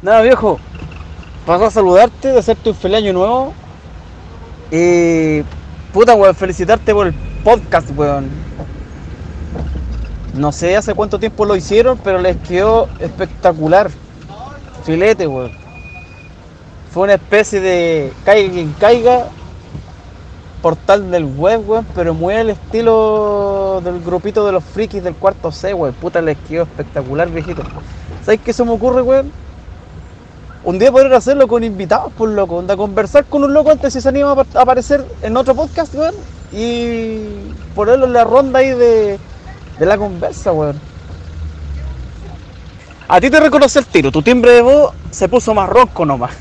Nada, viejo. Paso a saludarte, desearte un feliz año nuevo. Y. Puta, weón, felicitarte por el podcast, weón. No sé hace cuánto tiempo lo hicieron, pero les quedó espectacular. Filete, weón. Fue una especie de caiga quien caiga, portal del web, weón, pero muy al estilo del grupito de los frikis del cuarto C, weón. Puta, les quedó espectacular, viejito. ¿Sabes qué se me ocurre, weón? Un día poder hacerlo con invitados, por loco. Onda, conversar con un loco antes si se anima a apa- a aparecer en otro podcast, weón. Y ponerlo en la ronda ahí de, de la conversa, weón. A ti te reconocí el tiro, tu timbre de voz se puso más ronco nomás.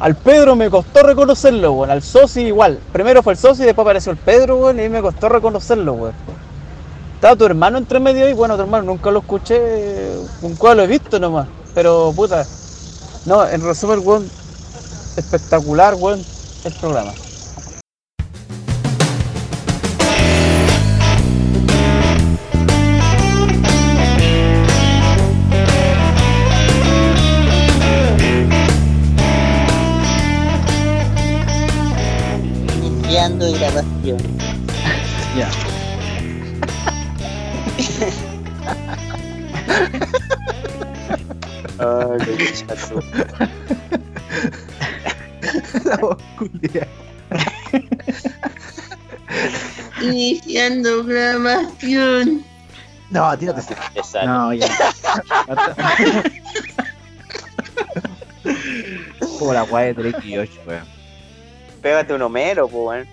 Al Pedro me costó reconocerlo, weón. Al Sosi igual. Primero fue el Sosi, después apareció el Pedro, weón, y me costó reconocerlo, weón. Estaba tu hermano entre medio y bueno, tu hermano nunca lo escuché, nunca lo he visto nomás. Pero puta, no, en resumen, weón, espectacular, weón, el programa. Iniciando grabación. Ya. Ay, qué chato. La voz culia. Iniciando grabación. No, tírate ese. Te sale. No, ya. Como la guay de Drake y Josh, weón. Pégate un Homero, pues, weón.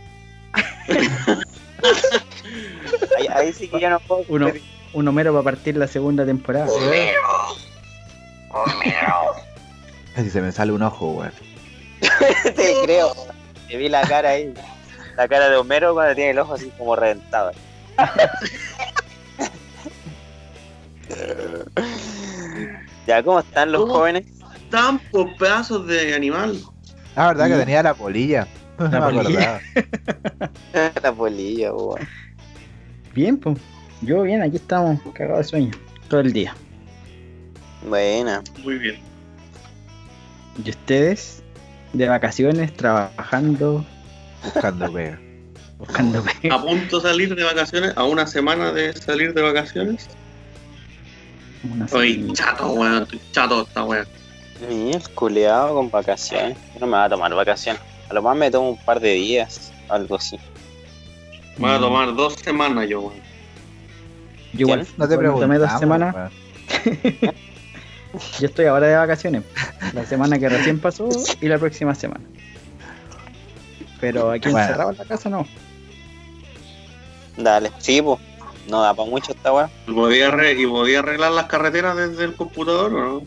ahí, ahí sí que ya no puedo. Uno, un Homero va a partir la segunda temporada. Casi se me sale un ojo, weón. Te creo. Te vi la cara ahí. La cara de Homero cuando tiene el ojo así como reventado. ya, ¿cómo están los ¿Cómo? jóvenes? Estaban por pedazos de animal. Ah, verdad que tenía la polilla. No me polilla. acordaba. la polilla, weón. Bien, pues. Yo bien, aquí estamos, cagados de sueño. Todo el día. Buena. Muy bien. ¿Y ustedes? De vacaciones, trabajando, Buscando pega. buscando pega. A punto de salir de vacaciones, a una semana de salir de vacaciones. Una Estoy chato, weón. Estoy chato esta weón. Mira, el culeado con vacaciones. Yo no me voy a tomar vacaciones. A lo más me tomo un par de días, algo así. Me voy a tomar dos semanas yo, weón. Yo igual, No te me pregunto. tomé dos semanas. Yo estoy ahora de vacaciones. La semana que recién pasó y la próxima semana. Pero aquí Bueno. encerrado en la casa no. Dale, sí, pues. No da para mucho esta weá. ¿Y podía, ¿Y podía arreglar las carreteras desde el computador o no?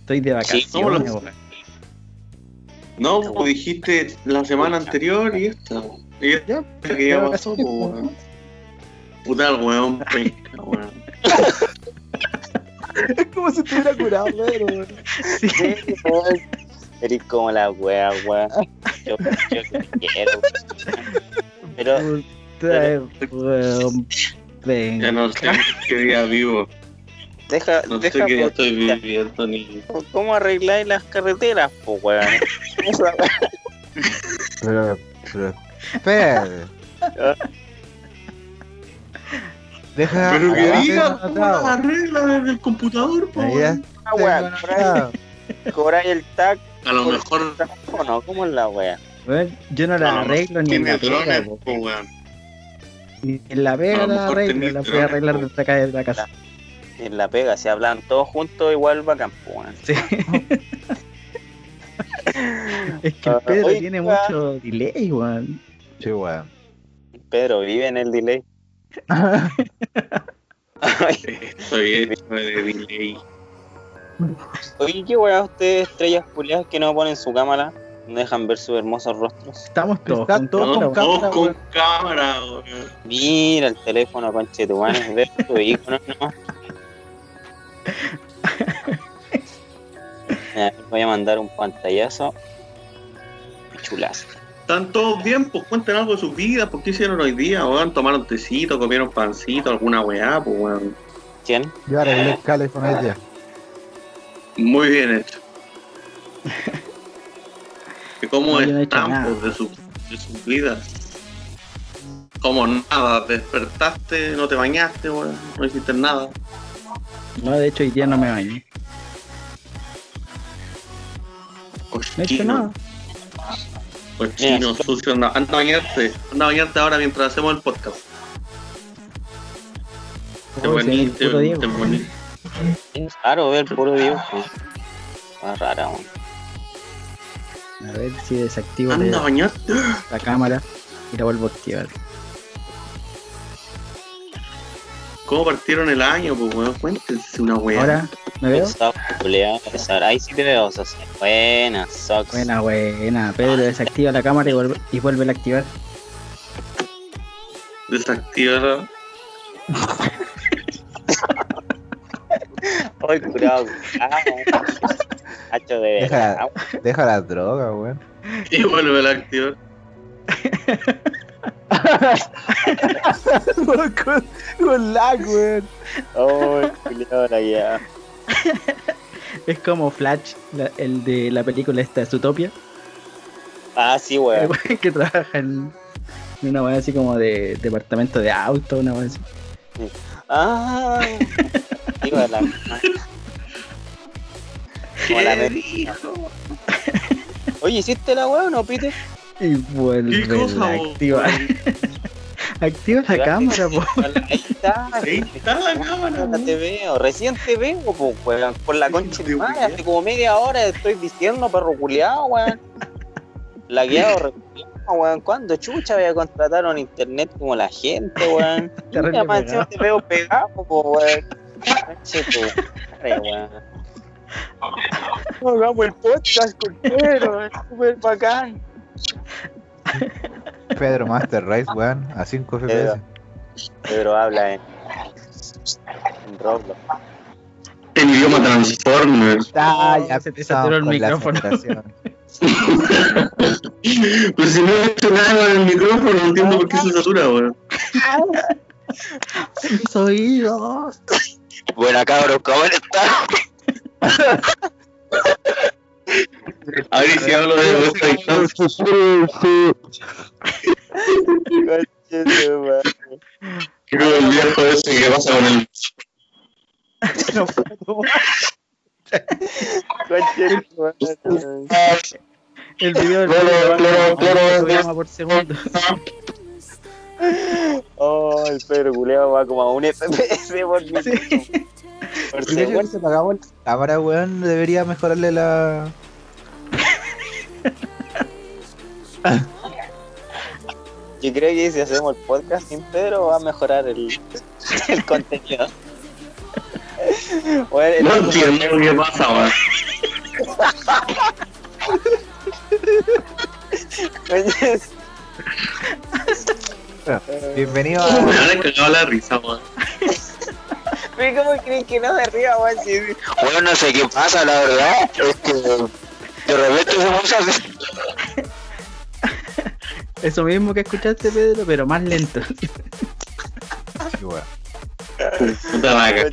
Estoy de Sí, vacaciones. ¿cómo lo- weón. No, pues dijiste la semana anterior y esta. Y esta Ya, que ya pasó, pues, weón. Puta el weón, penca, weón. Es como si estuviera curado, weón. Sí, pues. Eres como la wea, wea. Yo, yo te quiero. Pero, Puta, weón, ven. Ya no sé qué día vivo. deja, No sé deja qué día estoy viviendo ni. ¿Cómo arregláis las carreteras, pues, weón? Pero, pero. Espérate. Deja. Pero que diga cómo las arregla desde el computador, weón. Ah, weón, cobráis- el tag A lo mejor ¿no? ¿Cómo es la wea? Yo no a la arreglo ni en la pega, po. en la A pega la arreglo, la voy a arreglar po. desde acá desde la casa. En la pega, si hablan todos juntos, igual bacán, pues, weón. Sí. es que el Ah, Pedro tiene mucho delay, weón. Sí, weón. Pedro, vive en el delay. Estoy hecho de delay. Oye, ¿qué weá ustedes, estrellas culiadas, que no ponen su cámara? No dejan ver sus hermosos rostros. Estamos todos todos con. Todos con cámara, weón. Mira el teléfono, conche tu madre, ver tu icono nomás. Voy a mandar un pantallazo. Chulazo. Están todos bien, pues cuenten algo de sus vidas, ¿por qué hicieron hoy día? Weón, tomaron tecito, comieron pancito, alguna weá, pues weón. ¿Quién? Yo arreglé el teléfono hoy día. Muy bien hecho. ¿Y cómo No, yo no he están pues, de, su, de sus vidas? Como nada, despertaste, no te bañaste, weón, no hiciste nada. No, de hecho hoy día no me bañé. No he hecho nada. Cochino, Mira, sucio, anda, anda a bañarte, anda a bañarte ahora mientras hacemos el podcast. Te Oh, Diego. te boniste. Es raro ver puro dibujo. Más rara, weón. A ver si desactivo Anda a la, bañarte. la cámara y la vuelvo a activar. ¿Cómo partieron el año? Pues weón, cuéntense una weá. Ahora, ¿me veo? Ahí sí te veo, Sox. Buena, Sox. Buena, buena. Pedro desactiva la cámara y vuelve, y vuelve a activar. Desactiva Ay, curado. Hacho de Deja, deja la droga, weón. y vuelve a activar. con, con lag, weón. Culiao, la guía. Es como Flash, la- el de la película esta, Zootopia. Ah, sí, weón. que trabaja en, en una weá así como de departamento de auto, una weá así. Ah. Iba la. Como la mer- Oye, ¿hiciste la weá o no, Pite? Y vuelve ¿Qué cosa, a activar. Activa la cámara, po. Ahí está. Ahí está la cámara, te veo, recién te veo, pues, weón, por la concha de madre, hace como media hora estoy diciendo perro culiao, weón. Lagueado, reculiao, weón. ¿Cuándo chucha voy a contratar un internet como la gente, weón? Te veo pegado, pues, weón. Conche tu madre, weón. Hagamos el podcast es súper bacán. Pedro Master Race, weón, a 5 Pedro. FPS. Pedro habla en, en Roblox. En idioma Transformers. Ah, ya se te saturó el micrófono. Pues si no he hecho nada con el micrófono, no entiendo por qué se satura, weón. Mis oídos. Buena cabros, ¿cómo están? A ver si hablo de vuestra Quiero el viejo ese que pasa con el. No puedo. El video del Claro, claro, va claro, programa por segundo. Oh, el Pedro Culeo va como a un FPS por, mi- por Y de hecho, segundo. la cámara, weón, debería mejorarle la. Yo creo que si hacemos el podcast sin Pedro va a mejorar el, el contenido. Bueno, No entiendo qué pasa, weón. Oye, Bienvenido Me a. han cagado la risa, weón. pero ¿Cómo creen que no de arriba, weón? Bueno, no sé qué pasa, la verdad. Es que de repente se así. Eso mismo que escuchaste, Pedro, pero más lento. Sí, weón. Puta vaca.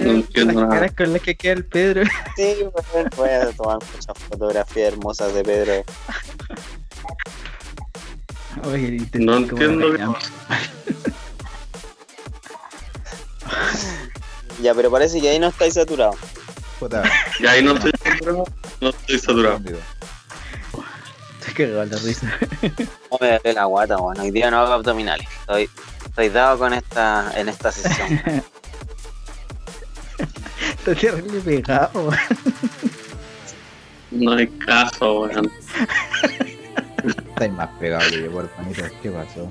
No entiendo Las caras con las que queda el Pedro. Sí, weón. Voy a tomar muchas fotografías hermosas de Pedro. Oye, No entiendo regañamos. Ya, pero parece que ahí no estáis saturados. Puta, Y ahí no estoy saturado. No estoy saturado. Estoy cagado la risa. No me duele la guata, weón. Hoy día no hago abdominales. Estoy, estoy dado con esta, en esta sesión. Está terrible pegado. No hay caso, weón. Estáis más pegado que yo, por panito. ¿Qué pasó?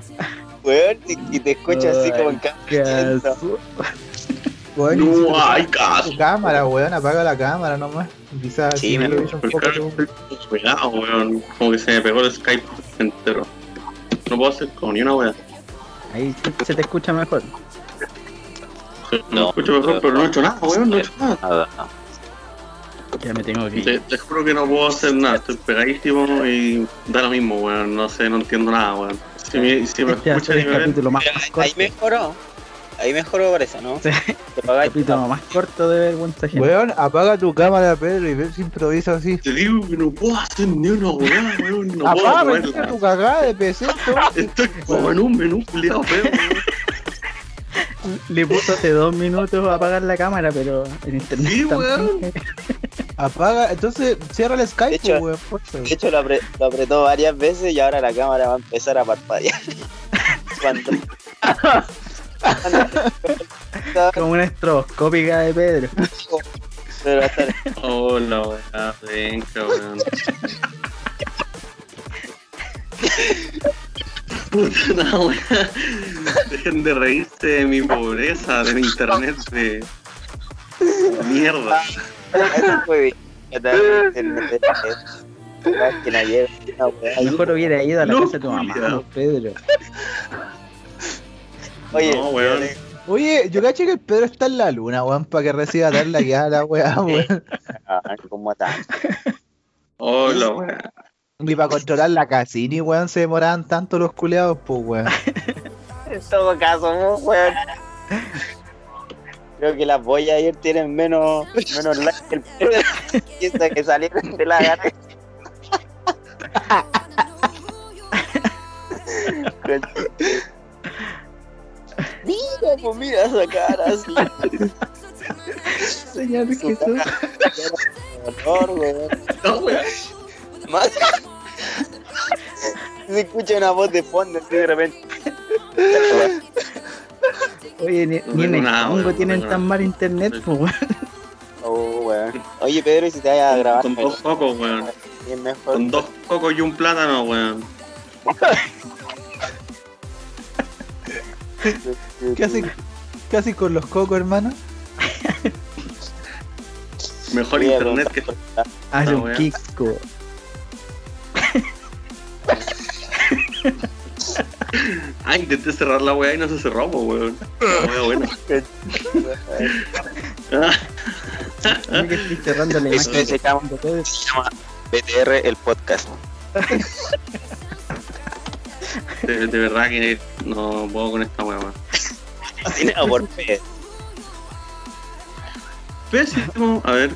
Weón, y te escucho así como en asco. Weón, No hay tu caso. cámara, weón, apaga la cámara nomás. Quizás Sí, si me- un poco pegado, weón. Como que se me pegó el Skype entero. No puedo hacer como ni una weá. Ahí se te escucha mejor. No, No, escucho mejor, pero no he hecho nada, weón. No he hecho nada. Ya me tengo que ir. Te, te juro que no puedo hacer nada. Estoy pegadísimo y da lo mismo, weón. No sé, no entiendo nada, weón. Si me, si me Este escuchan y me ven, más Pero ahí mejoró. Ahí mejoró parece, ¿no? Sí. Te pagáis Capítulo más corto de vergüenza ajena. Weón, apaga tu cámara, Pedro, y ver si improvisa así. Te digo que no puedo hacer ni una weá, weón. No puedo la- tu cagada de PC, todo. Estoy como en un menú culiado feo, weón. Le puso hace dos minutos a apagar la cámara, pero en internet Sí, también. Apaga, entonces cierra el Skype, De hecho- weón. De hecho, lo, apre- lo apretó varias veces y ahora la cámara va a empezar a parpadear. Cuando... Como una estroboscópica de Pedro. Pero va a estar- Oh, la weá, venga, weón. Puta weá. Dejen de reírse de mi pobreza, del internet de mierda. Eso fue mejor hubiera ido a la No, casa de tu mamá. Pedro. Oye, No, weón. Oye, yo caché que el Pedro está en la luna, weón, para que reciba dar la guía a la weá, weón. ah, ¿cómo está? Oh, la weá. Y para controlar la casini, weón, se demoraban tanto los culeados, pues, weón. En todo caso, weón. Creo que las boyas ayer tienen menos, menos likes que el Pedro. Piensa que salieron de la gana. Pues mira esa cara así. Señor Jesús. Weón. No, weá. Más. Se escucha una voz de fondo así de repente. Oye, ni, ni en el Congo weón, tienen tan mal internet, pues, weón. Oh, weón. Oye, Pedro, ¿y si te vayas a grabar? Con dos cocos, weón. Con dos cocos y un plátano, weón. ¿Qué haces haces con los cocos, hermano? Mejor internet que. preguntar- Hace Ah, un weón. Kiko. Ah, intenté cerrar la weá y no se cerró, weón. La weá buena. Ah, que estoy cerrando la imagen. Se llama BTR el podcast. de, de verdad que no puedo con esta weá, weón. Tiene por fe. Pésimo. A ver,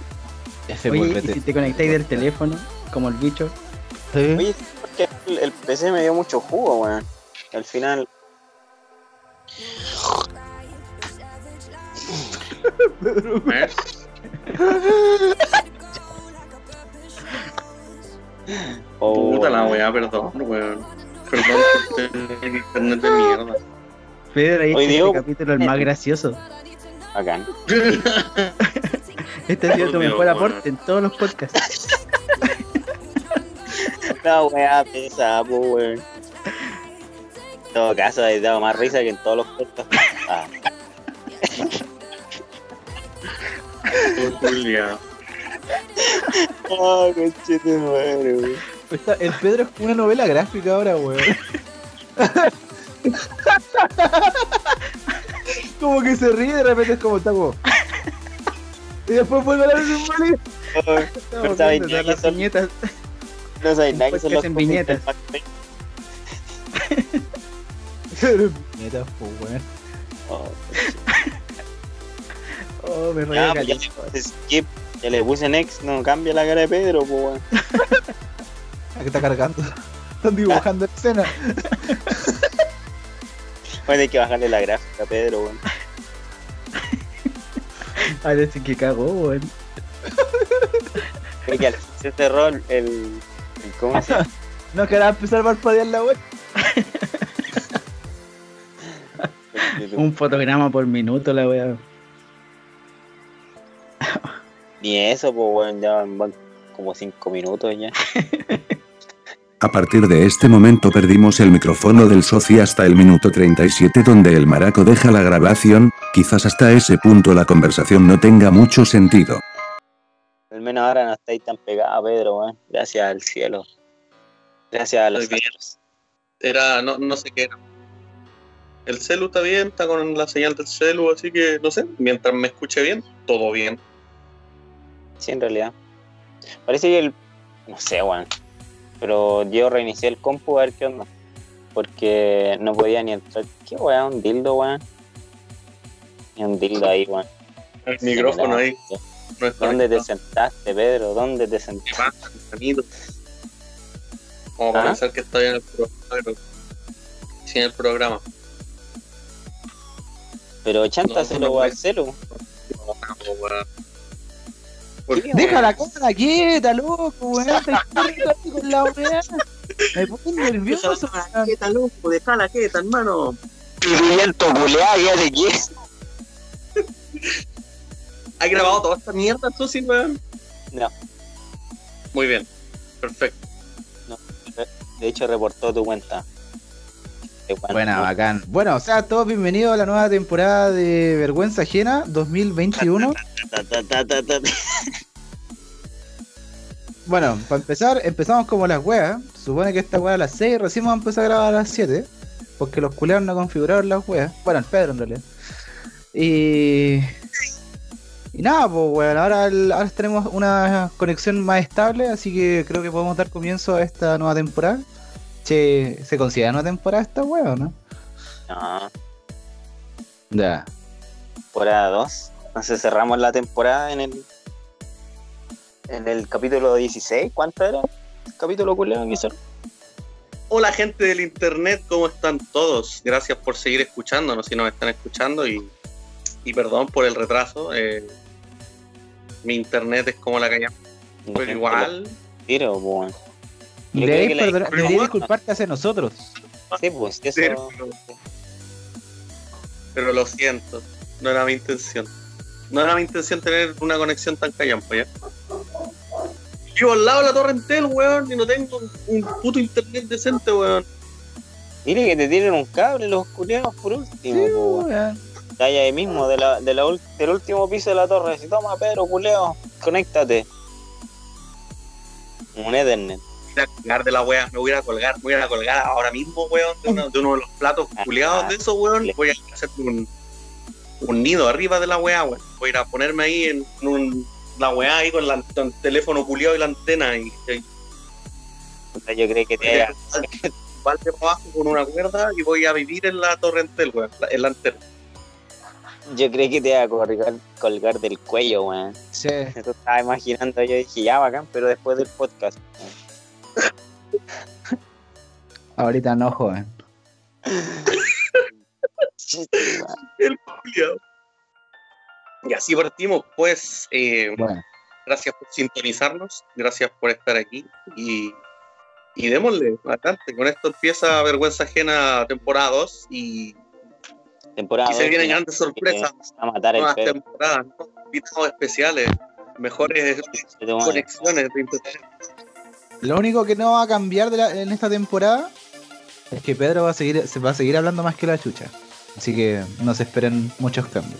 Ese Oye, y si te conectáis del teléfono, como el bicho, Oye, porque el, el PC me dio mucho jugo, weón. Al final. Oh, Puta la weón. weá, perdón, weón. Perdón por tener internet de mierda. Pedro, ahí Oye, este Diego. capítulo el más gracioso. Bacán. Este ha sido tu mejor aporte en todos los podcasts. La weá pesa, po, weón. En todo caso, he dado más risa que en todos los podcasts. Ah, Julia. oh, conchete madre, weón. Está- el Pedro es una novela gráfica ahora, weón. como que se ríe y de repente es como está como. Y después vuelve a la misma línea. Oh, Estamos ¿sabes viendo ya que las son- viñetas. No sabes nada que son los en cómics viñetas. Neta, pues, weón. Oh, Oh, me reí ya, pues, ya caliente. le puse skip, ya le puse next, no cambia la cara de Pedro, pues weón. Aquí está cargando. Están dibujando escena. Bueno, hay que bajarle la gráfica a Pedro, weón. Ahora sí que cagó, weón. Que fin se cerró el, ¿cómo se llama? No, que ahora va a empezar a parpadear la weón. Un fotograma por minuto, la wea. Ni eso, pues weón, ya van como cinco minutos ya. A partir de este momento perdimos el micrófono del socio hasta el minuto 37 donde el maraco deja la grabación, quizás hasta ese punto la conversación no tenga mucho sentido. Al menos ahora no estáis tan pegados, Pedro, weón. Gracias al cielo. Gracias a los astros. Era, no, no sé qué era. El celu está bien, está con la señal del celu, así que no sé, mientras me escuche bien, todo bien. Sí, en realidad. Parece que el. No sé, weón. Pero yo reinicié el compu a ver qué onda. Porque no podía ni entrar. ¿Qué weón? Un dildo, weón. Y un dildo ahí, weón. El micrófono ahí. No ¿Dónde te sentaste, Pedro? ¿Dónde te ¿Qué sentaste? pasa, hermanito? Como ¿Ah? pensar que estoy en el programa. Sin el programa. Pero chántaselo No, no, al no. celu. No, weón. ¿Por qué? Deja la cara quieta, loco, weón. Te con la weá. Me pone nervioso, weón. quieta, loco, déjala quieta, hermano. Pimiento culeado, ya te quieres. ¿Has grabado toda esta mierda, tú, sí, weón? No, Muy bien. Perfecto. de hecho reportó tu cuenta. Bueno. Buena, bacán. Bueno, o sea, todos bienvenidos a la nueva temporada de Vergüenza Ajena 2021. Ta, ta, ta, ta, ta. Bueno, para empezar, empezamos como las weas. Supone que esta wea a las 6, recién vamos a empezar a grabar a las 7. Porque los culeados no configuraron las weas. Bueno, el Pedro en realidad. Y. Y nada, pues weón, ahora, ahora tenemos una conexión más estable, así que creo que podemos dar comienzo a esta nueva temporada. Che, ¿se considera nueva temporada esta wea o no? No, Ya. temporada 2. Entonces cerramos la temporada en el. En el capítulo 16. ¿Cuánto era? Capítulo culeado que hicieron. Hola gente del internet, ¿cómo están todos? Gracias por seguir escuchándonos si nos están escuchando y, y perdón por el retraso. eh, mi internet es como la caña, pero igual, Tiro, pues, Yo que la- igual- disculparte hacia nosotros. Sí, pues, eso. pero, pero lo siento, no era mi intención. No era mi intención tener una conexión tan callampa, ¿ya? Vivo al lado de la torre Entel, weón, y no tengo un, un puto internet decente, weón. Dile que te tiren un cable los culeados por último, Sí, weón. weón. Está ahí, ahí mismo, de la, de la del último piso de la torre. Si toma, Pedro, culeo, conéctate. Un Ethernet. Voy a colgar de la wea, me voy a ir a colgar, me voy a ir a colgar ahora mismo, weón, de uno de, uno de los platos culiados de esos, weón. Voy a hacer un, un nido arriba de la wea, weón. Voy a ir a ponerme ahí en un, la wea ahí con, la, con el teléfono culiado y la antena y, Yo creo que te para abajo con una cuerda y voy a vivir en la torrentel, weón, en la antena. yo creo que te iba a colgar, colgar del cuello, weón. Sí. Eso estaba imaginando, yo dije, ya bacán, pero después del podcast. Ahorita no, joven. El culiado. Y así partimos, pues, eh, Bueno, gracias por sintonizarnos, gracias por estar aquí y, y démosle bastante. Con esto empieza Vergüenza Ajena temporada 2 y, Temporada y se vienen grandes sorpresas, A matar el nuevas temporadas, ¿no? invitados especiales, mejores conexiones de internet. Lo único que no va a cambiar de la- en esta temporada es que Pedro va a seguir, se va a seguir hablando más que la chucha. Así que no se esperen muchos cambios.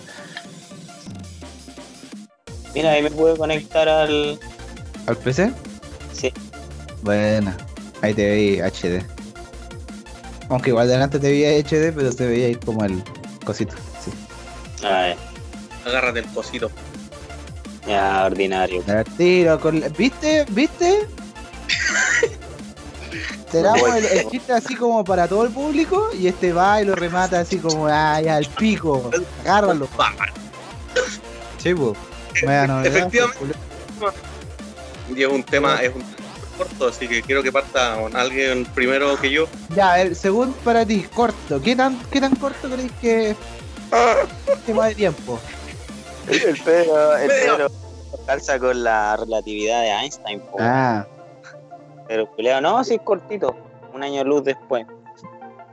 Mira, ahí me puedo conectar al. ¿Al PC? Sí. Bueno, ahí te veí HD. Aunque igual de adelante te veía HD, pero se veía ahí como el cosito. Sí. A ver, Agárrate el cosito. ya, ordinario. Al tiro con la- ¿Viste? ¿Viste? Tenemos el, el chiste así como para todo el público y este va y lo remata así como ay al pico. Agárralo. Sí, pues. Bueno, Efectivamente. Y es un tema, es un tema corto, así que quiero que parta con alguien primero que yo. Ya, a ver, según para ti, corto. ¿Qué tan, qué tan corto crees que tema de tiempo? El Pedro, el Pedro. Pedro calza con la relatividad de Einstein, po. Ah, Pero culeo, no, sí es cortito. Un año luz después.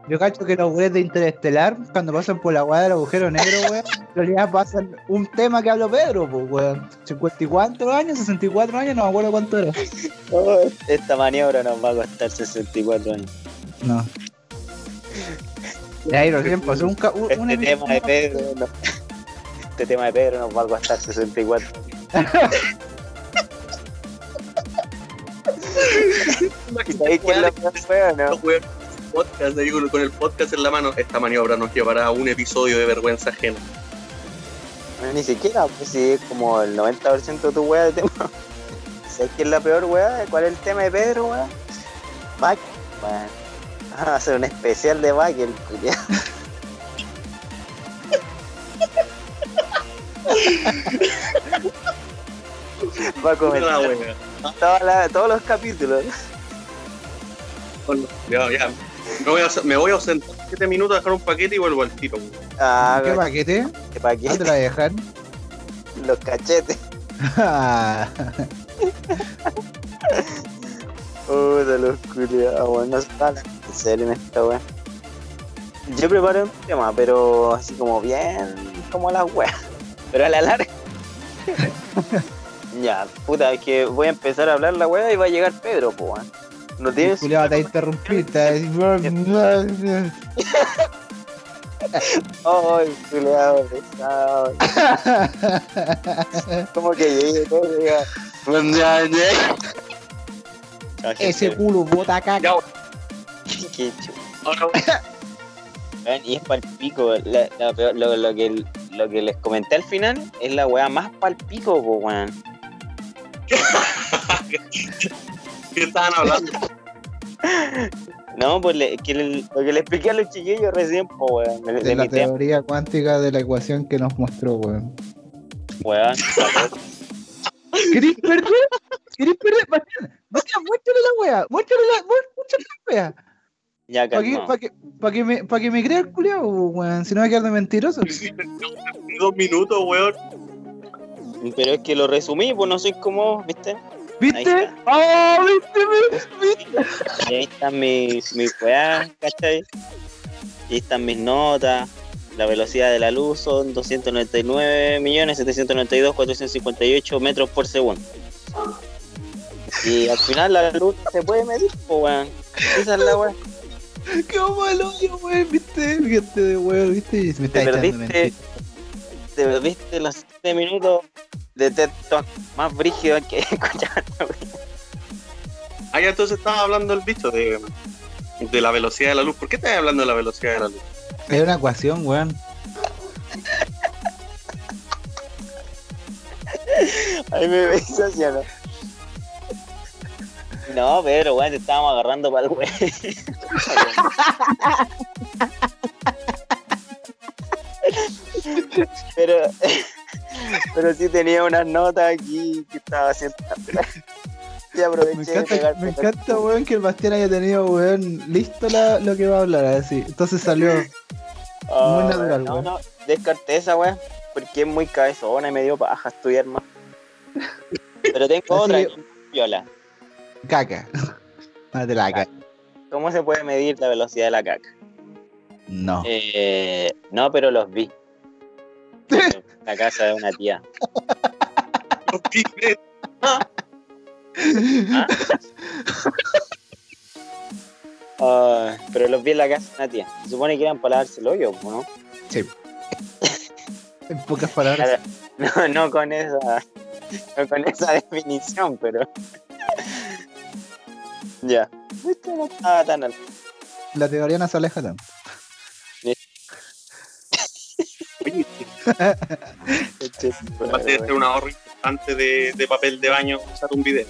yo cacho que los weones de Interestelar, cuando pasan por la weá del agujero negro, weón, en realidad pasan un tema que habló Pedro, pues, weón. 54 años, 64 años, no me acuerdo cuánto era. Esta maniobra nos va a costar 64 años. No. Y ahí recién pasó un, Este tema de Pedro, no- este tema de Pedro nos va a costar 64 ¿Y sabéis quién la fue o no? Podcast ahí con, el podcast en la mano. Esta maniobra nos llevará a un episodio de vergüenza ajena. Ni siquiera, pues si es como el 90% de tu wea de tema. ¿Sabes quién es la peor wea? ¿Cuál es el tema de Pedro, wea? Back. Bueno, vamos a hacer un especial de Back, el. Va a comentar todos los capítulos. Bueno, Ya, ya. Me voy, a, me voy a ausentar 7 minutos a dejar un paquete y vuelvo al tiro. weón. Ah, ¿Qué paquete? ¿qué paquete? ¿Dónde la dejar? Los cachetes. Ah, Puta, los culiados, weón. No está en serio en esta weá. Yo preparé un tema, pero así como bien, como las weas. Pero a la larga. ya, puta, es que voy a empezar a hablar la wea y va a llegar Pedro, weón. No tienes. culiao te va a interrumpir, te va a decir, Ay, culiado, pesado. Como que llegue todo. Ese culo bota caca. Qué chulo. Y es palpico. La, la lo, lo que, lo que les comenté al final es la weá más palpico, weón. ¿Qué estaban hablando? No, pues le- que le- lo que le expliqué a los chiquillos recién, po, weón. De, la teoría cuántica de la ecuación que nos mostró, weón. weón. ¿Querés perder? ¿Querés perder? Bastián, Bastián, muéstrale la wea, muéstrale la, muéstrale la wea. Ya, Para que, pa que, pa que, me, pa que me crea el culiao, weón. Si no me quedar de mentiroso. Dos minutos, weón. Pero es que lo resumí, pues no soy como, ¿viste? ¿Viste? ¡Oh, viste, viste! Y ahí están mis, mis weas, ¿cachai? Y ahí están mis notas. La velocidad de la luz son 299.792.458 metros por segundo. Y al final la luz se puede medir, pues weón. Esa es la wea. ¡Qué malo, weón! ¿Viste? Fíjate de weón, ¿viste? Me está Te perdiste, te perdiste los 7 minutos de TED Talk más brígido que he escuchado. Ah, ya entonces estaba hablando el bicho de, de la velocidad de la luz. ¿Por qué estás hablando de la velocidad de la luz? Es una ecuación, weón. Ahí me así, ¿o ¿no? No, pero weón, te estábamos agarrando para el weón. pero, pero sí tenía unas notas aquí que estaba haciendo. Y aproveché Me de encanta, pegar me encanta, weón, que el Bastián haya tenido, weón, listo la- lo que va a hablar, así. Entonces salió. Ah, muy natural, No, weón. no, descarté esa weón, porque es muy cabezona y me dio paja estudiar más. Pero tengo Así otra, viola. Caca. No te la caca. ¿Cómo se puede medir la velocidad de la caca? No. Eh, no, pero los vi. La casa de una tía. ¿Ah? Ah, pero los vi en la casa de una tía. Se supone que eran para lavarse el hoyo, ¿no? En pocas palabras. No, no con esa, no con esa definición, pero. ya. No estaba tan al- La teoría no se aleja tanto. A ser un ahorro importante de, de papel de baño usar un video.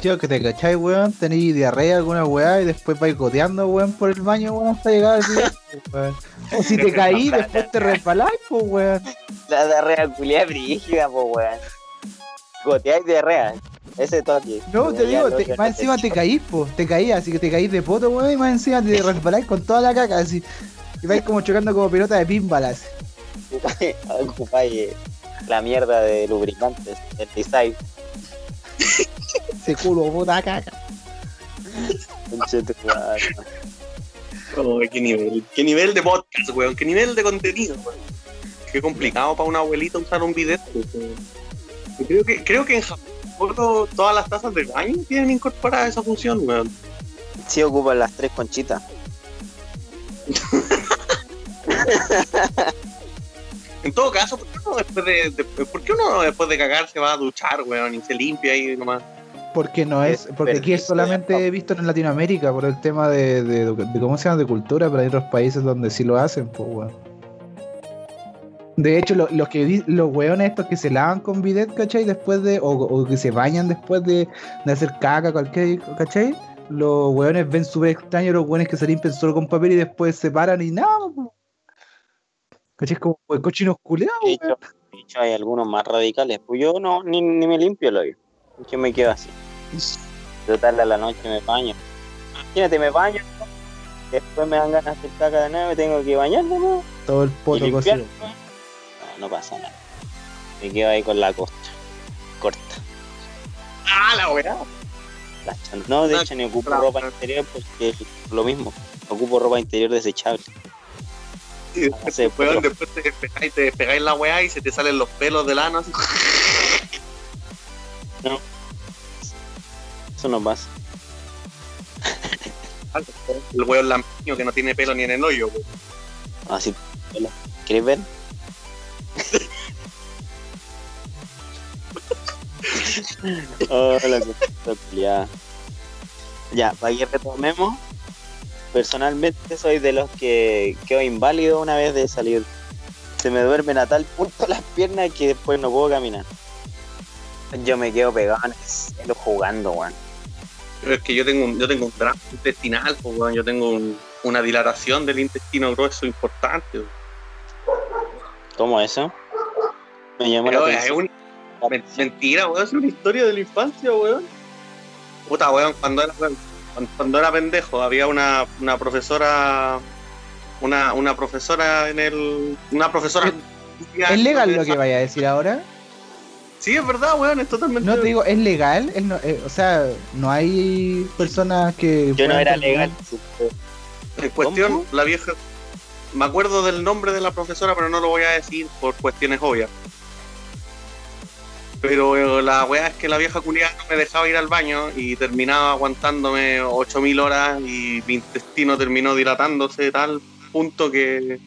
Tío, que te cachai, weón, tení diarrea alguna weá y después vais goteando, weón, por el baño, weón, hasta llegar al día, weón. O si te caí, después te resbaláis, pues, weón. La diarrea culiada brígida, po, weón. Goteáis diarrea. Ese toque. No, te digo, te- más encima te caís, pues, te caís, así que te caís de poto, weón, y más encima te resbaláis con toda la caca, así. Y vais como chocando como pelota de pinball, así. Ocupáis la mierda de lubricantes, el design. Ese culo, puta caca. Oh, qué nivel. Qué nivel de podcast, weón. Qué nivel de contenido, weón. Qué complicado para una abuelita usar un video. weón. Creo que, creo que en Japón todas las tazas de baño tienen incorporada esa función, weón. Sí ocupan las tres conchitas. En todo caso, ¿por qué uno después de, de- ¿por qué uno después de cagar se va a duchar, weón? Y se limpia ahí nomás. Porque no es, porque aquí es solamente visto en Latinoamérica por el tema de, de, de cómo se llama de cultura, pero hay otros países donde sí lo hacen, pues weón. De hecho, lo- los que vi- los weones estos que se lavan con bidet, ¿cachai? Después de, o, o que se bañan después de, de hacer caca, cualquier, ¿cachai? Los weones ven súper extraños los weones que se limpian solo con papel y después se paran y nada, po. ¿Cachai? Es como el cochinos culeados, De hecho, de hecho, hay algunos más radicales. Pues yo no, ni, ni me limpio el hoyo. Yo me quedo así. Total, a la noche me baño. Imagínate, me baño. ¿no? Después me dan ganas de hacer caca de nuevo, tengo que bañarme, ¿no? Todo el poto cocido. No, no pasa nada. Me quedo ahí con la costa. Corta. ¡Ah, la weá! No, de hecho, ni ocupo ropa interior porque lo mismo. Ocupo ropa interior desechable. Y después, Sí, weón, después te despegáis, te despegáis la weá y se te salen los pelos del ano así. Eso no pasa. El weón lampiño que no tiene pelo ni en el hoyo, weón. Hola. ¿Quieres ver? Hola, qué culiada. Ya, para que retomemos. Personalmente soy de los que quedo inválido una vez de salir. Se me duermen a tal punto las piernas que después no puedo caminar. Yo me quedo pegado en el cielo jugando, weón. Pero es que yo tengo un, yo tengo un drama intestinal, pues, weón. Yo tengo un- una dilatación del intestino grueso importante. weón. ¿Cómo eso? Me llamó la Pero es atención. una men- mentira, weón. Es una historia de la infancia, weón. Puta, weón, cuando era, cuando era pendejo, había una, una profesora. Una, una profesora en el. Una profesora. ¿Es legal lo que vaya a decir ahora? Sí, es verdad, weón, es totalmente. No te digo, ¿es legal? Es no- eh, o sea, no hay personas que. Yo no era legal. En cuestión, ¿Cómo? la vieja. Me acuerdo del nombre de la profesora, pero no lo voy a decir por cuestiones obvias. Pero eh, la weá es que la vieja culiada no me dejaba ir al baño y terminaba aguantándome 8000 horas y mi intestino terminó dilatándose de tal punto que.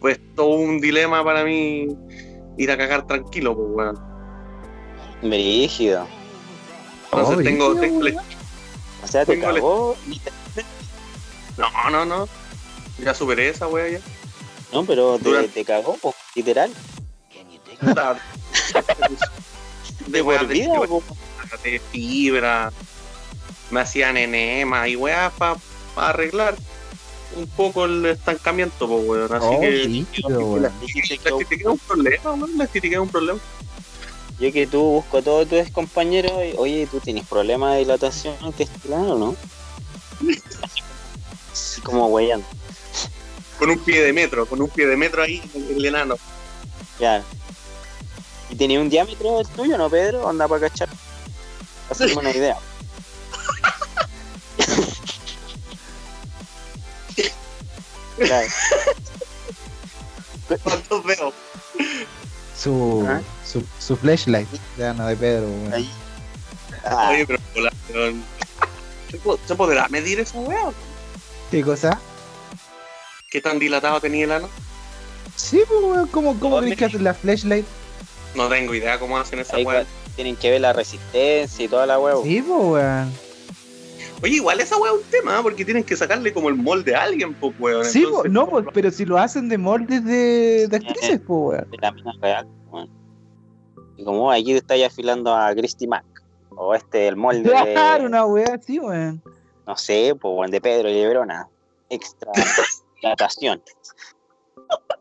Pues todo un dilema para mí ir a cagar tranquilo, pues weón. Brígido. Entonces Oh, tengo, brígido. O sea, te cagó. No, no, no. Ya superé esa weá ya. No, pero te, te cagó, po, literal. De por de vida, de fibra. Me hacían enema y weas para arreglar un poco el estancamiento, pues weón. Así Oh, que. Dice La es un problema, weón. La estética es un problema. Yo que tú busco a todos tus compañeros y, oye, ¿tú tienes problemas de dilatación intestinal o no? Así como weyando. Con un pie de metro, con un pie de metro ahí, el enano. Ya. ¿Y tenía un diámetro el tuyo, no, Pedro? Anda para cachar. Para hacerme una idea. Claro. ¿Cuántos veo? Su, Ajá. su, su flashlight. Ya no de Pedro, weón. Ahí. Ah, Oye, pero hola, weón. ¿Se po- ¿Se podrá medir esa wea? ¿Qué cosa? ¿Qué tan dilatado tenía el ano? Sí, pues, weón. ¿Cómo, cómo crees que la flashlight? No tengo idea cómo hacen esa cua- tienen que ver la resistencia y toda la huevo. Sí, pues, weón. Oye, igual esa wea es un tema, ¿eh? porque tienen que sacarle como el molde a alguien, pues weón. Sí, Entonces, no, pues, pero si lo hacen de moldes de, de actrices, pues, weón. de la mina real. weón. Y como aquí te estáis afilando a Christy Mac. O este, el molde Claro, de, una weá así, weón. no sé, pues bueno, de Pedro y Lebrona. Extra hidratación.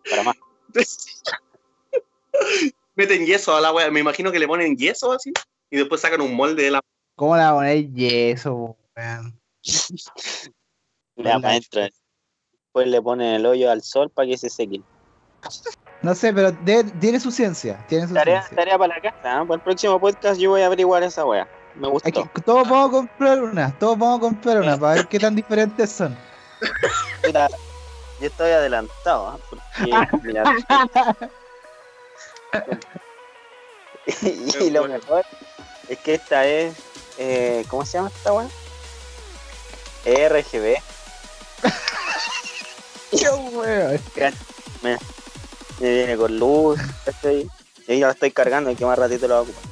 Para más. Meten yeso a la wea. Me imagino que le ponen yeso así y después sacan un molde de la. ¿Cómo la poner yeso, weón? La adentro. Después le ponen el hoyo al sol para que se seque. No sé, pero de- tiene su ciencia. Tiene su Tarea, ciencia. tarea para la casa. ¿no? Para el próximo podcast yo voy a averiguar esa wea. Me gustó. Aquí, todos vamos a comprar una, todos vamos a comprar una para ver qué tan diferentes son. Mira, yo estoy adelantado, ¿ah? porque mira, y, lo mejor es que esta es eh, ¿cómo se llama esta weá? E RGB Qué weón. me, me viene con luz ¿cachai? y ahí la estoy cargando y que más ratito lo va a ocupar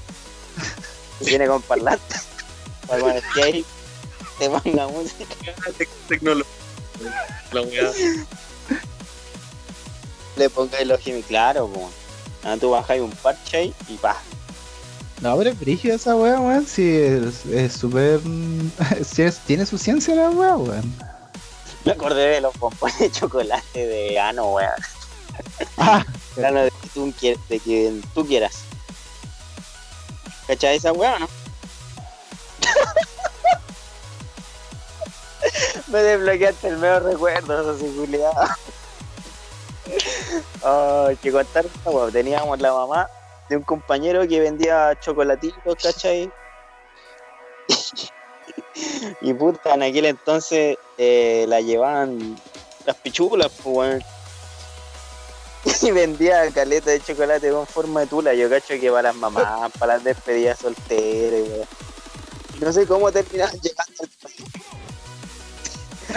Y viene con parlante para cuando esté ahí te ponga música Tec- tecnología. La wea. le pongáis los gemios claro como ah, tú bajáis un parche ahí y pa No, pero es brígida esa weá, weón. Sí, es súper. sí, es- tiene su ciencia la weá, weón. Me acordé de los pompones de chocolate de ano, weón. Ah, de, que tú de quien tú quieras. ¿Cachai esa weá o no? Me desbloqueaste el mejor recuerdo, así culiado. Ay, que contar. Teníamos la mamá de un compañero que vendía chocolatitos, ¿cachai? y puta, en aquel entonces eh, la llevaban las pichulas, pues. Y vendía caleta de chocolate con forma de tula. Yo cacho que para las mamás, para las despedidas solteras, weón. No sé cómo terminar llegando al país,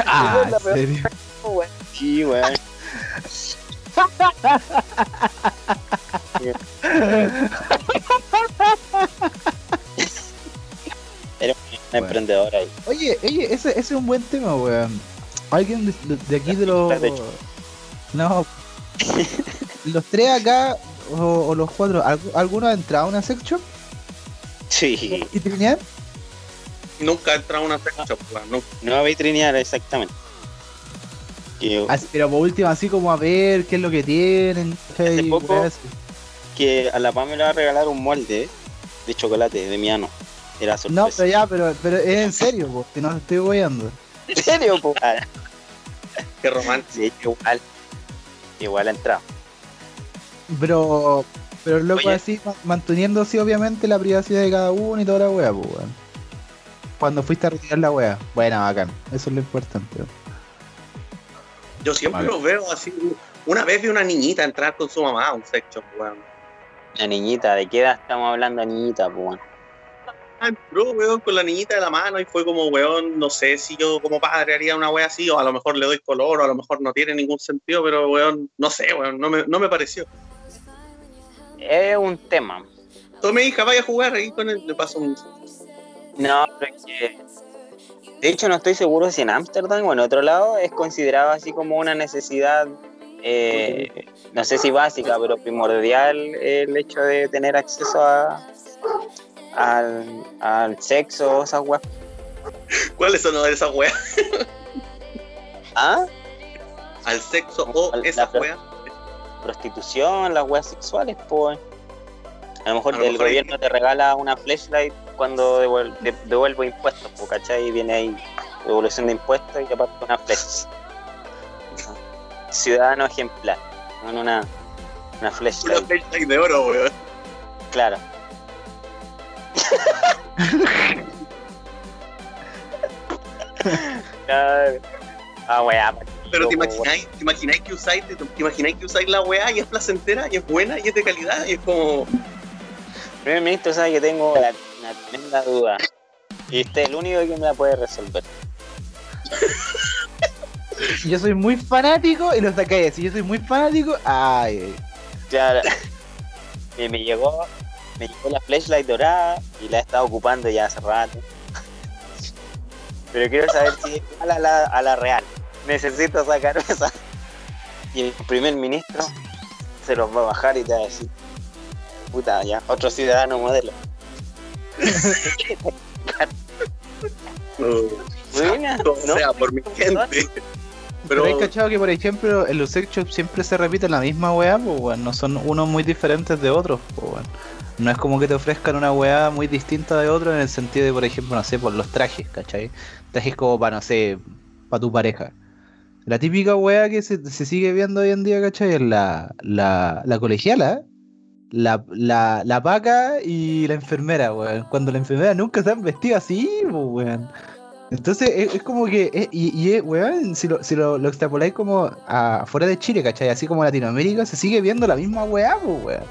ah, weón. Sí, weón. Era una Bueno. emprendedora ahí. Oye, oye, ese, ese es un buen tema, weón. Alguien de, de- de aquí de los. No. los tres acá, o, o los cuatro, ¿algu- ¿alguno ha entrado a una sex shop? Sí. ¿Y trinear? Nunca he entrado a una sex shop, weón. Nunca. No vitrinear exactamente. Que, Así, pero por último, así como a ver qué es lo que tienen. poco- que a la Pam me le va a regalar un molde de chocolate de mi ano. Era sorpresa. No, pero ya, pero, pero es en serio, po, que no te estoy guiando. ¿En serio, po? Ah, Qué romántico. sí, igual. Igual ha entrado. Pero, pero loco Oye. así, ma- manteniendo así obviamente la privacidad de cada uno y toda la wea, pues. Cuando fuiste a retirar la wea. Buena, bacán. Eso es lo importante. weón. Yo siempre Vale. los veo así. Una vez vi una niñita entrar con su mamá a un sex shop, weón. La niñita, ¿de qué edad estamos hablando, niñita, po? weón? Ah, entró, weón, con la niñita de la mano y fue como, weón, no sé si yo como padre haría una wea así, o a lo mejor le doy color, o a lo mejor no tiene ningún sentido, pero, weón, no sé, weón, no me, no me pareció. Es un tema. Tome hija, vaya a jugar ahí con él, le paso un... No, pero es que. De hecho, no estoy seguro si en Ámsterdam o en otro lado es considerado así como una necesidad, eh, no sé si básica, pero primordial el hecho de tener acceso a, al, al sexo, esas weas. ¿Cuáles son esas weas? ¿Ah? Al sexo o esas la- weas. Prostitución, las weas sexuales, pues. A lo mejor A lo el mejor gobierno te regala una flashlight cuando devuel- de- devuelvo impuestos, pues, ¿cachai? Y viene ahí devolución de impuestos y aparte una flash. Ciudadano ejemplar, con una, una Una flashlight, flashlight de oro, weón. claro. Claro. Ah, weá. Pero te Loco, imagináis, te imagináis que usáis, te, te imagináis que usáis la weá y es placentera y es buena y es de calidad y es como. Primer ministro sabe que tengo la- una tremenda duda. Y usted es el único que me la puede resolver. Yo soy muy fanático y lo sacáis así. Yo soy muy fanático. Ay, Claro. Y me llegó, me llegó la flashlight dorada y la he estado ocupando ya hace rato. Pero quiero saber si es igual a la, a la real. Necesito sacar esa. Y el primer ministro se los va a bajar y te va a decir, puta, ya, otro ciudadano modelo. Buena, o ¿no? sea, por mi gente. Pero Pero cachado que, por ejemplo, en los sex shops siempre se repite la misma weá, pues weón. No son unos muy diferentes de otros, pues weón. No es como que te ofrezcan una weá muy distinta de otro en el sentido de, por ejemplo, no sé, por los trajes, ¿cachai? Trajes como para, no sé, para tu pareja. La típica weá que se, se sigue viendo hoy en día, ¿cachai? Es la, la, la colegiala, la, la, la paca y la enfermera, weón. Cuando la enfermera nunca se han vestido así, weón. Entonces es, como que, y, y weón, si lo, si lo, lo extrapoláis como a, fuera de Chile, ¿cachai? Así como Latinoamérica, se sigue viendo la misma weá, weón.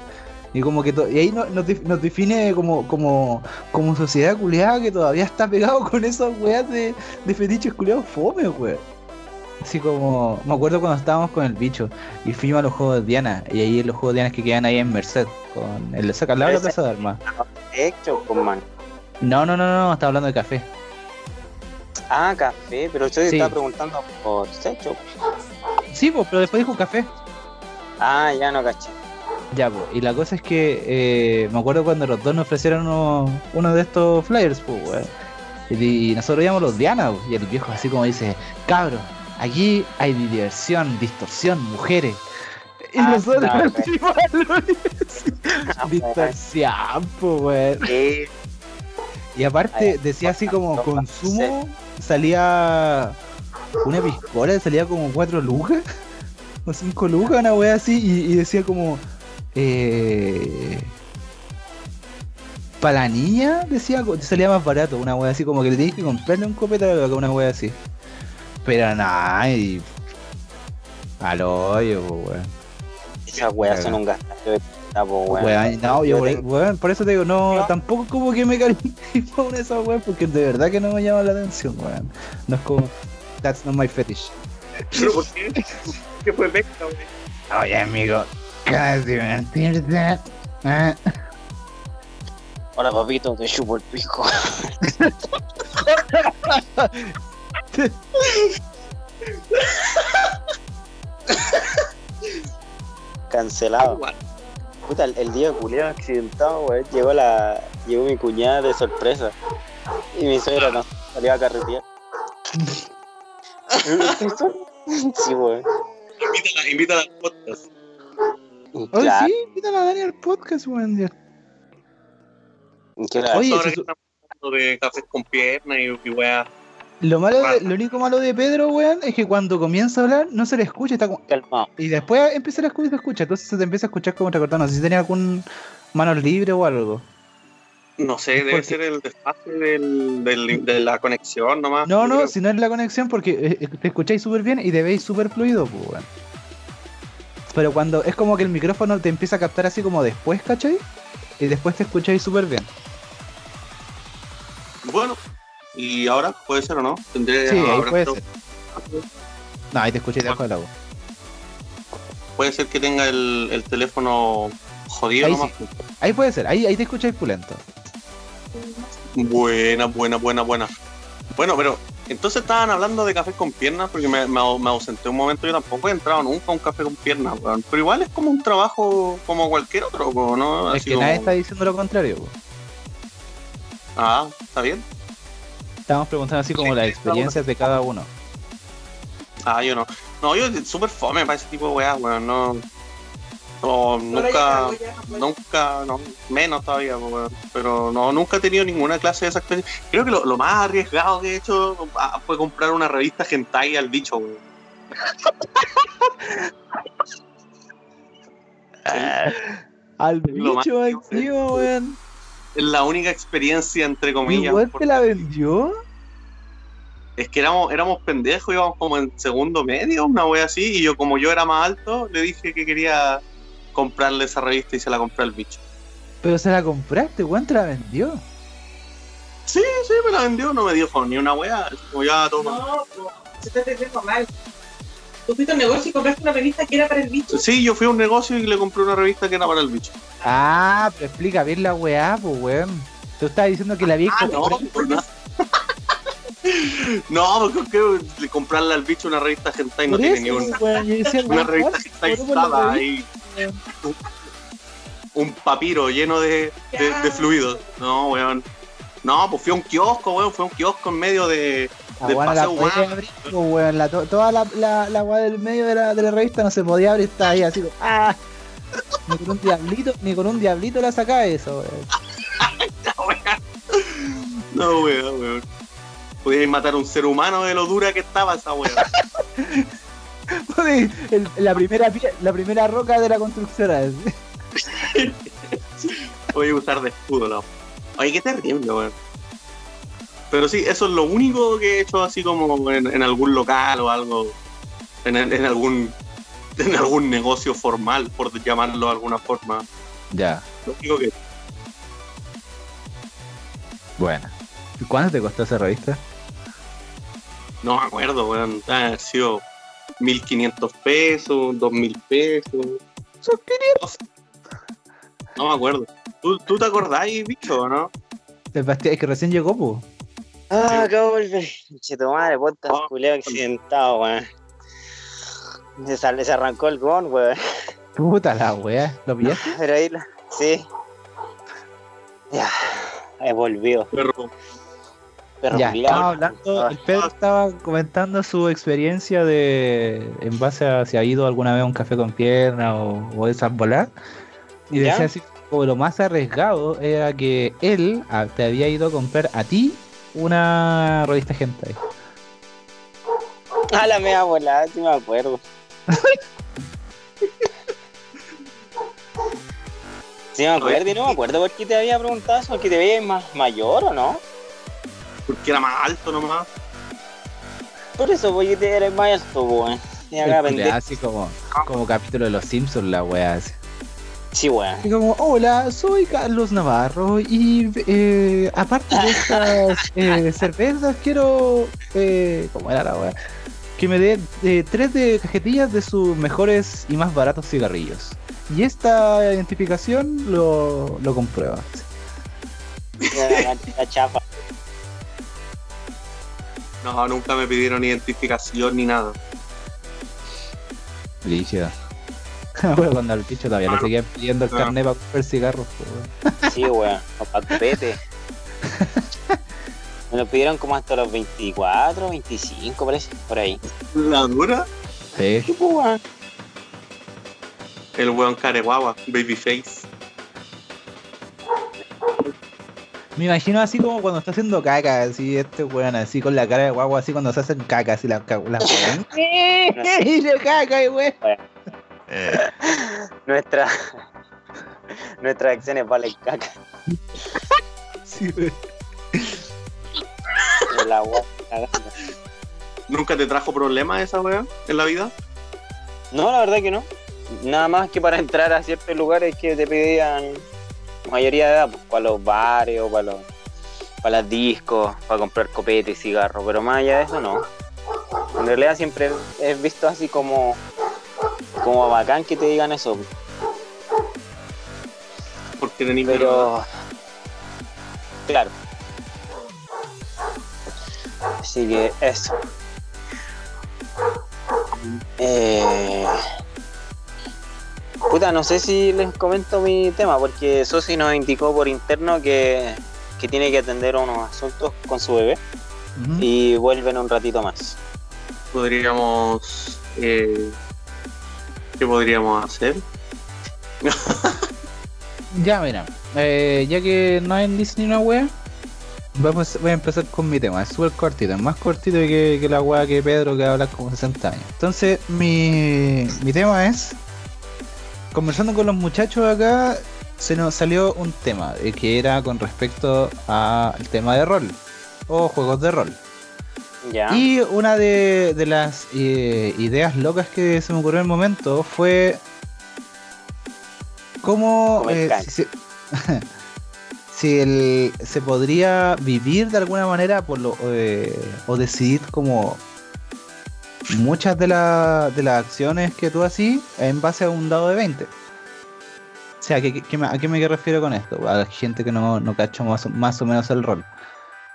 Y como que y ahí no- nos, nos define como, como, como sociedad culiada que todavía está pegado con esas weas de, de fetiches culiados fome, weón. Así como, me acuerdo cuando estábamos con el bicho y fuimos a los juegos de Diana, y ahí los juegos de Diana que quedan ahí en Merced, con el de sacar la Ese- plaza de armas. Hecho, con man. No, no, no, no, estaba hablando de café. Ah, café, pero usted Sí. estaba preguntando por sexo. Sí, pues, pero después dijo café. Ah, ya no caché. Ya, pues, y la cosa es que eh, me acuerdo cuando los dos nos ofrecieron uno, uno de estos flyers, pues. Y, y nosotros íbamos los Diana, pues, y el viejo así como dice, cabro, aquí hay diversión, distorsión, mujeres. Y Ah, nosotros no, Ah, Distorsión, po, weón. ¿Qué? Y aparte decía así como no, consumo, salía una piscola, salía como 4 lucas o 5 lucas, una wea así, y, y decía como eh, para la niña, decía, salía más barato, una wea así, como que le tenías que comprarle un copete a una wea así. Pero nada, y al hoyo, weón. Esas weas son un gasto de po, weón. Weón, no, yo por, weón, por eso te digo, no, Yo- tampoco como que me califico con esa weón, porque de verdad que no me llama la atención, weón. No es como, that's not my fetish. ¿Pero por qué? ¿Qué fue pesca, güey? Oye, amigo, cada divertirte. ¿eh? Ahora, papito, te chupo el pico. Cancelado. Puta, el, el día culiado accidentado, weón. Llegó la. Llegó mi cuñada de sorpresa. Y mi suegra no salió a carretear. sí, weón. Invítala, invítala al podcast. Oye, Claro, sí, invítala a Dani al podcast, weón. ya. ¿qué Oye, Ahora que estamos hablando de cafés con pierna y, y weá. Lo malo, de- lo único malo de Pedro, weón, es que cuando comienza a hablar no se le escucha, está como... calmado? Y después empieza a escuchar, se escucha, entonces se te empieza a escuchar como recortado. No sé si tenía algún manos libre o algo. No sé, debe Porque- ser el desfase del, del- de la conexión nomás. No, no, creo. si no es la conexión, porque eh, te escucháis súper bien y te veis súper fluido, pues, weón. Pero cuando es como que el micrófono te empieza a captar así como después, ¿cachai? Y después te escucháis súper bien. Bueno, y ahora puede ser o no. Tendré Sí, ahí puede ser. No, ahí te escucháis debajo del agua. Puede ser que tenga el, el teléfono jodido Ahí nomás. Ahí puede ser, ahí, ahí te escucháis pulento. Buena, buena, buena, buena. Bueno, pero entonces estaban hablando de café con piernas porque me, me, me ausenté un momento. Yo tampoco he entrado nunca a un café con piernas, weón. Pero igual es como un trabajo como cualquier otro, ¿no? es que como- nadie está diciendo lo contrario. Ah, está bien. Estamos preguntando así como Sí, las experiencias de cada uno. Ah, yo no. No, yo súper fome para ese tipo de weas, weón. No. No, nunca. Nunca, no, menos todavía, weón. pero no, nunca he tenido ninguna clase de esa experiencia. Creo que lo, lo más arriesgado que he hecho ah, fue comprar una revista hentai al bicho, weón. Al Lo más- bicho encima, weón. Es la única experiencia, entre ¿Y comillas. weón te porque la vendió? Es que éramos, éramos pendejos, íbamos como en segundo medio, una wea así, y yo como yo era más alto, le dije que quería comprarle esa revista y se la compré al bicho. Pero se la compraste, weón, te la vendió. Sí, sí, me la vendió, no me dijo ni una wea, como ya toma. No, se está entendiendo mal. Tú fuiste a un negocio y compraste una revista que era para el bicho. Sí, yo fui a un negocio y le compré una revista que era para el bicho. Ah, pero explica bien la weá, pues weón. Tú estabas diciendo que la vi Ah, no, por nada. No, porque creo que comprarle al bicho una revista hentai no tiene ni un, pues, una weón, revista hentai ahí. Un, un papiro lleno de, de, de fluidos. No, weón. No, pues fui a un kiosco, weón. Fue un kiosco en medio de. Del la podía abrir, pues, weón. La, toda la, la, la weá del medio de la, de la revista no se podía abrir, está ahí así. como, ¡Ah! Ni con un diablito, ni con un diablito la sacaba eso, weón. No, weón, weón. Podíais matar a un ser humano de lo dura que estaba esa weón. El- la, primera, la primera roca de la construcción. así. Voy usar de escudo, no. Oye, qué terrible, weón. Pero sí, eso es lo único que he hecho así como en, en algún local o algo. En, en algún en algún negocio formal, por llamarlo de alguna forma. Ya, Lo único que bueno. ¿Y cuánto te costó esa revista? no me acuerdo, weón. Haber sido 1500 pesos, 2000 pesos. Son No me acuerdo. ¿Tú, tú te acordáis, bicho, o no? El Bastián, es que recién llegó, pues. Ah, acabo de volver. Che, tu madre, podcast Ah. accidentado, weón. Se, sale, se arrancó el gon, weón. Puta la weá. ¿Lo pillaste? Pero ahí, la- sí. Ya, ahí volvió. Perro. Perro Ya, culiao. estaba hablando, el Pedro estaba comentando su experiencia de en base a si ha ido alguna vez a un café con pierna o, o esas bolas. Y ¿Ya? decía así como lo más arriesgado era que él ah, te había ido a comprar a ti una revista hentai. A la mea volada, sí me acuerdo. Sí me acuerdo y no me acuerdo por qué te había preguntado eso, porque te veías más mayor o no. Porque era más alto nomás. Por eso, porque te eres más alto, weón. Así como, como capítulo de los Simpsons, la wea así. Sí, weón. Y como, hola, soy Carlos Navarro y eh, aparte de estas eh, cervezas quiero, eh, ¿cómo era la wea? Que me dé eh, tres de cajetillas de sus mejores y más baratos cigarrillos. Y esta identificación lo, lo comprueba. La, la chapa. No, nunca me pidieron identificación ni nada. Lícida. bueno, cuando al bicho todavía le seguían pidiendo el ah. carnet para comprar cigarros. pues, weón. Sí, weón. O pa' copete. Me lo pidieron como hasta los 24, 25, parece. Por ahí. ¿La dura? Sí. Pues, weón. El weón careguagua, babyface. Me imagino así como cuando está haciendo caca, así este weón, así con la cara de guagua, así cuando se hacen caca, así la, ca- la weón. y de caca, y weón. Nuestra. Nuestras acciones valen caca. Sí. ¿Nunca te trajo problemas esa weá en la vida? No, la verdad que no. Nada más que para entrar a ciertos lugares que te pedían mayoría de edad, pues, para los bares o para los para las discos, para comprar copete y cigarros, pero más allá de eso no. En realidad siempre he visto así como como bacán que te digan eso, Porque tenés pero claro. Así que eso. Eh... Puta, no sé si les comento mi tema, porque Sosi nos indicó por interno que, que tiene que atender unos asuntos con su bebé Ujú. y vuelve en un ratito más. podríamos. Eh, ¿Qué podríamos hacer? Ya, mira, eh, ya que no hay list ni una wea, vamos, voy a empezar con mi tema. Es súper cortito, es más cortito que, que la wea que Pedro que habla como 60 años. Entonces, mi, mi tema es, conversando con los muchachos acá, se nos salió un tema eh, que era con respecto al tema de rol o juegos de rol. Y una de, de las eh, ideas locas que se me ocurrió en el momento fue cómo eh, si, se- si el- se podría vivir de alguna manera por lo, eh, o decidir como muchas de, la- de las acciones que tú haces en base a un dado de 20. O sea, ¿qué- qué me- ¿a qué me refiero con esto? A la gente que no, no cacha más, más o menos el rol.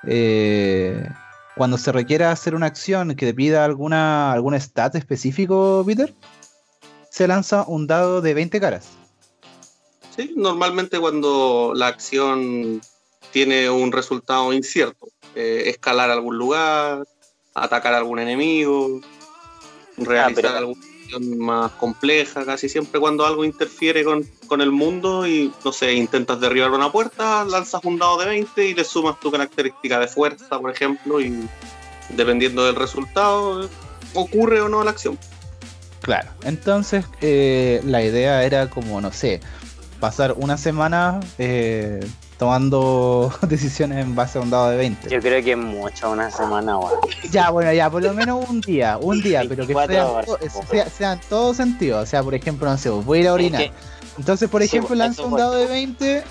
Eh, cuando se requiera hacer una acción que te pida alguna, algún stat específico, Peter, se lanza un dado de 20 caras. Sí, normalmente cuando la acción tiene un resultado incierto, eh, escalar a algún lugar, atacar a algún enemigo, realizar pero- alguna más compleja, casi siempre cuando algo interfiere con, con el mundo y, no sé, intentas derribar una puerta, lanzas un dado de 20 y le sumas tu característica de fuerza, por ejemplo, y dependiendo del resultado, ocurre o no la acción. Claro. Entonces, eh, la idea era como, no sé, pasar una semana eh, tomando decisiones en base a un dado de 20. Yo creo que es mucho una semana, weón. Ya, bueno, ya, por lo menos un día, un día, pero que 24 sean, horas, sea- sean todos sentidos. O sea, por ejemplo, no sé, voy a ir a orinar. Es que- Entonces, por ejemplo, pues, lanzo un dado de 20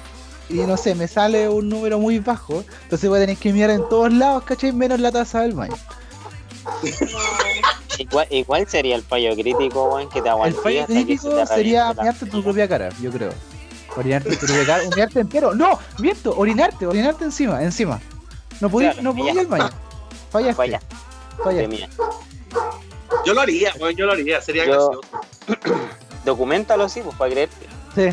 y no sé, me sale un número muy bajo. Entonces voy a tener que mirar en todos lados, ¿cachai? Menos la taza del baño. igual, igual sería el fallo crítico, weón, que te El aguanté fallo hasta que se crítico te sería en tu propia cara, yo creo. Orinarte en tu propia cara, orinarte entero. No, miento, orinarte, orinarte encima, encima. No podí, Claro, no podí ya. ir al baño. Fallaste. Falla. fallaste. Yo lo haría, yo lo haría, sería Yo- gracioso. Documentalo, sí, pues, para creerte. Sí.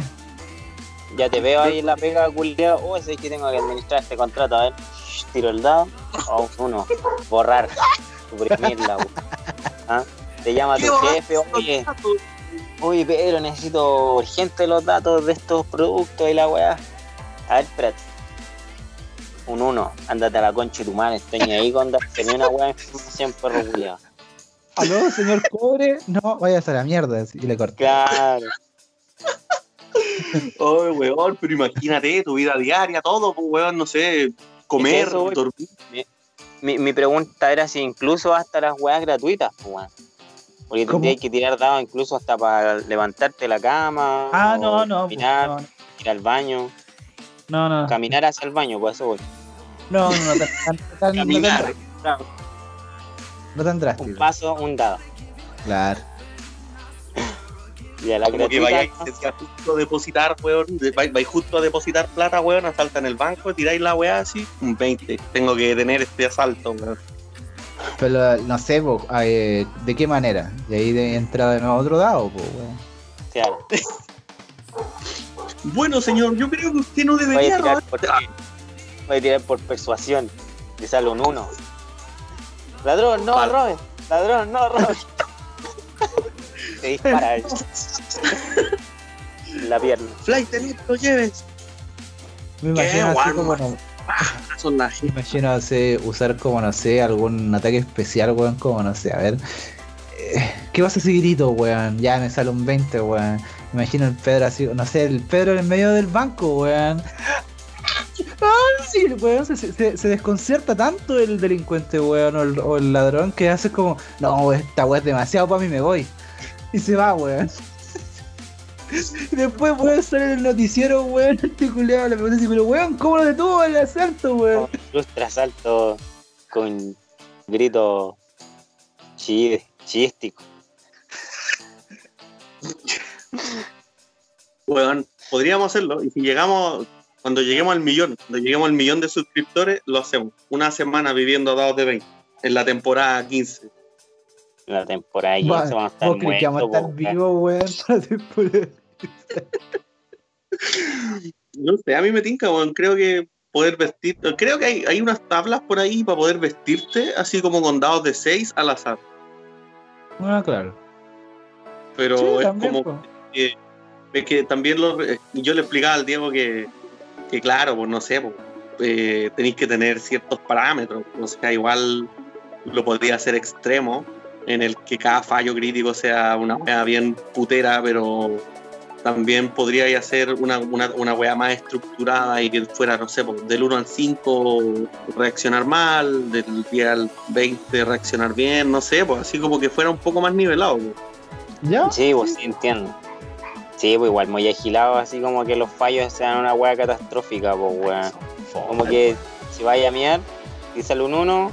Ya te veo ahí en la pega culiada. Oh, ese es que tengo que administrar este contrato, a ver. sh, tiro el dado. Oh, uno. Borrar. Suprimirla. ¿Ah? Te llama tu jefe, oye. Oye, Pedro, necesito urgente los datos de estos productos y la weá. A ver, espérate. Un uno, ándate a la concha de tu madre, estoy ahí con darte ni una weá de información, perro culiao. ¿Aló, señor cobre? No, vayas a la mierda. Y le corté. Claro. Oh, weón, pero imagínate tu vida diaria, todo, pues, weón, no sé, comer, eso, weón. dormir. Mi, mi pregunta era si incluso hasta las weas gratuitas, pues, weón. Porque tendrías que tirar dados incluso hasta para levantarte la cama. Ah, o no, no. pues, Caminar, No, ir al baño. no, no. Caminar hacia el baño, pues eso, voy. No, no, no, tan- tan- tan- no tan- Caminar. No tan Un paso, un dado. Claro. Y a la Como que vayáis justo a depositar, weón, vais, justo a depositar plata, weón, en el banco, tiráis la weá así, un 20. Tengo que tener este asalto, weón. Pero no sé, po, eh, ¿de qué manera? Y ahí de entra de nuevo otro dado, pues, claro. Bueno, señor, yo creo que usted no Voy a debería tirar robar. por, voy a tirar por persuasión. Y sale un uno. Ladrón, no Vale. robes. Ladrón, no robes. Te dispara el- la pierna. Flight, lo lleves. Me ¿Qué, imagino así como, no- me imagino así, usar como, no sé, algún ataque especial, weón, como, no sé, a ver. eh, ¿Qué vas a ese grito, weón? Ya me sale un 20, weón. Imagino el Pedro así, no sé, el Pedro en el medio del banco, weón. Ay, sí, weón se, se- se desconcierta tanto el delincuente, weón, o el, o el ladrón que hace como, no, esta weón es demasiado para mí, me voy. Y se va, weón. Después, weón, sale en el noticiero, weón, este culiado le pregunta así, pero weón, ¿cómo lo detuvo el asalto, weón? Ilustra asalto con grito chi- chilístico. Weón, podríamos hacerlo. Y si llegamos, cuando lleguemos al millón, cuando lleguemos al millón de suscriptores, lo hacemos. Una semana viviendo dados de 20. En la temporada 15. La temporada y Va, eso van a estar ¿Vos crees que vamos a muertos. estar po, weón. vivos, weón? para después? No sé, a mí me tinca, weón. Creo que poder vestir. Creo que hay, hay unas tablas por ahí para poder vestirte, así como con dados de 6 al azar. Bueno, Ah, claro. Pero Sí, es también, como. Es que también lo, eh, yo le explicaba al Diego que, que claro, pues no sé, pues, eh, tenéis que tener ciertos parámetros. O sea, igual lo podría hacer extremo, en el que cada fallo crítico sea una wea bien putera, pero también podría hacer una, una, una wea más estructurada y que fuera, no sé, pues, del 1 al 5 reaccionar mal, del 10 al 20 reaccionar bien, no sé, pues así como que fuera un poco más nivelado. pues. ¿Ya? Sí, pues sí, entiendo. Sí, pues igual muy agilado, así como que los fallos sean una weá catastrófica, pues weón. Como que si vaya a miar y sale un 1,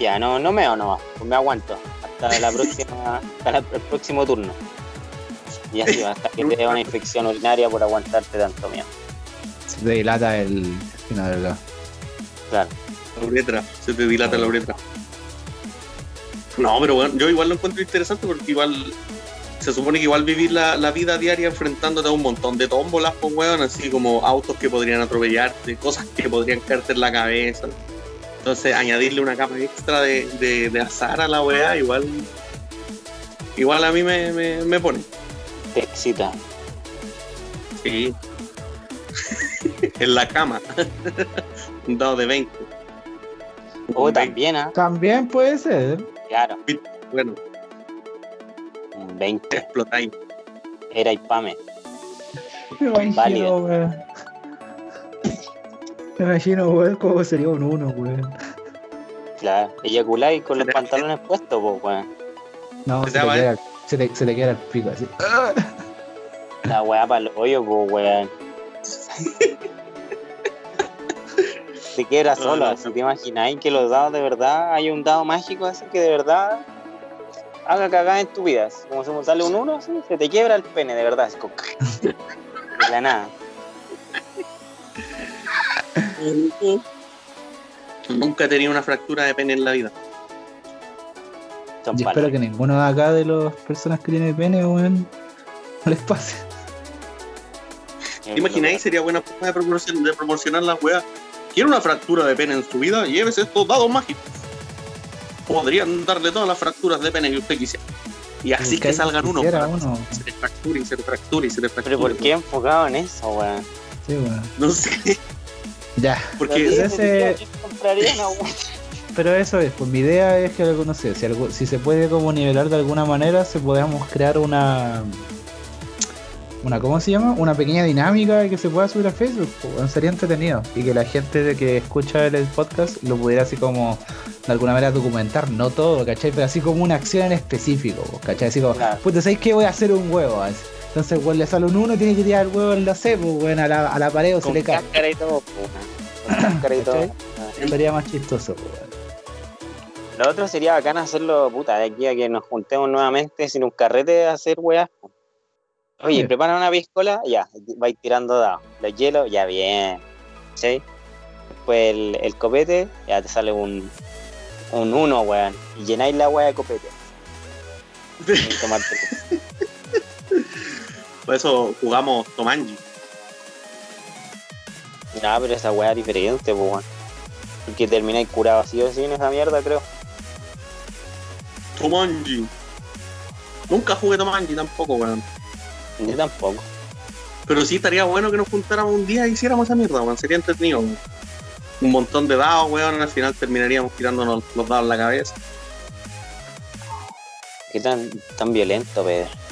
ya no, no meo nomás, pues me aguanto. Hasta la próxima, hasta la- el próximo turno. Y así va, hasta que te dé una infección urinaria por aguantarte tanto miedo. Se te dilata el final del lado. Claro. La uretra, se te dilata la uretra. No, pero bueno, yo igual lo encuentro interesante porque igual se supone que igual vivir la, la vida diaria enfrentándote a un montón de tómbolas, pues weón, así como autos que podrían atropellarte, cosas que podrían caerte en la cabeza. Entonces añadirle una capa extra de, de, de azar a la weá, igual igual a mí me, me, me pone. Te excita. Sí. en la cama. un dado de 20. O Un 20. también, ¿ah? También puede ser. Claro, Bueno, un 20. explotáis. Era y pame. Me imagino, Válido. Me imagino, weón, cómo sería un uno, weón. Claro, eyaculáis con los pantalones puestos, pues weón. No, Se se, te queda, se, te, se le queda el pico así. La weá para el hoyo, pues weón. Se quiebra No, solo, no, así te imagináis que los dados de verdad, hay un dado mágico así que de verdad haga cagada en tu vida. Como si sale un uno, así, se te quiebra el pene, de verdad, es como de la nada. Nunca he tenido una fractura de pene en la vida. Son Yo espero que ninguno de acá de las personas que tienen pene, weón, no les pase. ¿Te imagináis? Sería buena forma de promocionar, de promocionar las weas. quiere una fractura de pene en su vida, llévese estos dados mágicos. Podrían darle todas las fracturas de pene que usted quisiera. Y así que que salgan uno. uno. Se le fractura y se le fractura y se le fractura. Pero ¿por qué enfocado en eso, weón? Sí, weón. No sé, Ya. porque ese- compraría una. Pero eso es, pues mi idea es que, no sé, si, algo- si se puede como nivelar de alguna manera, se podamos crear una, una, ¿cómo se llama? Una pequeña dinámica que se pueda subir a Facebook, pues, sería entretenido. Y que la gente de que escucha el, el podcast lo pudiera así como, de alguna manera documentar, no todo, ¿cachai? Pero así como una acción en específico, pues, ¿cachai? Así como, Claro. puta, ¿sabes qué? Voy a hacer un huevo, así. Entonces, weón, le sale un uno, tiene que tirar el huevo en la C, pues, weón, a la, a la pared o se Con le cae. cáscara y todo. Con cáscara y todo. ¿Cachai? Sería más chistoso, pues, weón. Lo otro sería bacán hacerlo, puta, de aquí a que nos juntemos nuevamente sin un carrete a hacer weas. po. Oye, prepara una piscola, ya, vais tirando dados. Los hielos, ya bien. ¿Sí? Después el, el copete, ya te sale un un uno, weón. Y llenáis la wea de copete. Sin tomarte. Por eso jugamos Tomanji. No, pero esa wea es diferente, pues, weón. Porque termináis curado así o así en esa mierda, creo. Tomanji. Nunca jugué Tomanji tampoco, weón. Yo tampoco. Pero sí estaría bueno que nos juntáramos un día y hiciéramos esa mierda, weón. Sería entretenido, weón. Un montón de dados, weón. Al final terminaríamos tirándonos los dados en la cabeza. Qué tan, tan violento, Pedro.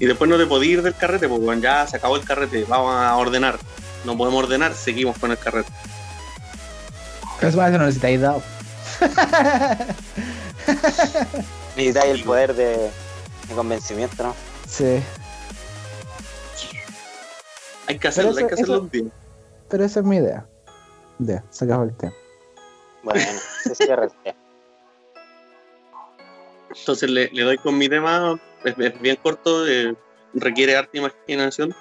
Y después no te podías ir del carrete, porque ya se acabó el carrete. Vamos a ordenar. No podemos ordenar, seguimos con el carrete. Eso más no necesitáis dado. Necesitáis el poder de, de convencimiento, ¿no? Sí. Hay que hacerlo, eso- hay que hacerlo eso- un día. Pero esa es mi idea. Ya, se acabó el tema. Bueno, se cierra el tema. Entonces le, le doy con mi tema. Es, es bien corto, eh, requiere arte e imaginación.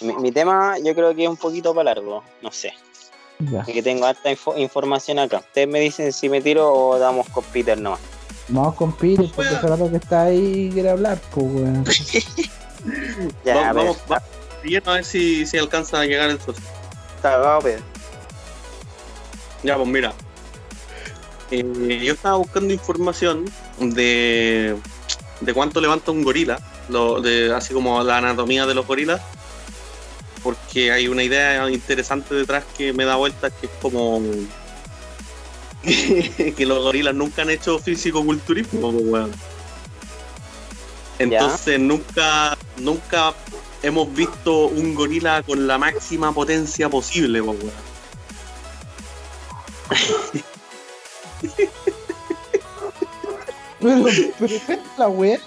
Mi, mi tema yo creo que es un poquito para largo, no sé. Ya. Que tengo harta info- información acá. Ustedes me dicen si me tiro o damos con Peter nomás. Vamos con Piri, porque hace rato que está ahí y quiere hablar, pues, weón. Ya, vamos, a ver, vamos, va- bien, a ver si, si alcanza a llegar el socio. está cagado, Pedro. Ya, pues mira. Eh, yo estaba buscando información de, de cuánto levanta un gorila, lo, de, así como la anatomía de los gorilas, porque hay una idea interesante detrás que me da vuelta, que es como que los gorilas nunca han hecho físico-culturismo, weón. Entonces nunca, nunca hemos visto un gorila con la máxima potencia posible, weón. Pero, pero, ¿qué es la weá?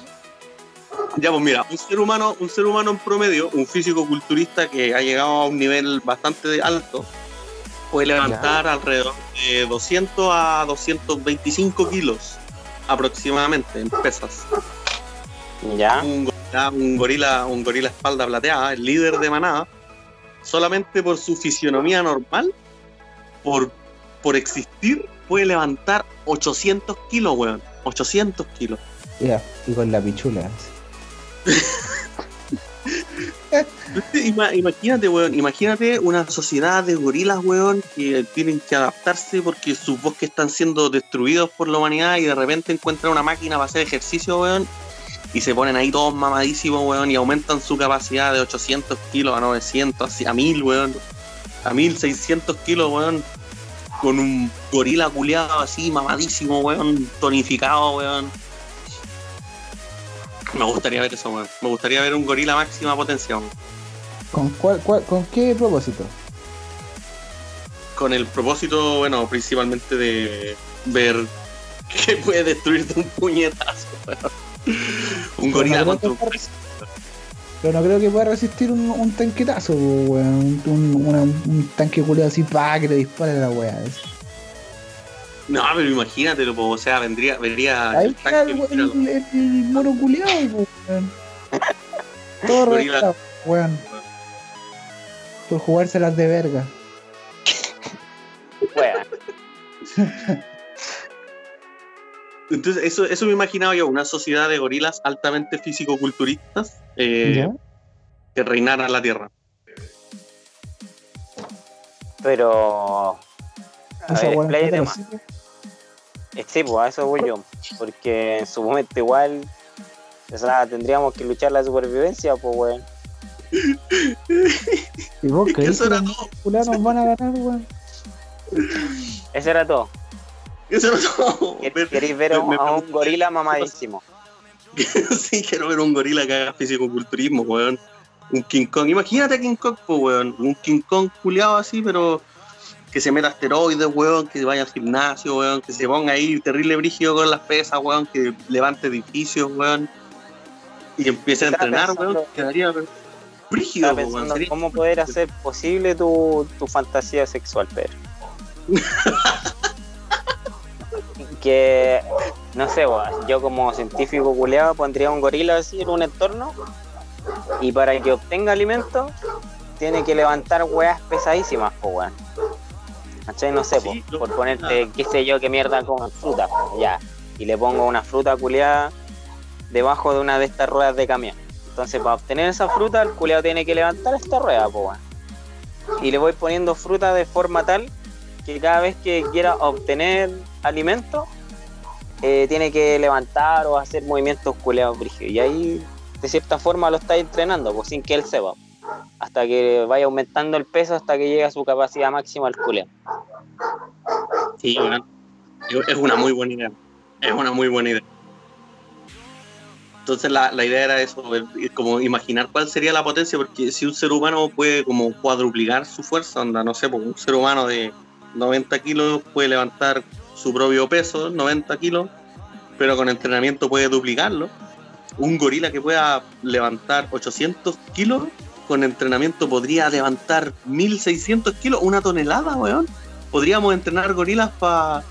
Ya, pues mira, un ser humano, un ser humano en promedio, un físico culturista que ha llegado a un nivel bastante alto, puede levantar alrededor de 200 a 225 kilos aproximadamente en pesas. Ya, Un gorila, un gorila, un gorila espalda plateada, el líder de manada, solamente por su fisionomía normal, por, por existir, puede levantar 800 kilos, weón. 800 kilos. Ya, y con la pichula. Ima- Imagínate, weón, imagínate una sociedad de gorilas, weón, que tienen que adaptarse porque sus bosques están siendo destruidos por la humanidad y de repente encuentran una máquina para hacer ejercicio, weón, y se ponen ahí todos mamadísimos, weón, y aumentan su capacidad de 800 kilos a 900, así, a 1000, weón, a 1600 kilos, weón, con un gorila culiado así, mamadísimo, weón, tonificado, weón. Me gustaría ver eso, weón. Me gustaría ver un gorila máxima potencia, weón. ¿Con, cuál, cuál- ¿Con qué propósito? con el propósito, bueno, principalmente de ver que puede destruir de un puñetazo. weón. Un gorila contra un Pero no creo que pueda resistir un, un tanquetazo, weón. Un, un, una- un tanque culiado así, pa, que le dispare a la weá. No, pero imagínate, po, o sea, vendría, vendría Ahí el tanque, el, míralo. el, el, el mono culiado, po, weón. Todo reventado, weón. Por jugárselas de verga. weón. Entonces, eso, eso me imaginaba yo, una sociedad de gorilas altamente físico-culturistas eh, que reinaran la Tierra. Pero. A ver, expláyate en más. sí, pues a eso voy yo. Porque en su momento igual. O sea, tendríamos que luchar la supervivencia, pues, weón. ¿Y vos crees Eso que era los van a ganar, weón? Eso era todo. Eso era todo. ¿Quer- Ver- ¿Queréis ver a un, a gorila mamadísimo? sí, quiero ver un gorila que haga fisicoculturismo, weón. Un King Kong. Imagínate a King Kong, pues, weón. Un King Kong culiado así, pero que se meta asteroides, weón, que vaya al gimnasio, weón, que se ponga ahí terrible brígido con las pesas, weón, que levante edificios, weón. Y que empiece a entrenar, pensando- weón. Quedaría brígido, weón. cómo poder hacer posible tu, tu fantasía sexual, Pedro. que, no sé, weón, yo como científico culeado pondría un gorila así en un entorno y para que obtenga alimento tiene que levantar weas pesadísimas, po, weón. ¿Cachai? No sé, Sí, por ponerte, qué sé yo, qué mierda con fruta, po, ya. Y le pongo una fruta culeada debajo de una de estas ruedas de camión. Entonces, para obtener esa fruta, el culeado tiene que levantar esta rueda, po, weón. Y le voy poniendo fruta de forma tal que cada vez que quiera obtener alimento, eh, tiene que levantar o hacer movimientos culeados brígidos. Y ahí, de cierta forma, lo está entrenando, pues, sin que él sepa. Hasta que vaya aumentando el peso hasta que llegue a su capacidad máxima el culeo. Sí, weón. Es una muy buena idea. Es una muy buena idea. Entonces la, la idea era eso, como imaginar cuál sería la potencia, porque si un ser humano puede como cuadruplicar su fuerza, onda, no sé, porque un ser humano de 90 kilos puede levantar su propio peso, 90 kilos, pero con entrenamiento puede duplicarlo. Un gorila que pueda levantar 800 kilos, con entrenamiento podría levantar 1600 kilos, una tonelada, weón. Podríamos entrenar gorilas pa-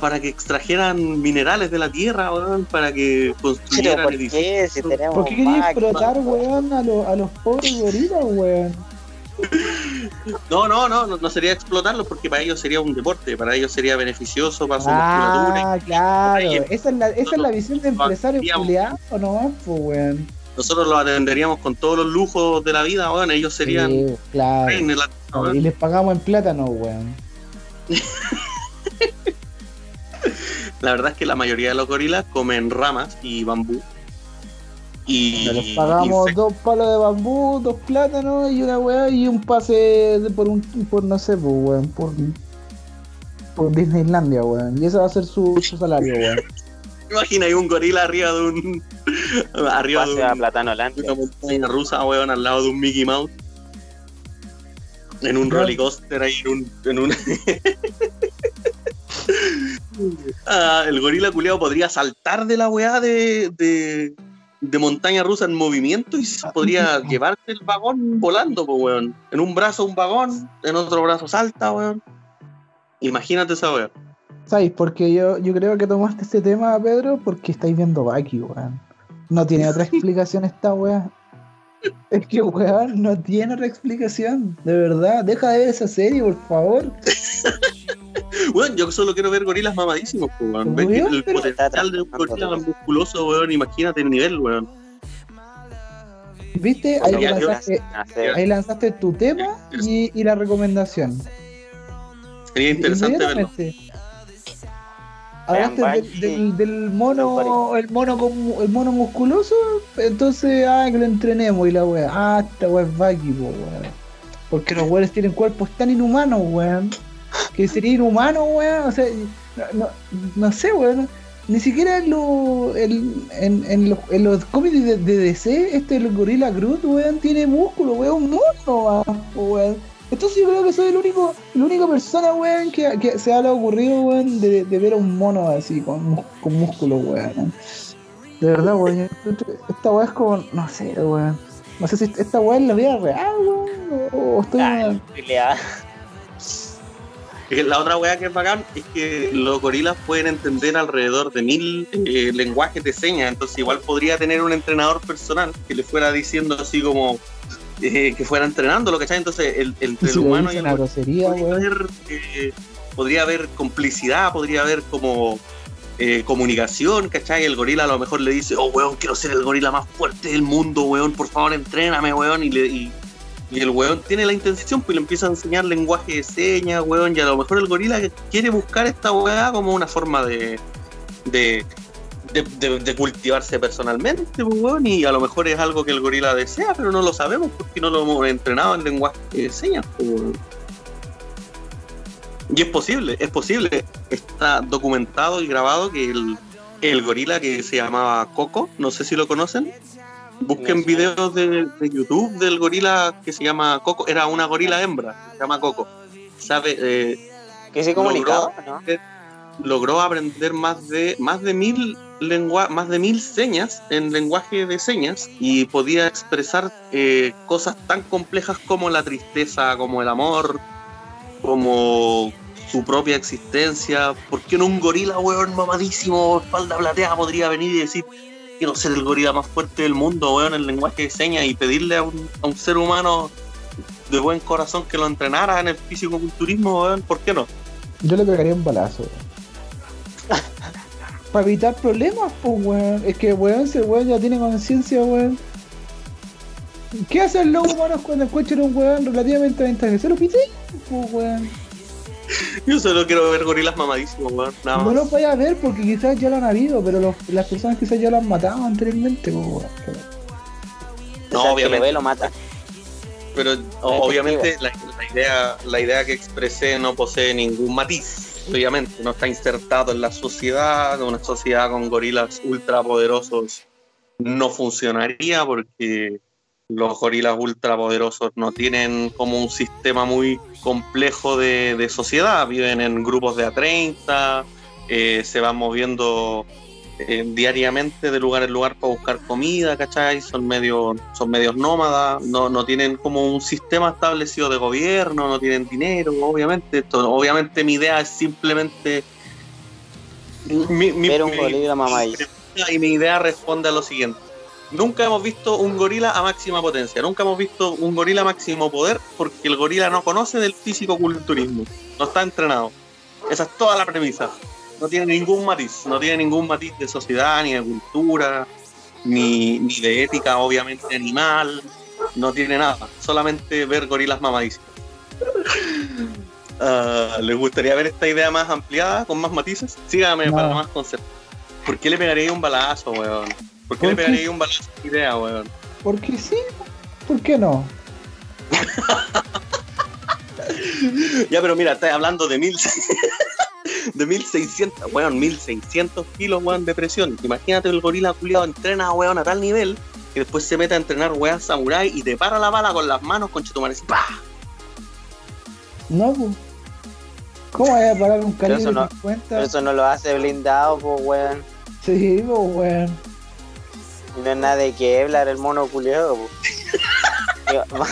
para que extrajeran minerales de la tierra, weón, para que Pero construyeran ¿por edificios. qué? Si ¿Por qué querías máquinas. explotar, weón, a los pobres gorilas, weón? No, no, no, no, sería explotarlos porque para ellos sería un deporte, para ellos sería beneficioso para su musculatura. Ah, claro. Esa es la, esa es la visión de empresario Digamos. culiado, ¿no? Pues, weón. Nosotros los atenderíamos con todos los lujos de la vida, weón, ellos serían Sí, claro. Y les pagamos en plátano, weón. La verdad es que la mayoría de los gorilas comen ramas y bambú. Y Les pagamos dos palos de bambú, dos plátanos y una weá y un pase de- por un, por no sé, pues, weón, por, por Disneylandia, weón. Y ese va a ser su, su salario, weón. Imagina hay un gorila arriba de un arriba de, Pase a un- Platano una montaña rusa, weón, al lado de un Mickey Mouse. En un roller coaster ahí en un. En un... Ah, el gorila culeado podría saltar de la weá de, de, de montaña rusa en movimiento y se podría llevarse el vagón volando, pues, weón. En un brazo un vagón, en otro brazo salta, weón. Imagínate esa weá. ¿Sabes? Porque yo, yo creo que tomaste este tema, Pedro, porque estáis viendo Baki, weón. No tiene otra explicación esta weá. Es que, weón, no tiene otra explicación. De verdad, deja de ver esa serie, por favor. Weón, yo solo quiero ver gorilas mamadísimos, pues, weón. Weón, el pero- potencial de un gorila musculoso, weón. Imagínate el nivel, weón. ¿Viste? Ahí, Bueno, lanzaste, ahí lanzaste tu tema y, y la recomendación. Sería interesante verlo. Hablaste Vean, del, del, del mono, el mono con- el mono musculoso, entonces, ah, que lo entrenemos y la wea. Ah, esta wea es Baki, po, weón. Porque los weones tienen cuerpos tan inhumanos, weón. Que sería inhumano, weón. O sea, no, no, no sé, weón. Ni siquiera en, lo- en, en, en los, en los cómics de, de DC, este el gorila Groot, weón, tiene músculo, weón, un mono, weón. Entonces yo creo que soy el único, la única persona, weón, que, que se ha le ocurrido, weón, de, de ver a un mono así, con, con músculo, weón. De verdad, weón. Esta weá es como, no sé, weón. No sé si esta weá es la vida real, weón, o, estoy... Ah, La otra weá que es bacán es que los gorilas pueden entender alrededor de mil eh, lenguajes de señas, entonces igual podría tener un entrenador personal que le fuera diciendo así como eh, que fuera entrenándolo, ¿cachai? Entonces el, el- si humano y el grosería, podría haber, eh, podría haber complicidad, podría haber como eh, comunicación, ¿cachai? El gorila a lo mejor le dice, oh weón, quiero ser el gorila más fuerte del mundo, weón, por favor entréname, weón, y, le, y, Y el weón tiene la intención, pues le empieza a enseñar lenguaje de señas, weón, y a lo mejor el gorila quiere buscar esta weá como una forma de, de, de, de- de cultivarse personalmente, pues, weón, y a lo mejor es algo que el gorila desea, pero no lo sabemos porque no lo hemos entrenado en lenguaje de señas, pues, weón. Y es posible, es posible. Está documentado y grabado que el, el gorila que se llamaba Coco, no sé si lo conocen. Busquen videos de, de YouTube del gorila que se llama Coco. Era una gorila hembra, se llama Coco. Sabe, eh, Que se comunicaba, ¿no? logró aprender más de más de mil más de mil señas en lenguaje de señas y podía expresar eh, cosas tan complejas como la tristeza, como el amor, como su propia existencia. ¿Por qué no un gorila, weón, mamadísimo, espalda plateada, podría venir y decir quiero ser el gorila más fuerte del mundo, weón, en lenguaje de señas y pedirle a un, a un ser humano de buen corazón que lo entrenara en el físico-culturismo, weón? ¿Por qué no? Yo le pegaría un balazo. Para evitar problemas, pues, weón. Es que, weón, si el weón ya tiene conciencia, weón. ¿Qué hacen los humanos cuando encuentran un weón relativamente ventajoso? Se lo piten, pues, weón. Yo solo quiero ver gorilas mamadísimos, weón. Nada No más. lo vaya a ver porque quizás ya lo han habido, pero los- las personas quizás ya lo han matado anteriormente, pues, weón. No, O sea, el que obviamente. lo ve lo mata. Pero obviamente la, la idea, la idea que expresé no posee ningún matiz. Obviamente, no está insertado en la sociedad. Una sociedad con gorilas ultrapoderosos no funcionaría porque los gorilas ultrapoderosos no tienen como un sistema muy complejo de, de sociedad. Viven en grupos de a 30, eh, se van moviendo eh, diariamente de lugar en lugar para buscar comida, ¿cachai? Son medio, son medios nómadas, no, no tienen como un sistema establecido de gobierno, no tienen dinero, obviamente. Esto, obviamente mi idea es simplemente mi, mi- Ver un y mi idea responde a lo siguiente. Nunca hemos visto un gorila a máxima potencia, nunca hemos visto un gorila a máximo poder porque el gorila no conoce del físico-culturismo, no está entrenado. Esa es toda la premisa. No tiene ningún matiz, no tiene ningún matiz de sociedad, ni de cultura, ni, ni de ética, obviamente, animal, no tiene nada, solamente ver gorilas mamadísimos. Ah, ¿Les gustaría ver esta idea más ampliada, con más matices? Síganme No. para más conceptos. ¿Por qué le pegaría un balazo, weón? ¿Por qué le pegaría un balazo a esta idea, weón? Porque sí, ¿por qué no? Ya, pero mira, estás hablando de mil... de 1600, weón, 1600 kilos, weón, de presión. Imagínate el gorila culiado entrena, weón, a tal nivel que después se mete a entrenar, weón, samurai y te para la bala con las manos con chetumares y ¡pah! No, pues. ¿Cómo voy a parar un Pero eso calibre no- 50? Pero eso no lo hace blindado, pues, weón. Sí, pues, weón. Y no es nada de que hablar el mono culeado, pues. va,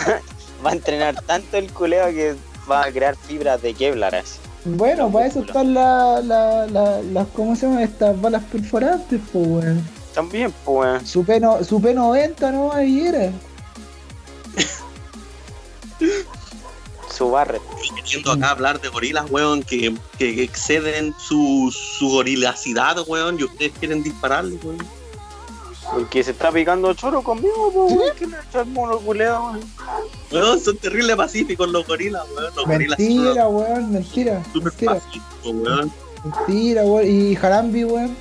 va a entrenar tanto el culeo que va a crear fibras de Kevlar así. Bueno, para eso están las, la, la, las, ¿cómo se llaman? Estas balas perforantes, pues, weón. También, pues, weón. Su, P, su P90 no ahí era. Su barre. Queriendo acá hablar de gorilas, weón, que, que exceden su, su gorilacidad, weón, y ustedes quieren dispararle, weón. Porque se está picando choro conmigo, weón. ¿Qué le el mono culeado, weón? Weón, son terribles pacíficos los gorilas, weón. Los gorilas Mentira, weón, mentira. súper Mentira, pacíficos, weón. mentira, weón. Y Jarambi, weón.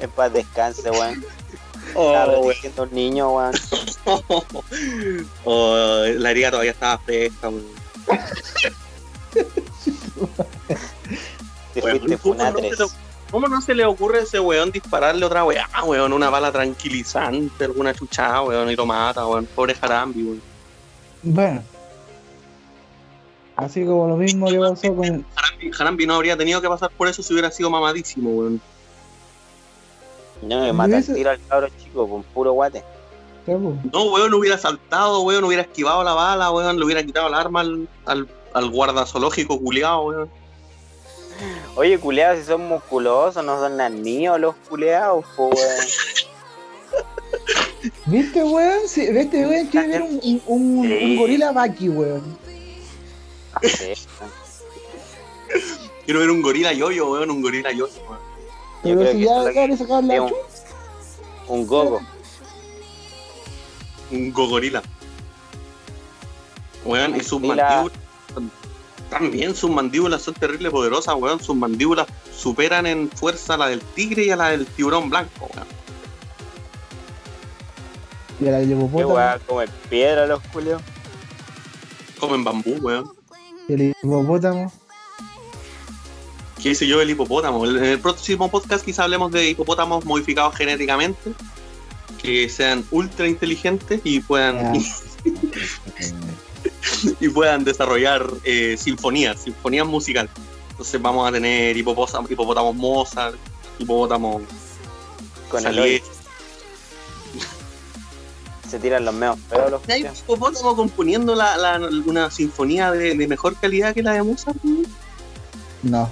Es para descanse, weón. Oh, weón. un niño, weón. Oh, la herida todavía estaba fresca, weón. Te Weón, fuiste ¿cómo no se le- ¿Cómo no se le ocurre a ese weón dispararle otra weá, weón? Una bala tranquilizante, alguna chuchada, weón, y lo mata, weón. Pobre Jarambi, weón. Bueno. Así como lo mismo que pasó con. Jarambi, Jarambi no habría tenido que pasar por eso si hubiera sido mamadísimo, weón. No, me mata el tiro al cabro chico con puro guate. No, weón, hubiera saltado, weón, hubiera esquivado la bala, weón, le hubiera quitado el arma al, al, al guarda zoológico culiado, weón. Oye, culeados, si son musculosos, no son niños los culeados, pues, weón. ¿Viste, weón? Sí, ¿Viste, weón? Quiere ver un, un, un, un gorila Baki, weón. Sí. Quiero ver un gorila yoyo, weón, un gorila yoyo, weón. Pero creo si que ya, ya le sacaron la un-. Un gogo. Un gogorila. Weón, y sus mandíbulas. También sus mandíbulas son terrible poderosas, weón. Sus mandíbulas superan en fuerza a la del tigre y a la del tiburón blanco, weón. Y a la del Qué hipopótamo. weá, comer piedra los culios. Comen bambú, weón. Y el hipopótamo. ¿Qué hice yo del hipopótamo? En el próximo podcast quizá hablemos de hipopótamos modificados genéticamente, que sean ultra inteligentes y puedan. y puedan desarrollar eh, sinfonías, sinfonías musicales. Entonces vamos a tener hipopótamos, hipopótamos Mozart, hipopótamos Con el Salieri. hoyo. Se tiran los meos feos los ¿Hay hipopótamo componiendo la, la- una sinfonía de, de mejor calidad que la de Mozart? weón? No.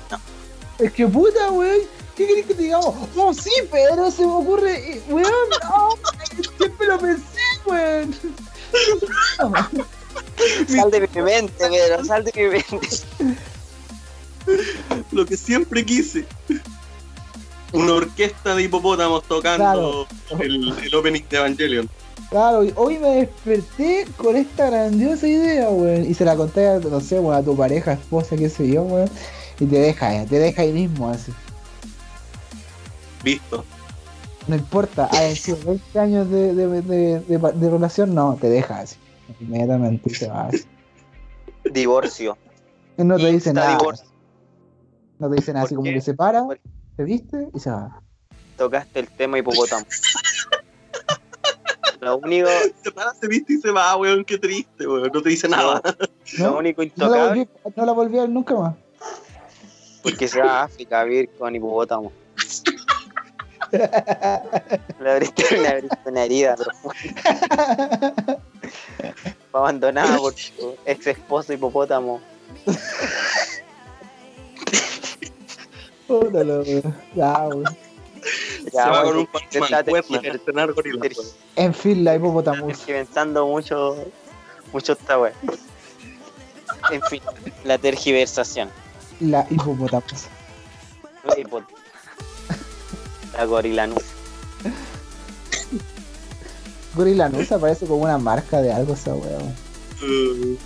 Es que puta, weón. ¿Qué querés que te digamos? No, sí, pero se me ocurre. y- Weón, no. Siempre lo pensé, weón. Sal de mi mente, Pedro, sal de mi mente. Lo que siempre quise. Una orquesta de hipopótamos tocando el, el opening de Evangelion. Claro, hoy me desperté con esta grandiosa idea, weón. Y se la conté a, no sé, weón, a tu pareja, esposa, qué sé yo, weón. Y te deja, eh, te deja ahí mismo, así. Visto. No importa, hayan sido 20 años de, de, de, de, de relación, no, te deja así. Inmediatamente y se va. Divorcio. Y no te dice nada. divorcio. No te dice nada, ¿Por así como que se para, ¿Por- se viste y se va. Tocaste el tema hipopótamo. Lo único, Se para, se viste y se va, weón. Qué triste, weón. No te dice nada. lo único No la, intocable volví, no la volví a ver nunca más. porque se va a África a vivir con hipopótamo. Le abriste, le abriste una herida profunda. Fue abandonada por su ex esposo hipopótamo. Puta weón. Ya, weón. Ya, se va con un weón. En fin, la Estás hipopótamo. tergiversando mucho, mucho esta wea. En fin, la tergiversación. La hipopótamo. La hipo- La gorilanusa. Gorilanusa parece como una marca de algo esa weón. En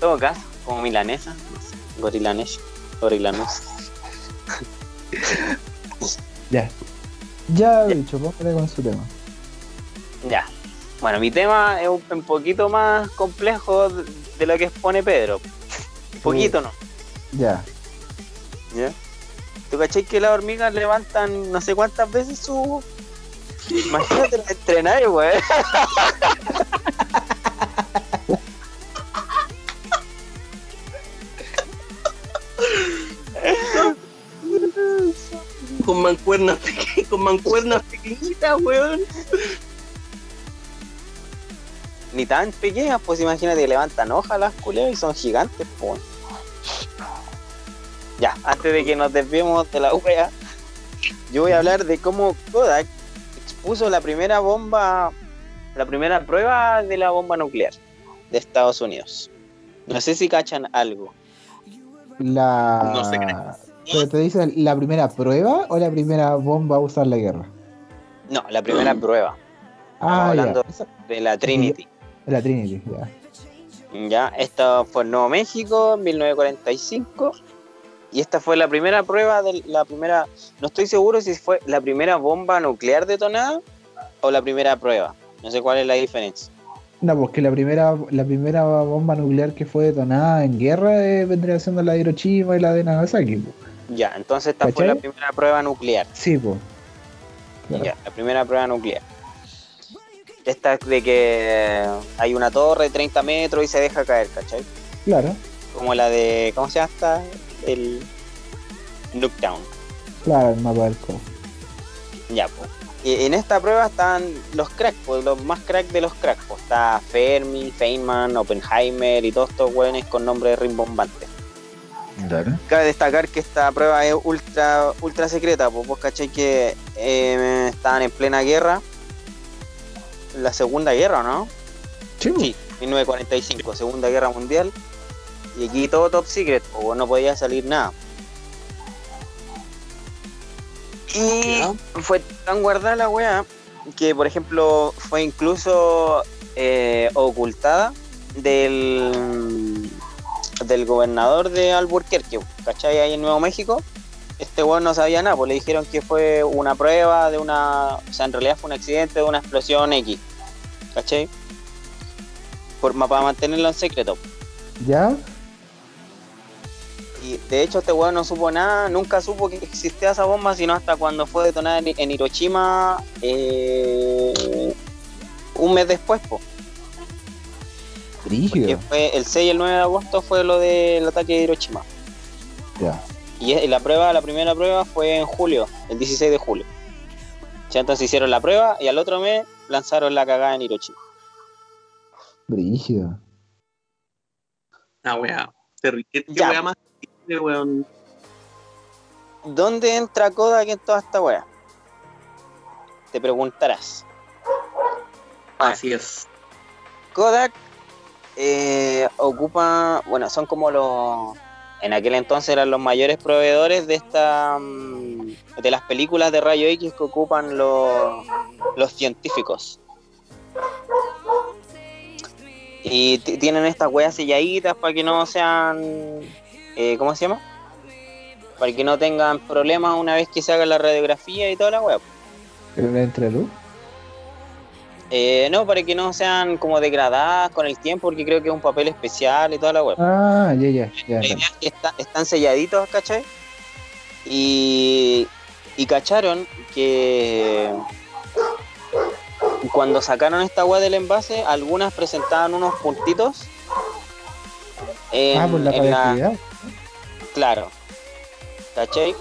todo caso, como milanesa, no sé, gorilanesh, gorilanusa. Ya. Ya, bicho, póngale con su tema. Ya. Bueno, mi tema es un, un poquito más complejo de, de lo que expone Pedro. Un poquito, ¿no? Ya. ¿Ya? ¿Tú cachai que las hormigas levantan no sé cuántas veces su... Imagínate la entrenar, güey. con mancuernas peque- con mancuernas pequeñitas, weón. Ni tan pequeñas, pues imagínate que levantan hojas las culeras y son gigantes, pues. Ya, antes de que nos desviemos de la wea, yo voy a hablar de cómo Kodak expuso la primera bomba, la primera prueba de la bomba nuclear de Estados Unidos. No sé si cachan algo. La. No sé qué ¿Pero te dice la primera prueba o la primera bomba a usar la guerra? No, la primera prueba Ah, hablando- ya. De la Trinity. la Trinity, ya. Ya, esta fue en Nuevo México, en 1945. Y esta fue la primera prueba de la primera. No estoy seguro si fue la primera bomba nuclear detonada o la primera prueba. No sé cuál es la diferencia. No, porque la primera, la primera bomba nuclear que fue detonada en guerra eh, vendría siendo la de Hiroshima y la de Nagasaki. po. Ya, entonces esta fue la primera prueba nuclear. Sí, pues. Claro. Ya, la primera prueba nuclear. Esta es de que hay una torre de 30 metros y se deja caer, ¿cachai? Claro, Como la de. ¿Cómo se llama esta? El. Nuketown. claro, el mapa del co. Ya, pues. Y en esta prueba están los cracks, pues, los más cracks de los cracks. Pues. Está Fermi, Feynman, Oppenheimer y todos estos hueones con nombres rimbombantes. Claro. Cabe destacar que esta prueba es ultra ultra secreta, pues vos cachai que eh, estaban en plena guerra. La segunda guerra, ¿no? Sí. Sí, 1945, Segunda Guerra Mundial. Y aquí todo top secret, pues no podía salir nada. Y Ya. fue tan guardada la weá que, por ejemplo, fue incluso eh, ocultada del, del gobernador de Albuquerque, ¿cachai? Ahí en Nuevo México. Este weón no sabía nada, pues le dijeron que fue una prueba de una. O sea, en realidad fue un accidente de una explosión X, ¿cachai? Por, para mantenerlo en secreto. ¿Ya? Y de hecho este weón no supo nada, nunca supo que existía esa bomba, sino hasta cuando fue detonada en, en Hiroshima eh, un mes después, po. Fue el 6 y el 9 de agosto fue lo del ataque de Hiroshima. Ya. Y la prueba, la primera prueba fue en julio, el 16 de julio. Ya entonces hicieron la prueba y al otro mes lanzaron la cagada en Hiroshima. Brígido. Ah, weá. Terri- ¿Qué qué Ya. weá más weón? ¿Dónde entra Kodak en toda esta wea? Te preguntarás. Así es. Kodak eh, ocupa, bueno, son como los, en aquel entonces eran los mayores proveedores de esta, mm, de las películas de rayo X que ocupan los, los científicos. Y tienen estas weas selladitas para que no sean, eh, ¿cómo se llama? Para que no tengan problemas una vez que se haga la radiografía y toda la wea. ¿Pero no entra luz? Eh, no, para que no sean como degradadas con el tiempo, porque creo que es un papel especial y toda la web. Ah, ya, ya, ya. La idea es que está- están selladitos, ¿cachai? Y, y cacharon que cuando sacaron esta weá del envase, algunas presentaban unos puntitos. en- Ah, por la en la-. Claro. ¿Cachai?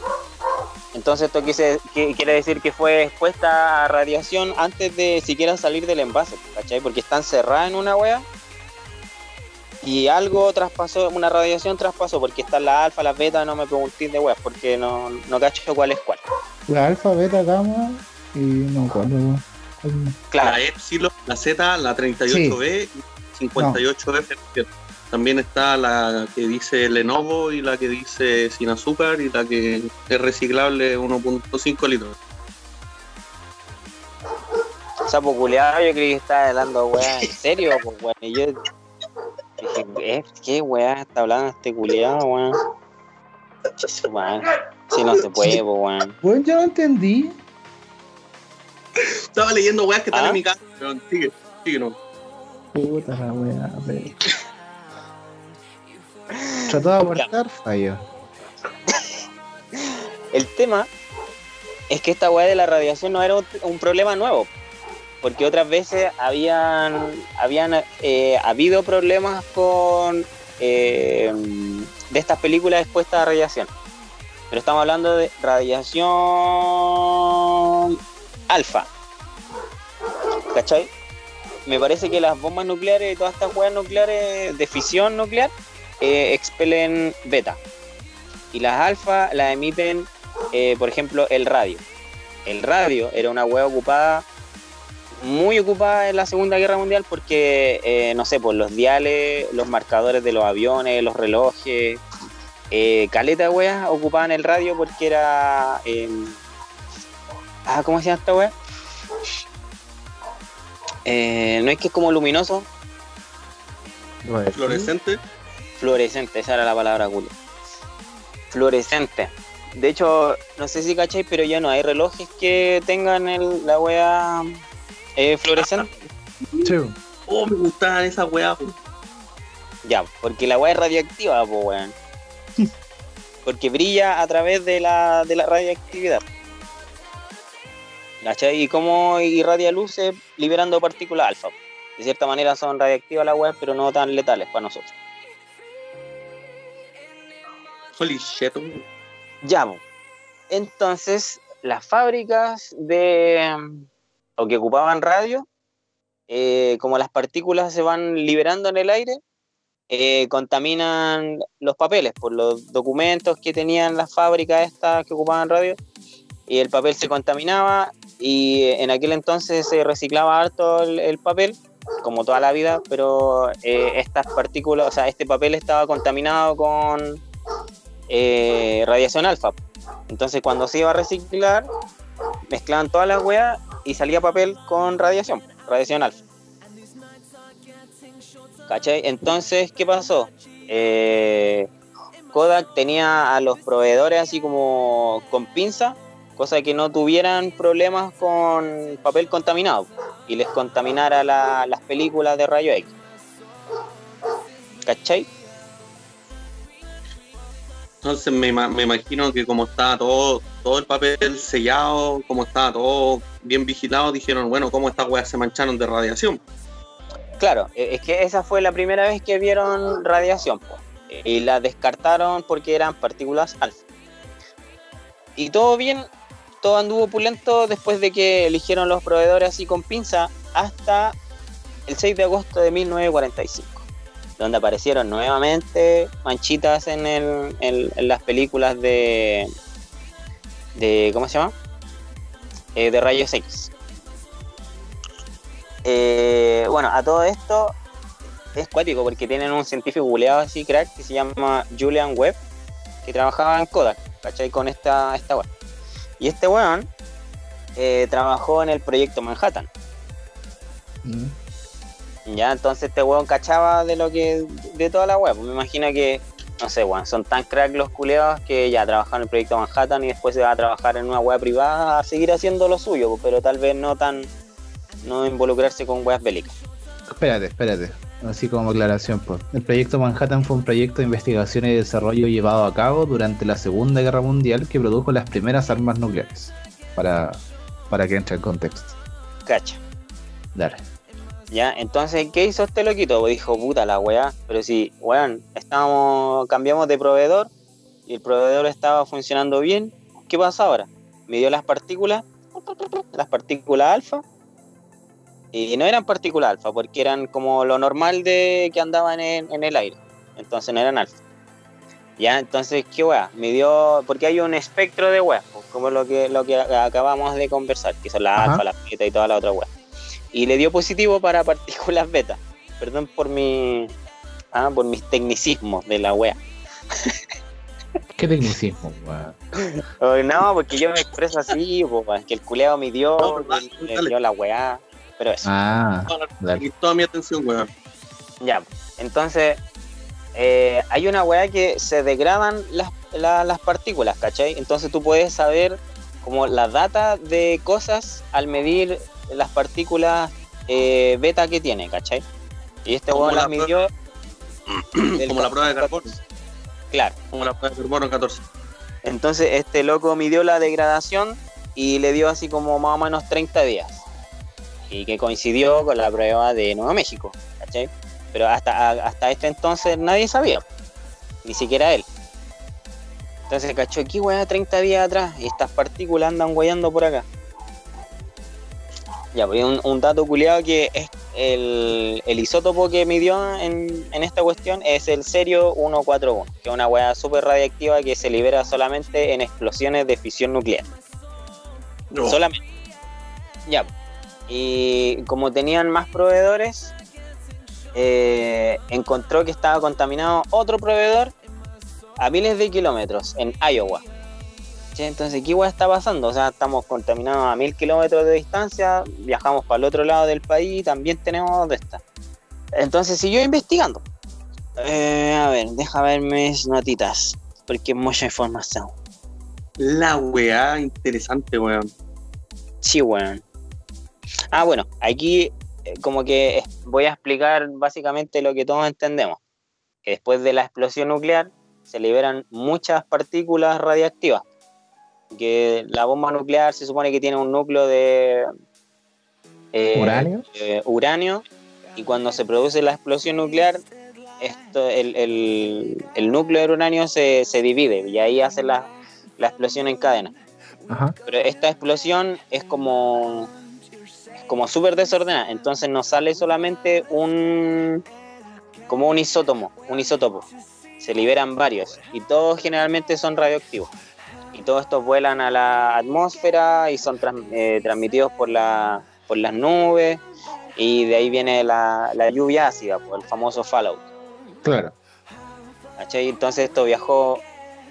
Entonces esto quise- que- quiere decir que fue expuesta a radiación antes de siquiera salir del envase, ¿cachai? Porque están cerradas en una wea y algo traspasó, una radiación traspasó, porque están las alfa, las beta, no me preguntéis de weas, porque no, no cacho cuál es cuál. La alfa, beta, gamma y no. ¿Cuál más? Claro, La Epsilon, la Z, la 38B y 58F. También está la que dice Lenovo y la que dice sin azúcar y la que es reciclable 1.5 litros. sapo culeado, yo creí que estaba hablando weá, en serio, pues weón. Y yo dije, "Eh, ¿qué weá está hablando este culeado, madre. Si no se puede, pues weón. Bueno, yo no entendí. Estaba leyendo weas que están ¿Ah? en mi casa, pero sigue, sigue, no. Puta la wea, pero. Trató de abortar, falló. El tema es que esta weá de la radiación no era un, problema nuevo, porque otras veces habían, habían eh, habido problemas con eh, de estas películas expuestas a radiación. Pero estamos hablando de radiación alfa. ¿Cachai? Me parece que las bombas nucleares y todas estas weas nucleares de fisión nuclear eh, expelen beta. Y las alfa las emiten eh, por ejemplo, el radio. El radio era una hueá ocupada, muy ocupada en la Segunda Guerra Mundial porque, eh, no sé, por los diales, los marcadores de los aviones, los relojes, eh, caleta de weas ocupaban el radio porque era... eh, ah, ¿cómo se llama esta wea? Eh, no es que es como luminoso, Fluorescente. Fluorescente, esa era la palabra culo. Fluorescente. De hecho, no sé si cacháis, pero ya no hay relojes que tengan el, la wea eh, fluorescente. Sí. Oh, me gustaban esas weas. Ya, porque la wea es radioactiva, po weón. Porque brilla a través de la, de la radioactividad. ¿Cachai? Y cómo irradia luces liberando partículas alfa. De cierta manera son radioactivas las weas, pero no tan letales para nosotros. Holy shit. Po. entonces las fábricas de o que ocupaban radio, eh, como las partículas se van liberando en el aire, eh, contaminan los papeles por los documentos que tenían las fábricas estas que ocupaban radio y el papel se contaminaba y en aquel entonces se reciclaba harto el, el papel como toda la vida pero eh, estas partículas o sea este papel estaba contaminado con eh, radiación alfa Entonces cuando se iba a reciclar, mezclaban todas las weas y salía papel con radiación, radiación alfa. ¿Cachai? Entonces, ¿qué pasó? Eh, Kodak tenía a los proveedores así como con pinza, cosa que no tuvieran problemas con papel contaminado y les contaminara la- las películas de rayo X. ¿Cachai? Entonces me, me imagino que como estaba todo, todo el papel sellado, como estaba todo bien vigilado, dijeron, bueno, ¿cómo estas weas se mancharon de radiación? Claro, e- es que esa fue la primera vez que vieron radiación po, y la descartaron porque eran partículas alfa. Y todo bien, todo anduvo pulento después de que eligieron los proveedores así con pinza hasta el 6 de agosto de 1945, donde aparecieron nuevamente manchitas en, el- en- las películas de, de ¿cómo se llama? Eh, de rayos X. Eh, bueno, a todo esto es cuático porque tienen un científico buleado así, crack, que se llama Julian Webb, que trabajaba en Kodak, ¿cachai? Con esta, esta weá. Y este weón eh, trabajó en el proyecto Manhattan. Mm. Ya, entonces este weón cachaba de lo que. de toda la web. Me imagino que, no sé, weón, son tan crack los culeados que ya trabajaron en el proyecto Manhattan y después se va a trabajar en una web privada a seguir haciendo lo suyo, pero tal vez no tan. no involucrarse con weas bélicas. Espérate, espérate. Así como aclaración, pues. El proyecto Manhattan fue un proyecto de investigación y desarrollo llevado a cabo durante la Segunda Guerra Mundial que produjo las primeras armas nucleares. Para, para que entre en contexto. Cacha. Dale. Ya, entonces, ¿qué hizo este loquito? Pues dijo, puta la weá, pero si, weón, estábamos, cambiamos de proveedor y el proveedor estaba funcionando bien, ¿qué pasa ahora? Midió las partículas, las partículas alfa, y no eran partículas alfa, porque eran como lo normal de que andaban en, en el aire, entonces no eran alfa. Ya, entonces, ¿qué weá? Midió, porque hay un espectro de weá, pues, como lo que, lo que acabamos de conversar, que son las Ajá. alfa, las beta y toda la otra weá y le dio positivo para partículas beta. Perdón por mi ah, por mis tecnicismos de la wea. ¿Qué tecnicismo, weón? Oh, no, porque yo me expreso así, que el culeado midió, No, pero dale, le, dale. dio la weá, pero eso. Ah, dale. Y toda mi atención, weón. Ya, entonces eh, hay una weá que se degradan las, la- las partículas, ¿cachai? Entonces tú puedes saber como la data de cosas al medir las partículas eh, beta que tiene, ¿cachai? Y este las la prueba- midió. Como la prueba de carbono. Claro. Como la prueba de carbono 14. Entonces este loco midió la degradación y le dio así como más o menos 30 días. Y que coincidió con la prueba de Nuevo México, ¿cachai? Pero hasta, hasta este entonces nadie sabía, ni siquiera él. Entonces cachó aquí, weá, 30 días atrás y estas partículas andan guayando por acá. Ya, pues un, un dato culiado que es el, el isótopo que midió en, en esta cuestión es el Serio 141, que es una weá súper radiactiva que se libera solamente en explosiones de fisión nuclear. No. Solamente. Ya. Y como tenían más proveedores, eh, encontró que estaba contaminado otro proveedor a miles de kilómetros en Iowa. ¿Sí? Entonces, ¿qué igual está pasando? O sea, estamos contaminados a mil kilómetros de distancia, viajamos para el otro lado del país y también tenemos de esta. Entonces siguió investigando. Eh, a ver, deja ver mis notitas, porque es mucha información. La weá interesante, weón. Sí, weón. Ah, bueno, aquí eh, como que voy a explicar básicamente lo que todos entendemos. Que después de la explosión nuclear se liberan muchas partículas radiactivas. Que la bomba nuclear se supone que tiene un núcleo de eh, ¿Uranio? eh, uranio y cuando se produce la explosión nuclear esto, el, el- el núcleo de uranio se, se divide y ahí hace la, la explosión en cadena. Ajá. Pero esta explosión es como es como súper desordenada, entonces no sale solamente un como un isótomo, un isótopo. Se liberan varios y todos generalmente son radioactivos. Y todos estos vuelan a la atmósfera y son eh, transmitidos por, la, por las nubes y de ahí viene la, la lluvia ácida, por el famoso fallout. Claro. ¿cachai? Entonces esto viajó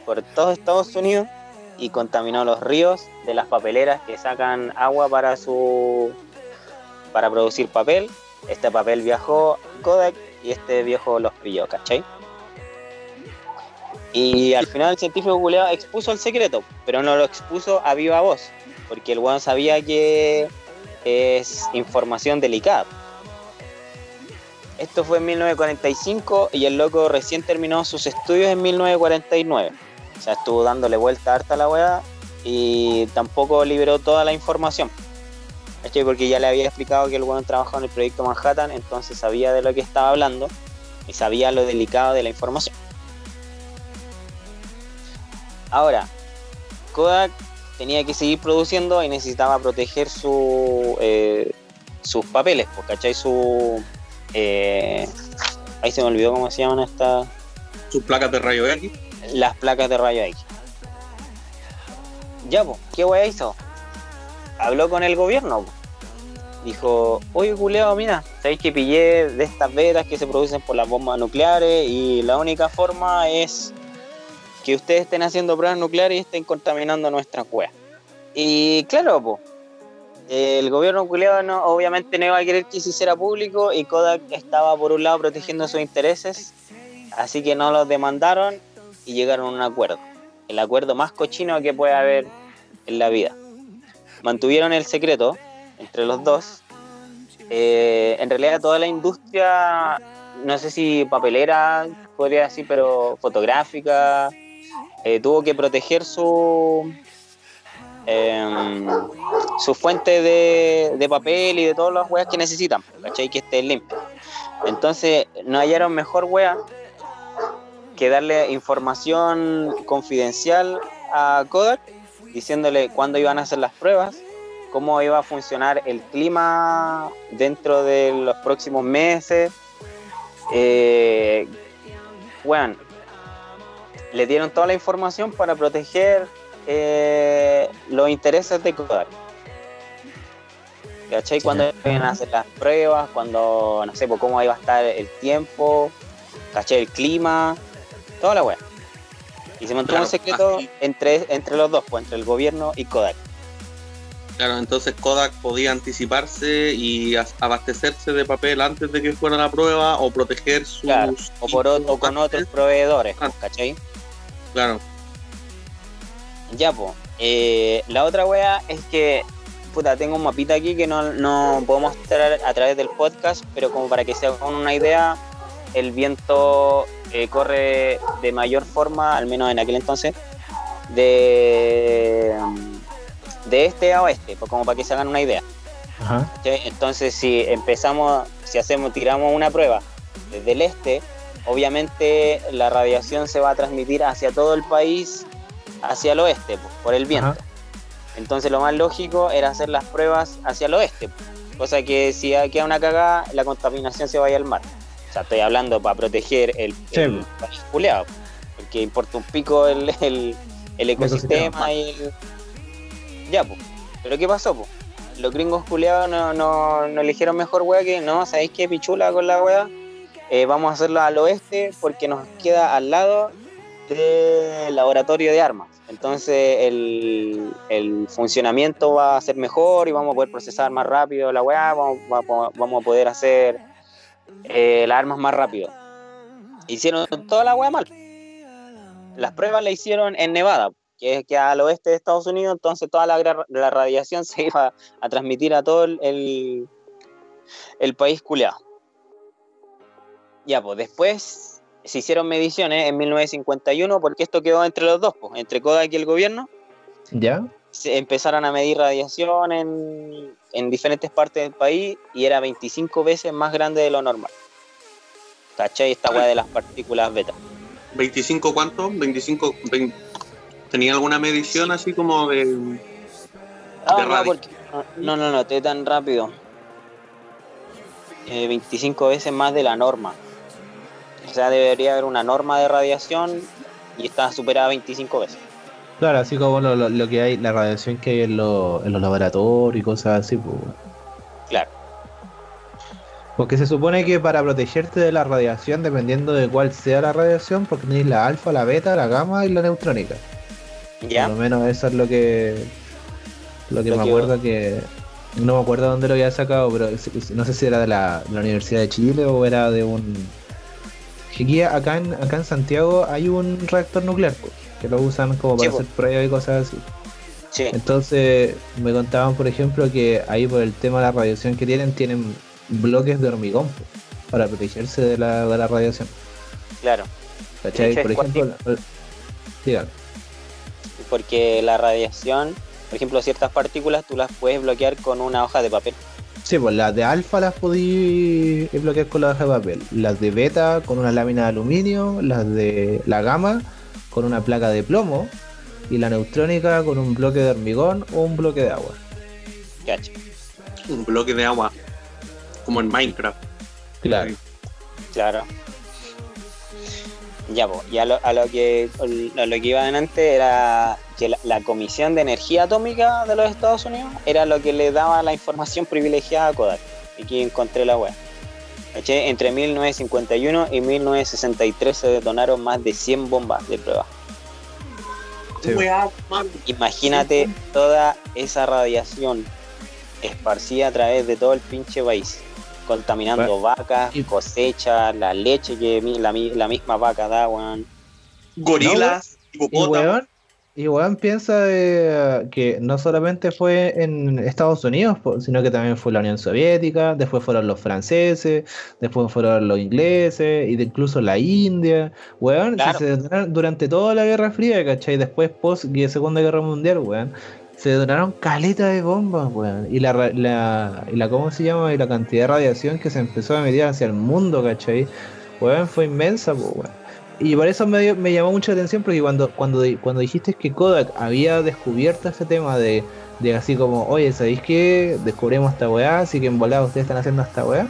por todo Estados Unidos y contaminó los ríos de las papeleras que sacan agua para su para producir papel. Este papel viajó a Kodak y este viejo los pilló, ¿cachai? Y al final el científico culeado expuso el secreto, pero no lo expuso a viva voz, porque el weón sabía que es información delicada. Esto fue en 1945 y el loco recién terminó sus estudios en 1949. O sea, estuvo dándole vuelta harta a la weá y tampoco liberó toda la información. ¿Cachai? Porque ya le había explicado que el weón trabajaba en el proyecto Manhattan, entonces sabía de lo que estaba hablando y sabía lo delicado de la información. Ahora, Kodak tenía que seguir produciendo y necesitaba proteger su, eh, sus papeles, pues, ¿cachai? Su. eh, ahí se me olvidó cómo se llaman estas. Sus placas de rayo X. Las placas de rayo X. Ya, pues, ¿qué wea hizo? Habló con el gobierno. po. Dijo, oye, culeado, mira, sabéis que pillé de estas vetas que se producen por las bombas nucleares y la única forma es que ustedes estén haciendo pruebas nucleares y estén contaminando nuestras weas. Y claro, po, el gobierno culeado no, obviamente no iba a querer que se hiciera público y Kodak estaba por un lado protegiendo sus intereses, así que no los demandaron y llegaron a un acuerdo. El acuerdo más cochino que puede haber en la vida. Mantuvieron el secreto entre los dos. Eh, en realidad toda la industria, no sé si papelera, podría decir, pero fotográfica, eh, tuvo que proteger su em, su fuente de, de papel y de todas las weas que necesitan, ¿cachai? Que esté limpio. Entonces, no hallaron mejor wea que darle información confidencial a Kodak, diciéndole cuándo iban a hacer las pruebas, cómo iba a funcionar el clima dentro de los próximos meses. Eh, bueno, le dieron toda la información para proteger eh, los intereses de Kodak. ¿Cachai? Cuando iban a hacer las pruebas, cuando, no sé, pues, cómo iba a estar el tiempo, ¿cachai? El clima, toda la wea. Y se mantuvo Claro, un secreto así. entre, entre los dos, pues, entre el gobierno y Kodak. Claro, entonces Kodak podía anticiparse y as- abastecerse de papel antes de que fuera la prueba o proteger sus. Claro, o, por otro, o con otros proveedores, Ah. ¿cachai? Claro, Ya, pues. la otra wea es que, puta, tengo un mapita aquí que no, no puedo mostrar a través del podcast, pero como para que se hagan una idea, el viento eh, corre de mayor forma, al menos en aquel entonces, de, de este a oeste, pues como para que se hagan una idea. Ajá. Entonces, si empezamos, si hacemos, tiramos una prueba desde el este, obviamente la radiación se va a transmitir hacia todo el país, hacia el oeste, pues, por el viento. Ajá. Entonces, lo más lógico era hacer las pruebas hacia el oeste, pues. cosa que si queda una cagada, la contaminación se vaya al mar. O sea, estoy hablando para proteger el, Sí, el país culeado, porque importa un pico el, el, el ecosistema y el. Ya, pues. Pero ¿qué pasó, pues? Los gringos culeados no, no, no eligieron mejor wea que no, ¿sabéis qué pichula con la wea? Eh, vamos a hacerlo al oeste porque nos queda al lado del laboratorio de armas. Entonces el, funcionamiento va a ser mejor y vamos a poder procesar más rápido la weá, vamos, a poder hacer eh, las armas más rápido. Hicieron toda la weá mal. Las pruebas la hicieron en Nevada, que es que al oeste de Estados Unidos, entonces toda la, radiación se iba a transmitir a todo el, el país culeado. Ya, pues después se hicieron mediciones en 1951 porque esto quedó entre los dos, pues, entre Kodak y el gobierno. ¿Ya? Se empezaron a medir radiación en, en diferentes partes del país y era 25 veces más grande de lo normal. ¿Cachai? Esta weá de las partículas beta. ¿25 cuánto? 25. vein- ¿Tenía alguna medición así como de.? Ah, De no, radio. porque, no, no, no, te tan rápido. Eh, 25 veces más de la norma. O sea, debería haber una norma de radiación y está superada 25 veces. Claro, así como lo, lo- lo que hay, la radiación que hay en, los- en los laboratorios y cosas así, pues. Claro. Porque se supone que para protegerte de la radiación, dependiendo de cuál sea la radiación, porque tenéis la alfa, la beta, la gamma y la neutrónica. Ya. Por lo menos eso es lo que lo que Lo me que- acuerdo que no me acuerdo dónde lo había sacado, pero no sé si era de la, de la Universidad de Chile o era de un que acá en acá en Santiago hay un reactor nuclear que lo usan como para Sí, hacer pruebas y cosas así. Sí. Entonces me contaban, por ejemplo, que ahí por el tema de la radiación que tienen, tienen bloques de hormigón para protegerse de la, de la radiación. Claro. ¿Cachai? Por ejemplo, eh, dígame. Porque la radiación, por ejemplo, ciertas partículas tú las puedes bloquear con una hoja de papel. Sí, pues las de alfa las podí bloquear con la hoja de papel. Las de beta con una lámina de aluminio. Las de la gamma con una placa de plomo. Y la neutrónica con un bloque de hormigón o un bloque de agua. ¿Cacha? Un bloque de agua. Como en Minecraft. Claro. Claro. Ya, pues, y a lo, a lo que a lo que iba adelante era que la, la Comisión de Energía Atómica de los Estados Unidos era lo que le daba la información privilegiada a Kodak. Aquí encontré la web. Entre 1951 y 1963 se detonaron más de 100 bombas de prueba. Sí. Imagínate toda esa radiación esparcida a través de todo el pinche país, contaminando vacas, y- cosechas, la leche que la, mi- la misma vaca da, weón. Gorilas, Y weón, y weón piensa que no solamente fue en Estados Unidos, sino que también fue la Unión Soviética, después fueron los franceses, después fueron los ingleses, y de incluso la India. Weón, si se durante toda la Guerra Fría, ¿cachai? Después, post Segunda Guerra Mundial, weón. Se detonaron caleta de bombas, weón. Y la, la, y la, ¿cómo se llama? Y la cantidad de radiación que se empezó a emitir hacia el mundo, ¿cachai? Weón, fue inmensa, po, weón. Y por eso me, me llamó mucho la atención, porque cuando, cuando, cuando dijiste que Kodak había descubierto ese tema de, de así como, oye, ¿sabéis qué? Descubrimos esta weá, así que en volada ustedes están haciendo esta weá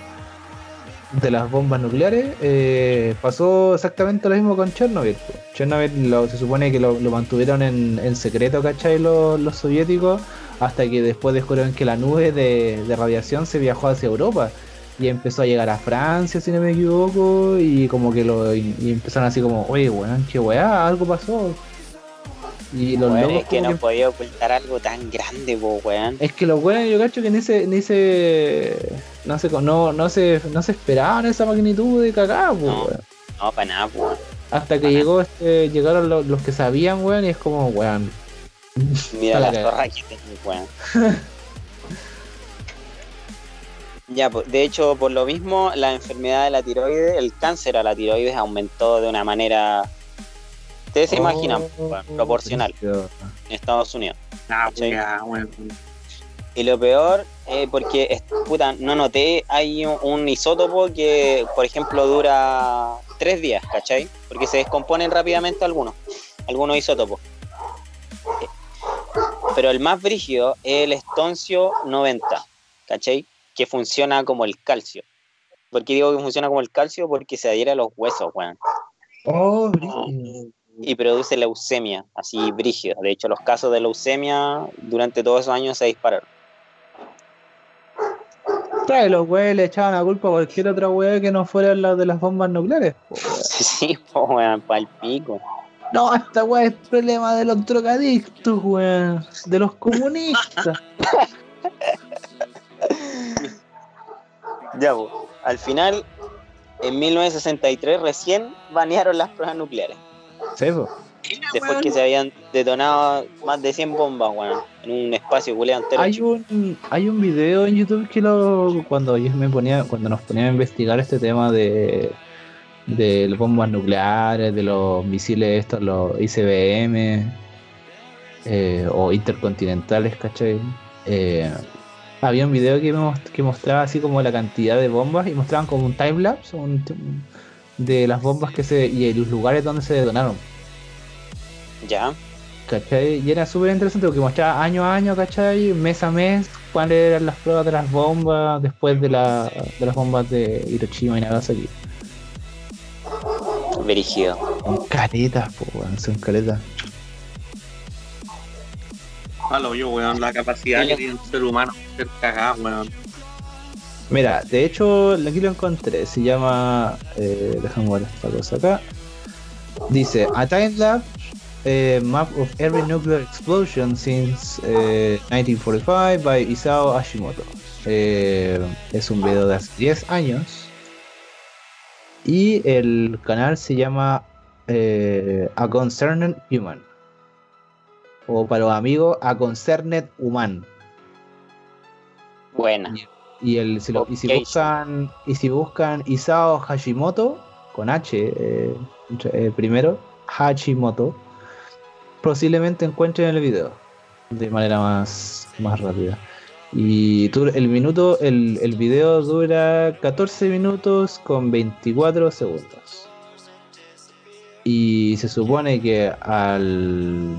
de las bombas nucleares, eh, pasó exactamente lo mismo con Chernobyl. Chernobyl lo- se supone que lo, mantuvieron en, en secreto, ¿cachai? Los, los soviéticos, hasta que después descubrieron que la nube de, de radiación se viajó hacia Europa y empezó a llegar a Francia, si no me equivoco, y como que lo y, empezaron así como, oye, weón, qué weá, algo pasó. Y los locos es que no que- podía ocultar algo tan grande, po, weón. es que los weones yo cacho que ni se, ni se no se no, no se no se esperaban esa magnitud de cagada, po, No. weón. No, para nada, po. Hasta que llegó este, llegaron los, los que sabían, weón, y es como, weón. Mira la la zorra que tengo, weón. Ya, pues, de hecho, por lo mismo, la enfermedad de la tiroides, el cáncer a la tiroides aumentó de una manera, ustedes se imaginan, Oh, weón, proporcional brígido. en Estados Unidos. Ah, Sí. weá, weón. Y lo peor, eh, porque, es- puta, no noté, hay un, un isótopo que, por ejemplo, dura tres días, ¿cachai? Porque se descomponen rápidamente algunos, algunos isótopos. Pero el más brígido es el estoncio 90, ¿cachai? Que funciona como el calcio. ¿Por qué digo que funciona como el calcio? Porque se adhiere a los huesos, weón. Oh, brígido. Y produce leucemia, así brígido. De hecho, los casos de leucemia durante todos esos años se dispararon. Claro, y los weones le echaban la culpa a cualquier otra weá que no fuera la de las bombas nucleares, po. Sí, pues, weón, pa'l pico. No, esta weá es problema de los drogadictos, weón. De los comunistas. Ya, pues, al final, en 1963 recién banearon las pruebas nucleares. Después que se habían detonado más de 100 bombas, weón, en un espacio culeado entero. Hay un, hay un video en YouTube que lo cuando yo me ponía, cuando nos ponían a investigar este tema de de las bombas nucleares, de los misiles estos, los ICBM eh, o intercontinentales, ¿cachai? Eh, había un video que, mos- que mostraba así como la cantidad de bombas y mostraban como un timelapse un, de las bombas que se y los lugares donde se detonaron. Ya, ¿Cachai? Y era súper interesante porque mostraba año a año, ¿cachai? Mes a mes, cuáles eran las pruebas de las bombas después de, la, de las bombas de Hiroshima y Nagasaki. brígido. Son caretas, po, weón, son caretas. Palo yo, weón, la capacidad que tiene un ser humano de ser cagado, weón. Mira, de hecho, aquí lo encontré, se llama. Eh, déjame ver esta cosa acá. Dice: A time lapse eh, Map of Every Nuclear Explosion since eh, 1945 by Isao Hashimoto. Eh, es un video de hace 10 años. Y el canal se llama eh, A Concerned Human. O para los amigos, A Concerned Human. Buena. Y, el, si lo- y si buscan y si buscan Isao Hashimoto con H eh, eh, primero Hashimoto posiblemente encuentren el video de manera más, más rápida. Y el minuto, el, el video dura 14 minutos con 24 segundos. Y se supone que al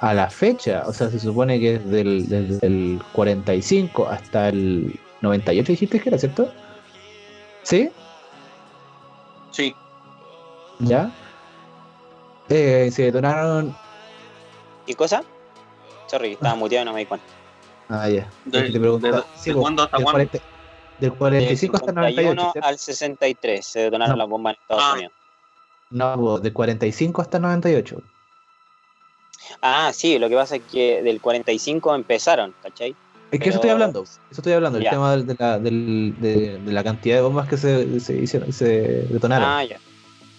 a la fecha, o sea, se supone que es del, desde el 45 hasta el 98, dijiste que era, ¿cierto? ¿Sí? Sí. ¿Ya? Eh, se detonaron. ¿Qué cosa? Sorry, estaba muteado y no me di cuenta. Ah, ya. ¿De, Te pregunto- de- sí, de cuándo hasta del, cuándo? 40 del 45 hasta el 98. 51 ¿cierto? al 63 se detonaron No. las bombas en Estados Ah. Unidos. No, del 45 hasta el 98. Ah, sí, lo que pasa es que del 45 empezaron, ¿cachai? Es que eso estoy hablando. Eso estoy hablando. El Ya. tema del- de la, del- de, de la cantidad de bombas que se, se, hicieron, se detonaron. Ah, ya.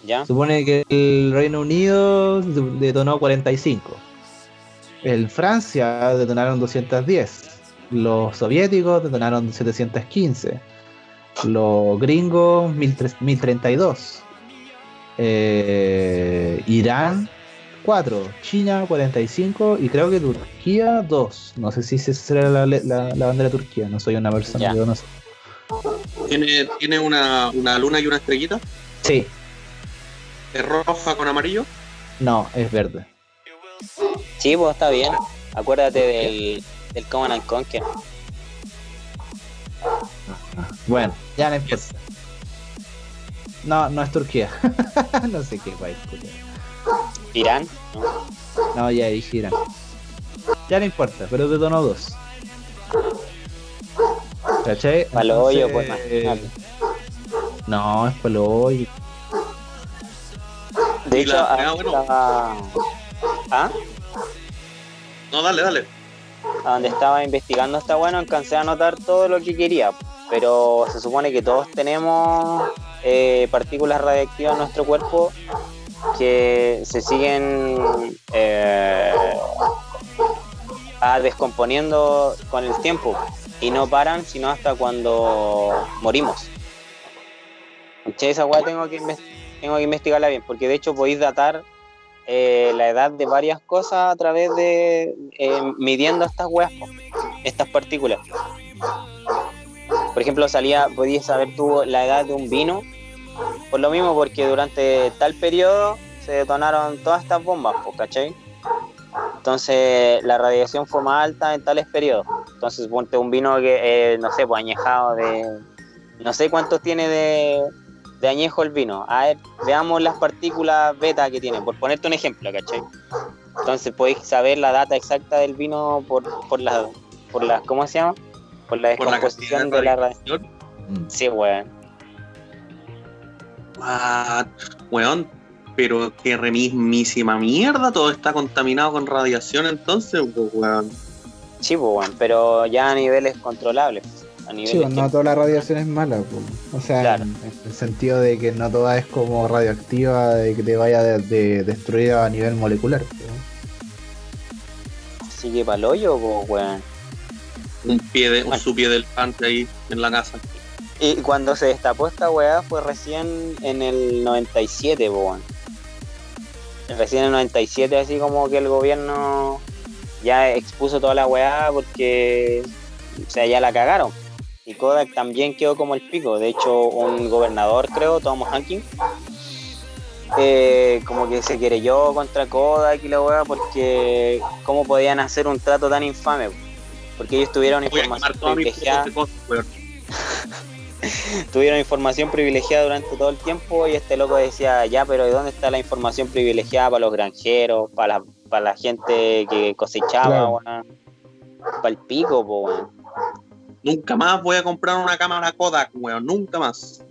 ¿Ya? Supone que el Reino Unido de- detonó 45. El Francia detonaron 210. Los soviéticos detonaron 715. Los gringos 1003 1032. Eh, Irán 4. China 45. Y creo que Turquía 2. No sé si esa será la, la- la bandera de Turquía. No soy una persona que conoce. ¿Tiene, tiene una, una luna y una estrellita? Sí. ¿Es roja con amarillo? No, es verde. Sí, pues está bien. Acuérdate del, del Command and Conquer. Bueno, ya no importa. No, no es Turquía. no sé qué país, culiao. Irán, ¿no? No, ya dije Irán. Ya no importa, pero detonó dos. ¿Cachai? Palo hoyo, pues, Entonces, imagínate. No, es palo hoyo. De hecho, la- ah, ah, bueno. estaba... ¿Ah? No, dale, dale. a donde estaba investigando está bueno, alcancé a notar todo lo que quería, pero se supone que todos tenemos eh, partículas radiactivas en nuestro cuerpo que se siguen eh, a descomponiendo con el tiempo y no paran sino hasta cuando morimos. Che, esa weá tengo que, tengo que investigarla bien, porque de hecho podéis datar eh, la edad de varias cosas a través de eh, midiendo estas weas, estas partículas. Por ejemplo, salía, podías saber tú la edad de un vino, por lo mismo porque durante tal periodo se detonaron todas estas bombas, ¿cachai? Entonces la radiación fue más alta en tales periodos. Entonces ponte un vino que, eh, no sé, pues añejado de... No sé cuántos tiene de, de añejo el vino. A ver, veamos las partículas beta que tiene, por ponerte un ejemplo, ¿cachai? Entonces podéis saber la data exacta del vino por, por la, por la, ¿cómo se llama? Por la Por la descomposición de la radiación. Sí, weón. What? Weón, pero qué remismísima mierda. Todo está contaminado con radiación entonces, pues, weón. Sí, pues, weón, pero ya a niveles controlables. A Sí, pues, no toda la radiación es mala, pues. o sea, Claro. en, en el sentido de que no toda es como radioactiva, de que te vaya de, de- destruir a nivel molecular. pues. Así que pa'l hoyo, pues, weón. Un pie de, Bueno. su pie de elefante ahí en la casa. Y cuando se destapó esta weá fue recién en el 97, po, weón. Recién en el 97, así como que el gobierno ya expuso toda la weá porque, o sea, ya la cagaron. Y Kodak también quedó como el pico. De hecho, un gobernador, creo, Tom Hanking, eh, como que se querelló contra Kodak y la weá porque cómo podían hacer un trato tan infame. Porque ellos tuvieron Voy información privilegiada de weón. tuvieron información privilegiada durante todo el tiempo y este loco decía, ya, pero ¿y dónde está la información privilegiada para los granjeros, para la, para la gente que cosechaba, Claro. weón? Para el pico, po, weón. Nunca más voy a comprar una cámara Kodak, weón. Nunca más.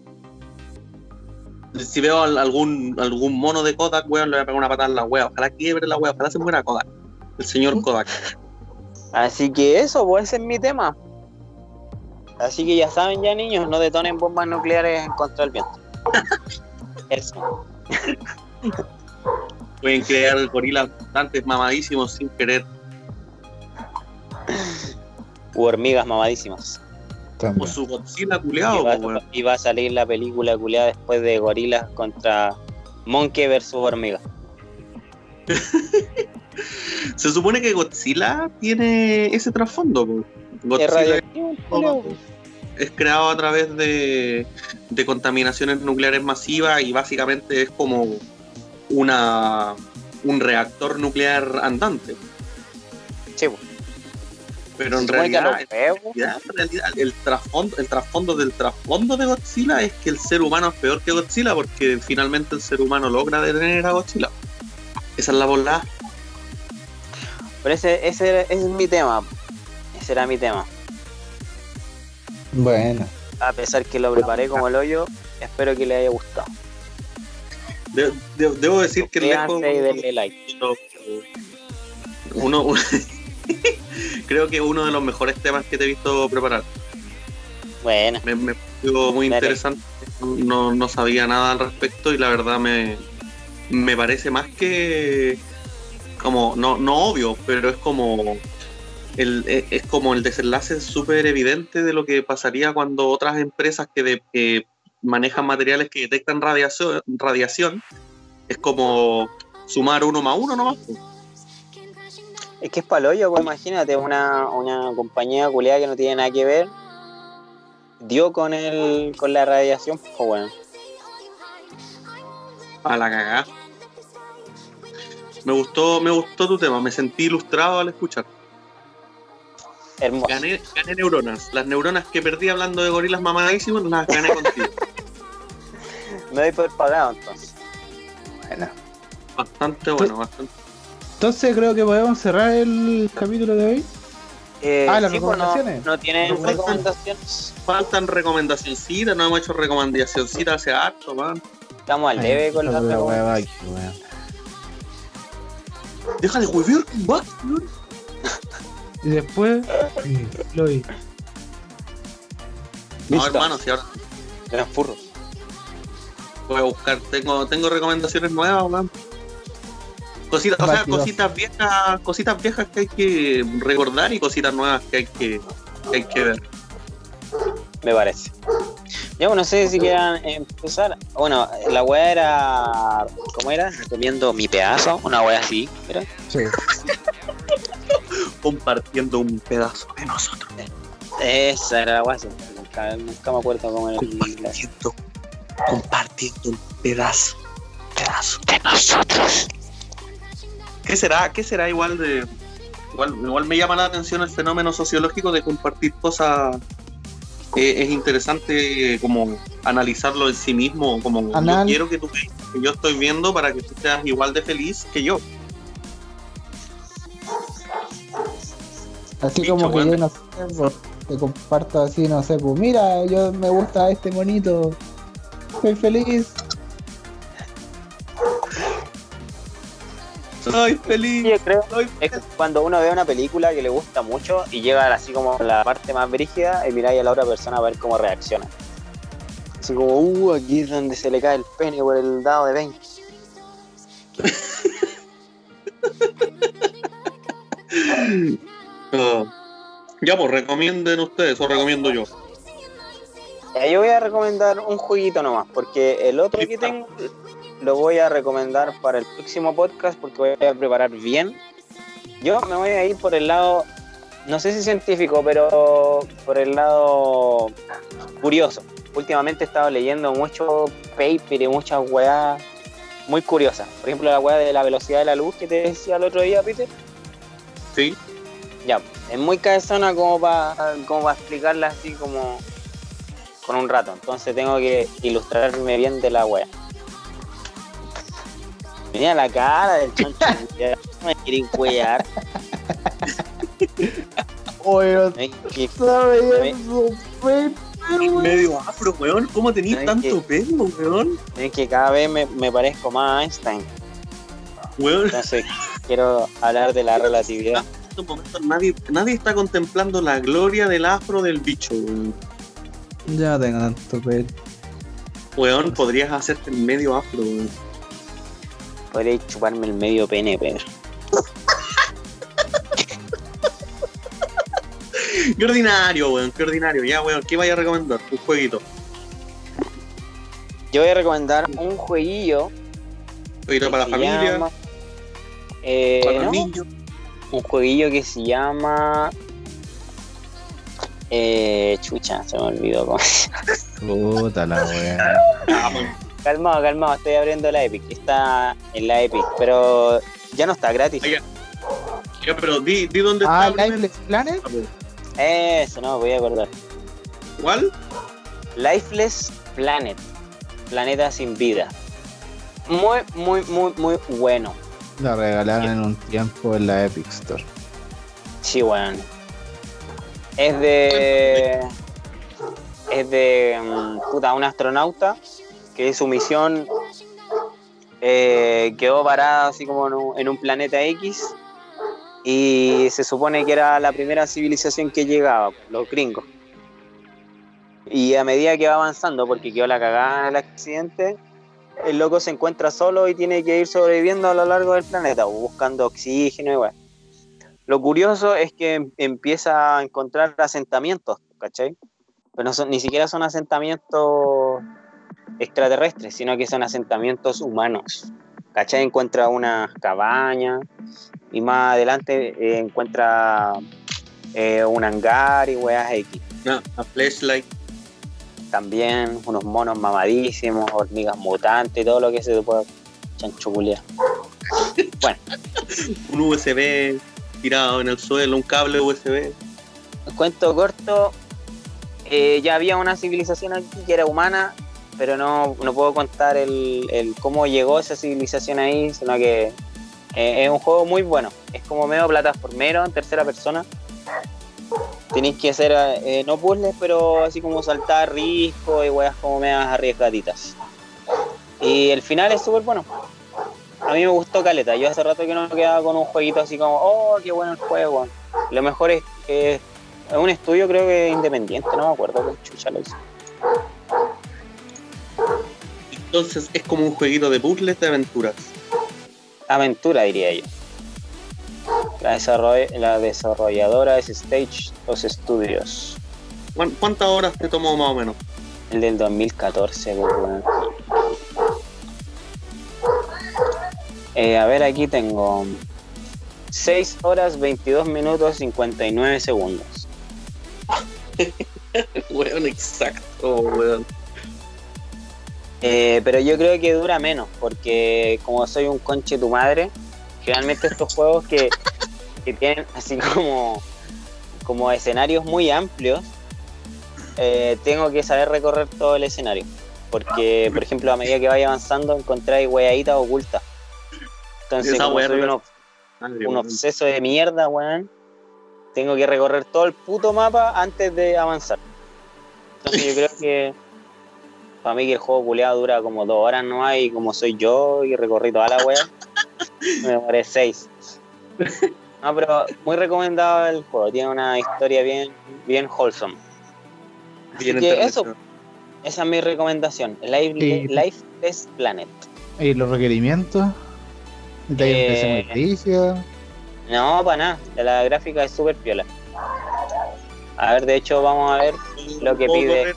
Si veo al- algún, algún mono de Kodak, weón, le voy a pegar una patada en la wea. Ojalá quiebre la wea, ojalá se muera Kodak. El señor Kodak. Así que eso, pues ese es mi tema. Así que ya saben ya niños, no detonen bombas nucleares contra el viento. Eso. Pueden crear gorilas bastante mamadísimos sin querer. U hormigas mamadísimas. O su Godzilla Y culeado, va, po, weón. y va a salir la película culiada después de gorilas contra Monkey versus hormiga. Se supone que Godzilla tiene ese trasfondo. po. Godzilla es creado a través de, de contaminaciones nucleares masivas y básicamente es como una un reactor nuclear andante. Sí. Pero en realidad, en realidad, el trasfondo, el trasfondo del trasfondo de Godzilla es que el ser humano es peor que Godzilla porque finalmente el ser humano logra detener a Godzilla. Esa es la volada. Pero ese, ese, ese es mi tema. Ese era mi tema. Bueno. A pesar que lo preparé como el hoyo, espero que le haya gustado. De- de- debo decir que lejos, like. uno, creo que uno de los mejores temas que te he visto preparar. Bueno, Me, me pareció muy Dale. interesante. No, no sabía nada al respecto y la verdad me, me parece más que como no, no obvio, pero es como el, es, es como el desenlace súper evidente de lo que pasaría cuando otras empresas que, de- que manejan materiales que detectan radiación, radiación es como sumar uno más uno nomás. es que es pa'l hoyo, pues imagínate, una, una compañía culiada que no tiene nada que ver dio con el con la radiación, pues bueno. A la cagada. Me gustó, me gustó tu tema, me sentí ilustrado al escuchar. Hermoso. Gané, gané neuronas. Las neuronas que perdí hablando de gorilas mamadísimos las gané contigo. Me doy por pagado entonces. Bueno. Bastante bueno, bastante. Entonces creo que podemos cerrar el capítulo de hoy. Eh, Ah, las sí, pues, no- recomendaciones. No, tienen Nos faltan- recomendaciones. Faltan recomendacioncitas, no hemos hecho recomendacioncitas hace harto, man. Estamos al leve con las la recomendaciones. Deja de huevear con. Y después, lo vi. No, hermano, si ahora Gran furro. voy a buscar, tengo, tengo recomendaciones nuevas, weón. Cositas, o sea, cositas viejas, cositas viejas que hay que recordar y cositas nuevas que hay que, que hay que ver. me parece. Ya, bueno, no sé si quieran empezar. Bueno, la weá era. ¿Cómo era? Recomiendo mi pedazo, una weá así. ¿era? Sí. Compartiendo un pedazo de nosotros. Esa era la sí. Nunca, nunca me acuerdo cómo era. el- la- Compartiendo, compartiendo un pedazo, pedazo de nosotros. ¿Qué será? ¿Qué será igual de igual, igual me llama la atención el fenómeno sociológico de compartir cosas? Eh, es interesante eh, como analizarlo en sí mismo, como Anal- yo quiero que tú veas que yo estoy viendo para que tú seas igual de feliz que yo. Así Bicho, como que yo no sé, pues, te comparto así, no sé, pues mira, yo me gusta este monito, soy feliz. Soy feliz. Yo creo Soy es cuando uno ve una película que le gusta mucho y llega así como a la parte más brígida y miráis a la otra persona a ver cómo reacciona. Así como, uh, aquí es donde se le cae el pene por el dado de 20. Ya, pues recomienden ustedes o recomiendo yo. Yo voy a recomendar un jueguito nomás, porque el otro que tengo lo voy a recomendar para el próximo podcast porque voy a preparar bien. Yo me voy a ir por el lado, no sé si científico, pero por el lado curioso. Últimamente he estado leyendo mucho paper y muchas weas muy curiosas. Por ejemplo, la wea de la velocidad de la luz que te decía el otro día, Peter. Sí. Ya, es muy cabezona como para como para explicarla así como con un rato. Entonces tengo que ilustrarme bien de la wea. Mira la cara del no me quieren cuellar. Oye, no Es que sabe Me- eso, Pepe. Medio afro, weón. ¿Cómo tenéis tanto pelo, weón? Es que cada vez me, me parezco más a Einstein. Weón, Entonces quiero hablar de la relatividad. estos momentos nadie, nadie está contemplando la gloria del afro del bicho, weón. Ya tengo tanto pelo. Weón, podrías hacerte el medio afro, weón. Podría chuparme el medio pene, Pedro. Qué ordinario, weón, qué ordinario. Ya, weón, ¿qué vaya a recomendar? Un jueguito. Yo voy a recomendar un jueguillo. Un jueguito para la familia, llama- eh, para los no, niños. Un jueguillo que se llama. Eh, chucha, se me olvidó cómo se llama. Puta la. Ah, weón. Calmado, calmado, estoy abriendo la Epic. Está en la Epic, pero ya no está gratis. Ya, pero di, di dónde Ah, está. Lifeless Planet. Eso, no voy a acordar. ¿Cuál? Lifeless Planet. Planeta sin vida. Muy, muy, muy, muy bueno. La regalaron en un tiempo en la Epic Store. Sí, weón. Es de. Es de. mm, Puta, un astronauta que su misión eh, quedó parada así como en un, en un planeta X. Y se supone que era la primera civilización que llegaba, los gringos. Y a medida que va avanzando, porque quedó la cagada en el accidente, el loco se encuentra solo y tiene que ir sobreviviendo a lo largo del planeta, buscando oxígeno y bueno. Lo curioso es que em- empieza a encontrar asentamientos, ¿cachai? Pero no son, ni siquiera son asentamientos extraterrestres, sino que son asentamientos humanos. ¿Cachai? Encuentra una cabaña y más adelante eh, encuentra eh, un hangar y weas X. No, a Flashlight. También unos monos mamadísimos, hormigas mutantes, todo lo que se te pueda chanchuculear. Un USB tirado en el suelo, un cable USB. Cuento corto, eh, ya había una civilización aquí que era humana, pero no, no puedo contar el, el cómo llegó esa civilización ahí, sino que eh, es un juego muy bueno. Es como medio plataformero en tercera persona. Tenéis que hacer, eh, no puzzles, pero así como saltar riscos y weas como medias arriesgaditas. Y el final es súper bueno. A mí me gustó Caleta. Yo hace rato que no me quedaba con un jueguito así como, oh, qué bueno el juego. Lo mejor es que es un estudio, creo que independiente, no me acuerdo qué chucha lo hizo. Entonces es como un jueguito de puzzles de aventuras. Aventura, diría yo. La, desarroll- la desarrolladora es Stage Los Studios. ¿Cuán- ¿Cuántas horas te tomó más o menos? El del 2014, pues, weón. Eh, a ver, aquí tengo 6 horas 22 minutos 59 segundos. Weón, exacto, weón. Eh, pero yo creo que dura menos, porque como soy un conche tu madre, generalmente estos juegos que, que tienen así como, como escenarios muy amplios, eh, tengo que saber recorrer todo el escenario. Porque, por ejemplo, a medida que vaya avanzando, encontráis weaditas ocultas. Entonces, como soy un, Madre, un obseso de mierda, weón, tengo que recorrer todo el puto mapa antes de avanzar. Entonces yo creo que para mí que el juego culeado dura como dos horas no y como soy yo y recorrí toda la wea, me demoré seis. No, pero muy recomendado el juego, tiene una historia bien, bien wholesome. Bien que entretenido. Esa es mi recomendación, Life, Y- Lifeless Planet. ¿Y los requerimientos? ¿Detalles Eh? No, para nada, la gráfica es súper piola. A ver, de hecho vamos a ver lo que ¿Puedo pide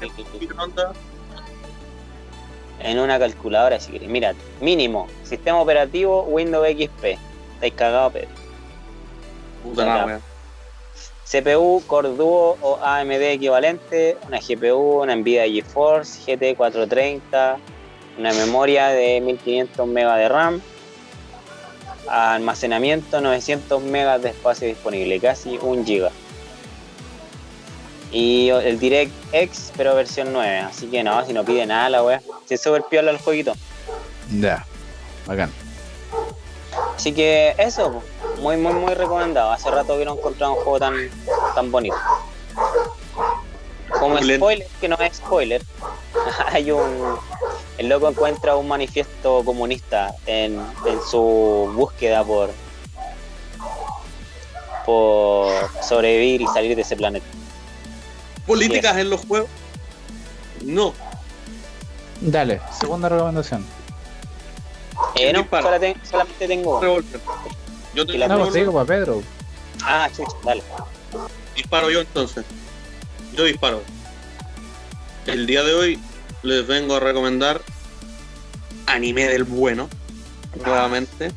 en una calculadora si querés. Mira, mínimo, sistema operativo Windows XP. Estáis cagados, pero. Puta Ya, la wea. CPU, Core Duo o AMD equivalente, una GPU, una Nvidia GeForce GT 430, una memoria de 1500 MB de RAM, almacenamiento 900 MB de espacio disponible, casi 1 GB. Y el DirectX, pero versión 9, así que no, si no pide nada la wea. Si es súper piola el jueguito. Ya. Bacán. Así que eso, muy, muy, muy recomendado. Hace rato que no encontraba un juego tan, tan bonito. Como spoiler, que no es spoiler, hay un. El loco encuentra un manifiesto comunista en, en su búsqueda por. por sobrevivir y salir de ese planeta. ¿Políticas en los juegos? No. Dale, segunda recomendación. Eh, no, dispara? sola ten- solamente tengo. Revolver. Yo te Y la No, digo para Pedro. Ah, chucha, dale. Disparo yo entonces. Yo disparo. El día de hoy les vengo a recomendar anime del bueno. Nuevamente.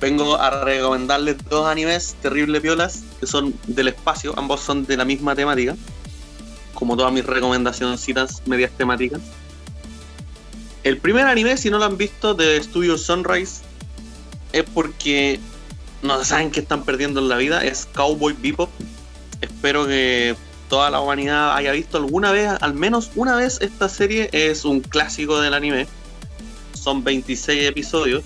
Vengo a recomendarles dos animes terrible piolas que son del espacio. Ambos son de la misma temática. Como todas mis recomendacioncitas medias temáticas. El primer anime, si no lo han visto, de Studio Sunrise, es porque no saben que están perdiendo en la vida. Es Cowboy Bebop. Espero que toda la humanidad haya visto alguna vez, al menos una vez, esta serie. Es un clásico del anime. Son 26 episodios.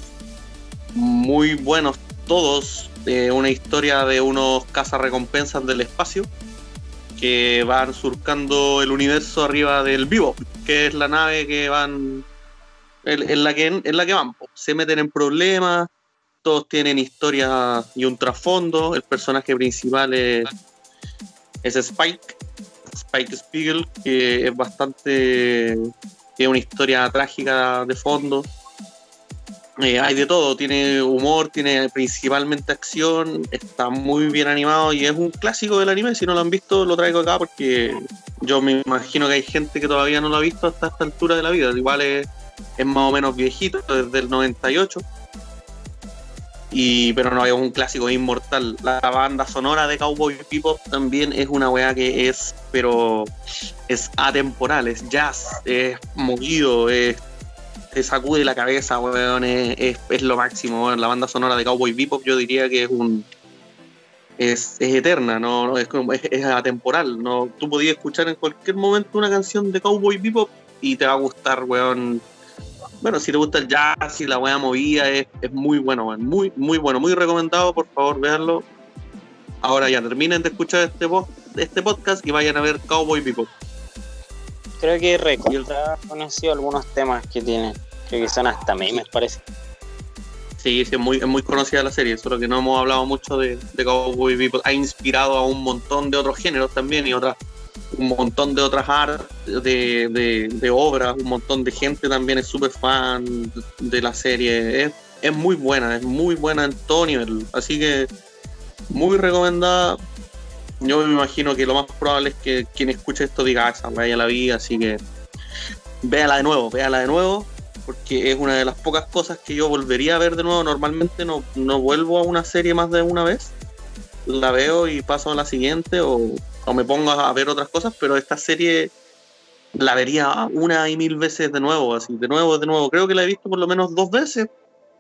Muy buenos todos. eh, una historia de unos cazarrecompensas del espacio que van surcando el universo arriba del Bebop, que es la nave que van. En, la que, en la que van. Se meten en problemas, todos tienen historia y un trasfondo. El personaje principal es, es Spike, Spike Spiegel, que es bastante. tiene una historia trágica de fondo. Eh, hay de todo, tiene humor, tiene principalmente acción, está muy bien animado y es un clásico del anime. Si no lo han visto, lo traigo acá porque yo me imagino que hay gente que todavía no lo ha visto hasta esta altura de la vida. Igual es, es más o menos viejito, desde el 98. Y, pero no, es un clásico inmortal. La banda sonora de Cowboy Bebop también es una weá que es, pero es atemporal, es jazz, es movido, es, te sacude la cabeza, weón, es, es- lo máximo. weón. La banda sonora de Cowboy Bebop yo diría que es un... Es, es eterna, no, no, es, es atemporal. No, tú podías escuchar en cualquier momento una canción de Cowboy Bebop y te va a gustar, weón, bueno, si te gusta el jazz y la weá movida, es, es muy bueno, weón. Muy, muy bueno, muy recomendado, por favor, véanlo. Ahora ya terminen de escuchar este, este podcast y vayan a ver Cowboy Bebop. Creo que recontra conocido algunos temas que tiene. Creo que son hasta memes, parece. Sí, sí, es muy, es muy conocida la serie, solo que no hemos hablado mucho de, de Cowboy Bebop. Ha inspirado a un montón de otros géneros también y otras un montón de otras artes, de, de, obras, un montón de gente también es súper fan de la serie. Es, es muy buena, es muy buena en todo nivel. Así que muy recomendada. Yo me imagino que lo más probable es que quien escuche esto diga, "Ah, esa ya la vi, así que véala de nuevo, véala de nuevo, porque es una de las pocas cosas que yo volvería a ver de nuevo. Normalmente no, no vuelvo a una serie más de una vez. La veo y paso a la siguiente o, o me pongo a ver otras cosas, pero esta serie la vería una y mil veces de nuevo, así, de nuevo, de nuevo. Creo que la he visto por lo menos dos veces,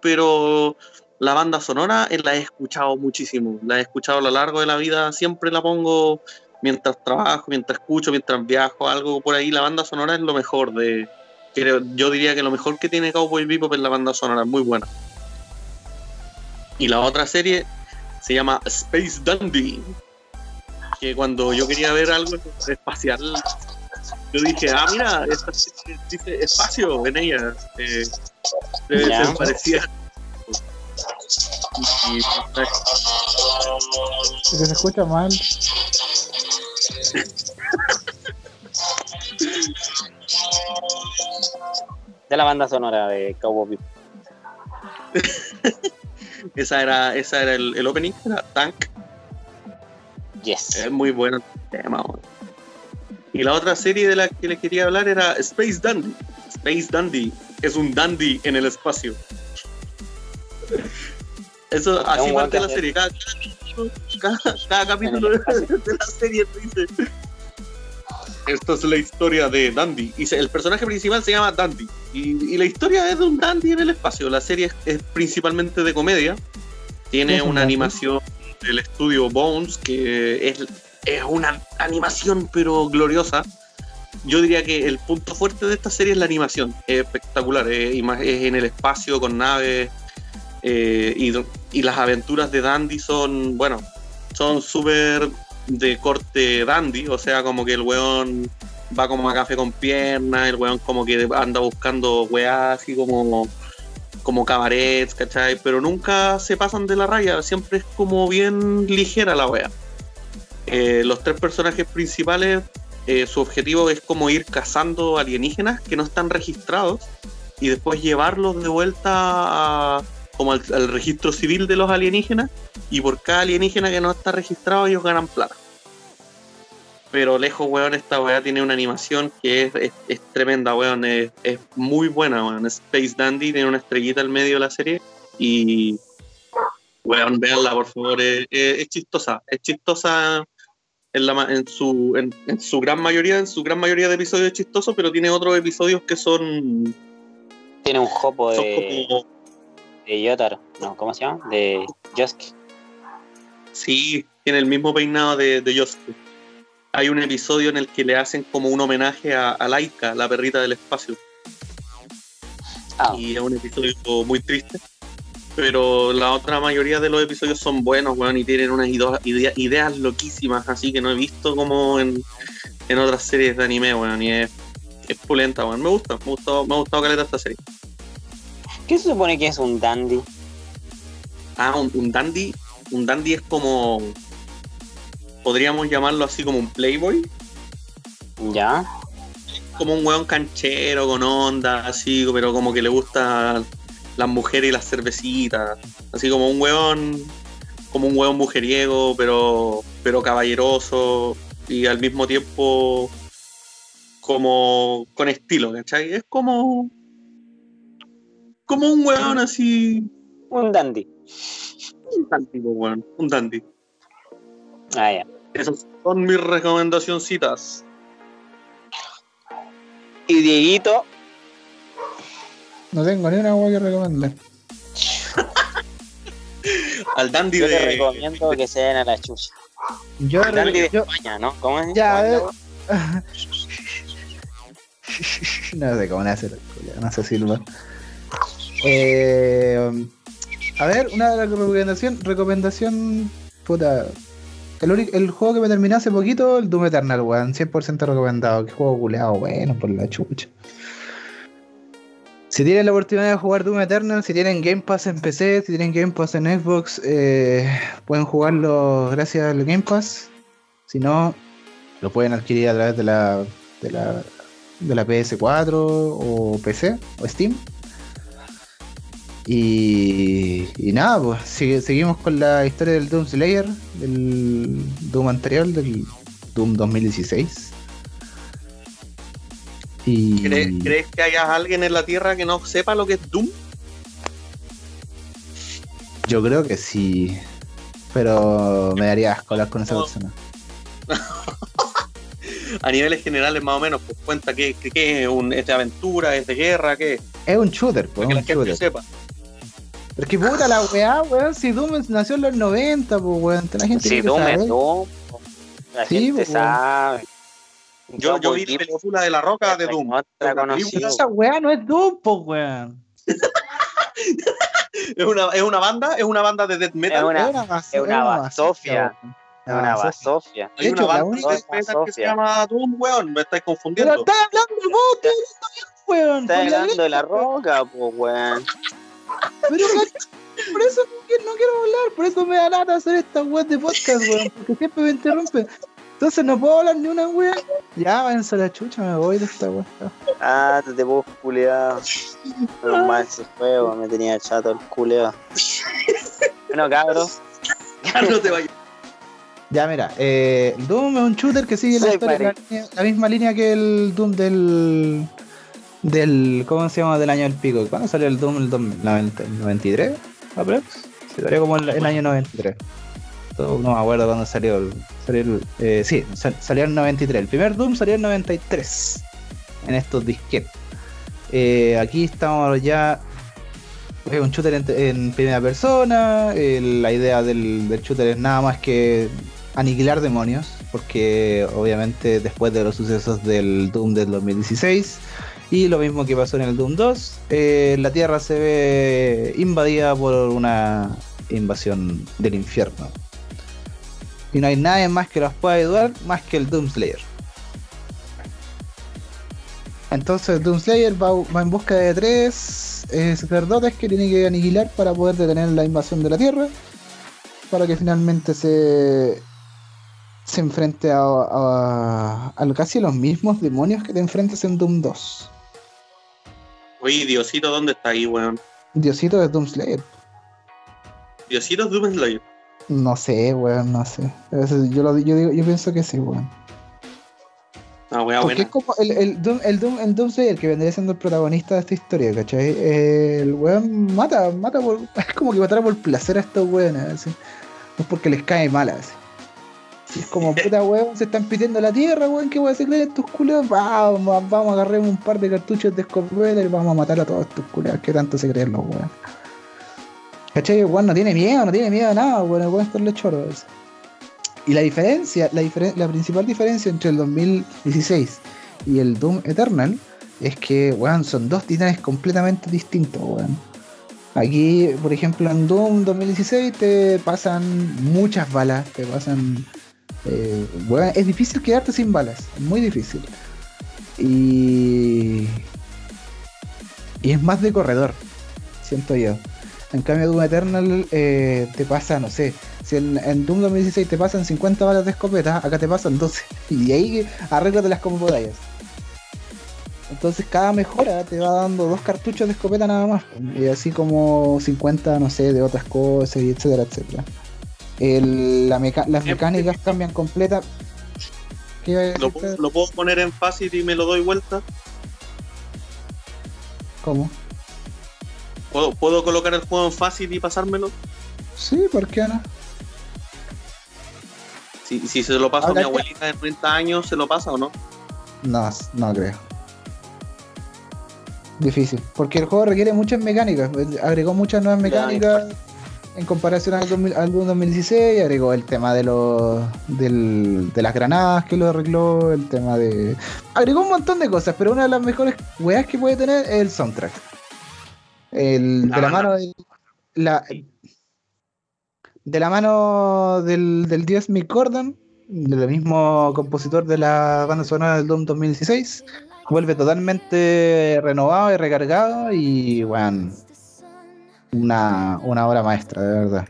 pero la banda sonora eh, la he escuchado muchísimo. La he escuchado a lo largo de la vida, siempre la pongo mientras trabajo, mientras escucho, mientras viajo, algo por ahí. La banda sonora es lo mejor de. creo- yo diría que lo mejor que tiene Cowboy Bebop es la banda sonora, muy buena. Y la otra serie se llama Space Dandy. Que cuando yo quería ver algo espacial, yo dije, ah, mira, esta dice espacio en ella. Eh, debe Ya. ser parecida. Y, y- Si se escucha mal, De la banda sonora de Cowboy esa era, esa era el, el opening, era Tank. Yes. Es muy bueno el tema. Y la otra serie de la que les quería hablar era Space Dandy. Space Dandy es un dandy en el espacio. Eso, así parte la serie. Cada, cada- cada capítulo de, de la serie dice. Esta es la historia de Dandy. Y el personaje principal se llama Dandy. Y, y la historia es de un Dandy en el espacio. La serie es, es principalmente de comedia. Tiene ¿Qué es un una animación del estudio Bones, que es, es una animación pero gloriosa. Yo diría que el punto fuerte de esta serie es la animación. Es espectacular. Es, es en el espacio con naves. eh, y, y las aventuras de Dandy son, bueno, son súper de corte dandy, o sea, como que el weón va como a café con piernas, el weón como que anda buscando weas así como, como cabarets, ¿cachai? Pero nunca se pasan de la raya, siempre es como bien ligera la wea. Eh, los tres personajes principales, eh, su objetivo es como ir cazando alienígenas que no están registrados y después llevarlos de vuelta a, como al, al registro civil de los alienígenas y por cada alienígena que no está registrado ellos ganan plata. Pero lejos, weón, esta weá tiene una animación que es, es- es tremenda, weón. Es, es muy buena, weón. Space Dandy tiene una estrellita al medio de la serie. Y, weón, véanla, por favor. Es, chistosa. Es chistosa en, la, en, su, en, en su gran mayoría. En su gran mayoría de episodios es chistoso, pero tiene otros episodios que son, Tiene un jopo de, como... de Yotaro. No, ¿cómo se llama? De Josuke. Sí, tiene el mismo peinado de, de Yosuke. Hay un episodio en el que le hacen como un homenaje a, a Laika, la perrita del espacio. Ah, Y es un episodio muy triste. Pero la otra mayoría de los episodios son buenos, weón, y tienen unas ideas loquísimas, así que no he visto como en, en otras series de anime, weón, y es, es pulenta, weón. Me gusta, me ha gustado, me ha gustado caleta esta serie. ¿Qué se supone que es un dandy? Ah, un, un dandy, un dandy es como, podríamos llamarlo así como un playboy, ¿Ya? como un weón canchero con onda, así, pero como que le gustan las mujeres y las cervecitas. Así como un weón, como un weón mujeriego, pero, pero caballeroso y al mismo tiempo como con estilo, ¿cachai? Es como. Como un weón así. Un dandy. Un dandy, po, weón. Un dandy. Ah, ya. Esas son mis recomendacioncitas. Y Dieguito, No tengo ni una agua que recomendar. Al dandy yo te de. recomiendo que se den a la chucha. Yo, El dandy de yo, España, ¿no? ¿Cómo es? Ya, ¿Cómo a es ver. la wea? no sé cómo hacer, no sé silba. Eh, a ver, una recomendación, recomendación, puta. El, el juego que me terminé hace poquito, el Doom Eternal, weón, 100% recomendado. Qué juego culeado, bueno, por la chucha. Si tienen la oportunidad de jugar Doom Eternal, si tienen Game Pass en PC, si tienen Game Pass en Xbox, eh, pueden jugarlo gracias al Game Pass. Si no, lo pueden adquirir a través de la, de la, de la PS4 o PC o Steam. Y, y nada, pues sigue- seguimos con la historia del Doom Slayer, del Doom anterior, del Doom 2016. Y ¿Cre- ¿Crees que haya alguien en la Tierra que no sepa lo que es Doom? yo creo que sí, pero me daría asco hablar con esa No. persona. A niveles generales, más o menos, pues cuenta que, que, que es, un, es de aventura, es de guerra, que es, un shooter, pues, para que es la un gente shooter. sepa. Pero es que puta la weá, weón, si Doom nació en los 90, pues weón, la gente Si Doom es. Doom, la Sí, gente sabe. Yo, yo vi la película de la roca de Doom. otra Una conocida. Pero esa weá no es Doom, pues weón. Es una, es una banda, es una banda de death metal. Es una- bas- es una basofia. Es una basofia. Hay una banda de única- death metal que se llama Doom, weón. Me estáis confundiendo. Pero estás hablando de vos, estoy hablando weón. Está con la hablando de la roca, pues, weón. Pero por eso no quiero, no quiero hablar, por eso me da lata hacer esta weá de podcast, weón, porque siempre me interrumpen. Entonces no puedo hablar ni una weá. Ya, váyanse a la chucha, me voy de esta weá. Ah, te vos culeado. Pero mal ese juego, me tenía chato el culeado. Bueno, cabros. no te vayas. Ya, mira, eh, Doom es un shooter que sigue la, historia- la, la misma línea que el Doom del. Del. ¿Cómo se llama? Del año del pico. ¿Cuándo salió el Doom? ¿El 2090, el 93? ¿Aprox? Se salió como el, el año 93. Todo- No me acuerdo cuándo salió. el- salió el- eh, sí, sal- salió en 93. El primer Doom salió en 93. En estos disquetes. Eh, aquí estamos ya. Es un shooter en, en primera persona. eh, la idea del, del shooter es nada más que aniquilar demonios, porque obviamente después de los sucesos del Doom del 2016 y lo mismo que pasó en el Doom 2, eh, la Tierra se ve invadida por una invasión del infierno. Y no hay nadie más que los pueda ayudar más que el Doomslayer. Entonces Doomslayer va, va en busca de tres eh, sacerdotes que tiene que aniquilar para poder detener la invasión de la Tierra. Para que finalmente se, se enfrente a, a, a casi los mismos demonios que te enfrentas en Doom 2. Oye, Diosito, ¿dónde está ahí, weón? Diosito de Doomslayer. Diosito es Doom Slayer. No sé, weón, no sé. Yo, lo, yo, digo, yo pienso que sí, weón. Ah, weá, Porque buena. es como el, el, Doom, el, Doom, el Doomslayer que vendría siendo el protagonista de esta historia, ¿cachai? El weón mata, mata por. Es como que matará por placer a estos weones, así. No es porque les cae mal, así. Y es como, puta weón, se están pidiendo la tierra, weón, ¿qué voy a hacer estos culeros? Vamos, vamos a agarrar un par de cartuchos de escopeta y vamos a matar a todos estos culeros. ¿Qué tanto se creen los weón? ¿Cachai? Weón no tiene miedo, no tiene miedo a nada, weón, weón el choro, así. Y la diferencia, la, diferen- la principal diferencia entre el 2016 y el Doom Eternal es que, weón, son dos titanes completamente distintos, weón. Aquí, por ejemplo, en Doom 2016 te pasan muchas balas, te pasan... eh, weón, es difícil quedarte sin balas, muy difícil. Y... Y es más de corredor, siento yo. En cambio, Doom Eternal eh, te pasa, no sé, si en, Doom 2016 te pasan 50 balas de escopeta, acá te pasan 12. Y ahí arréglatelas como podáis. Entonces cada mejora te va dando dos cartuchos de escopeta nada más. Y así como 50, no sé, de otras cosas, y etcétera, etcétera. El- la meca- las mecánicas cambian completa. ¿Qué iba a ¿Lo, lo puedo poner en fácil y me lo doy vuelta? ¿Cómo? ¿Puedo, ¿Puedo colocar el juego en fácil y pasármelo? Sí, ¿por qué no? Si, si se lo paso a Ahora mi que- abuelita de 30 años, ¿se lo pasa o no? No, no creo. Difícil. Porque el juego requiere muchas mecánicas. Agregó muchas nuevas mecánicas en comparación al, 2000 al Doom 2016. Agregó el tema de los del- de las granadas que lo arregló. El tema de. Agregó un montón de cosas, pero una de las mejores weas que puede tener es el soundtrack. El, La de la banda. mano de. La, de la mano del, del dios Mick Gordon, del mismo compositor de la banda sonora del Doom 2016, vuelve totalmente renovado y recargado y bueno, una, una obra maestra, de verdad.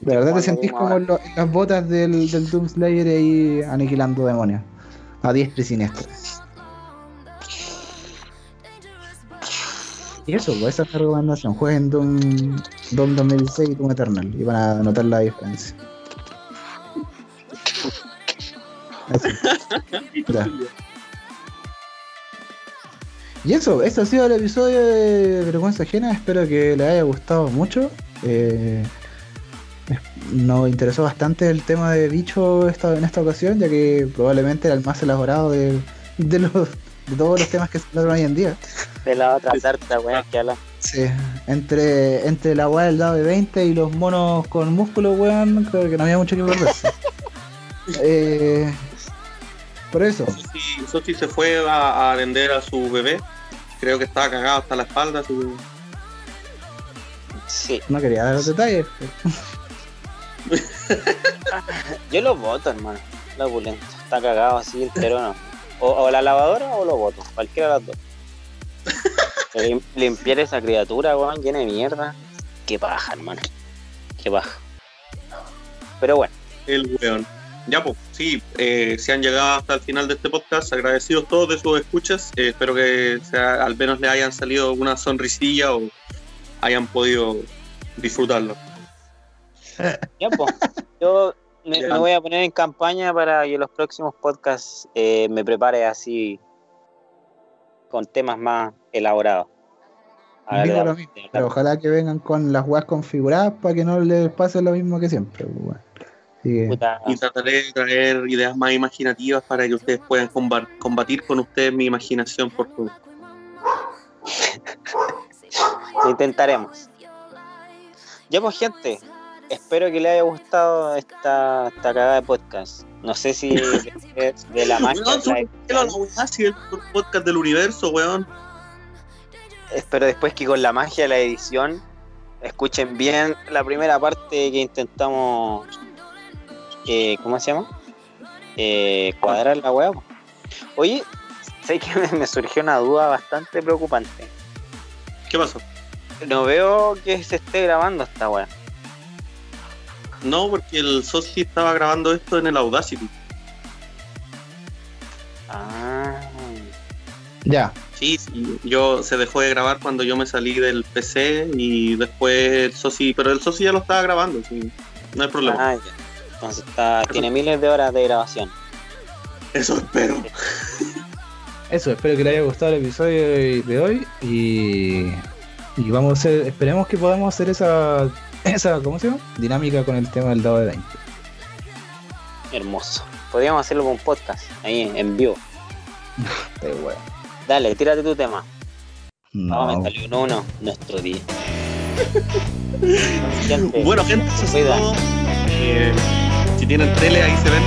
De verdad te sentís como en, lo- en las botas del, del Doom Slayer ahí aniquilando demonios. A diestra y siniestra. Y eso, pues esa es mi recomendación. Jueguen Doom, Doom 2016 y Doom Eternal y van a notar la diferencia. Eso. Y eso, eso ha sido el episodio de Vergüenza Ajena. Espero que les haya gustado mucho. Eh, nos interesó bastante el tema de bicho esta, en esta ocasión, ya que probablemente era el más elaborado de, de, los, de todos los temas que se hablan hoy en día. De la otra tarta, weón, que habla. Sí, entre, entre la weá del dado de 20 y los monos con músculos, weón, creo que no había mucho que perderse. eh, por eso, Sochi, Sochi se fue a, a vender a su bebé. Creo que estaba cagado hasta la espalda. así que- Sí, no quería dar los detalles. yo lo voto, hermano. La opulenta. Está cagado así entero, no. O, o la lavadora o lo voto. Cualquiera de las dos. Lim- Limpiar esa criatura, weón, llena de mierda. Qué paja, hermano. Qué paja. Pero bueno, El weón. Ya, pues, sí, eh, si han llegado hasta el final de este podcast, agradecidos todos de sus escuchas. eh, espero que sea, al menos les hayan salido una sonrisilla o hayan podido disfrutarlo. ya pues. Yo me, voy a poner en campaña para que los próximos podcasts eh, me prepare así con temas más elaborados. A ver, Digo de- lo mismo, de- pero ojalá que vengan con las weas configuradas para que no les pase lo mismo que siempre. pues. Así que, puta, Y trataré de traer ideas más imaginativas para que ustedes puedan comba- combatir con ustedes mi imaginación por favor. Lo intentaremos. Ya pues gente, espero que les haya gustado esta, esta cagada de podcast. No sé si de, de la magia. Weón, la la si el podcast del universo, weón. Espero después que con la magia de la edición escuchen bien la primera parte que intentamos eh, ¿cómo se llama? Eh, cuadrar la weá. po. Oye, sé que me, me surgió una duda bastante preocupante. ¿Qué pasó? No veo que se esté grabando esta weá. No, porque el Sosi estaba grabando esto en el Audacity. Ah, Ya. Sí, sí, yo se dejó de grabar cuando yo me salí del PC y después el Sosi, pero el Sosi ya lo estaba grabando, sí, no hay problema. ah, ya. Entonces está, tiene miles de horas de grabación. Eso espero. Eso, espero que les haya gustado el episodio de hoy y, y vamos a hacer, esperemos que podamos hacer esa, esa, ¿cómo se llama? Dinámica con el tema del dado de 20. Hermoso. Podríamos hacerlo con un podcast, ahí en vivo. Está bueno. Dale, tírate tu tema. Vamos, No, me salió uno, uno, nuestro día. Gente, Bueno, gente, eso es cuida. todo. Eh, si tienen tele, ahí se ven.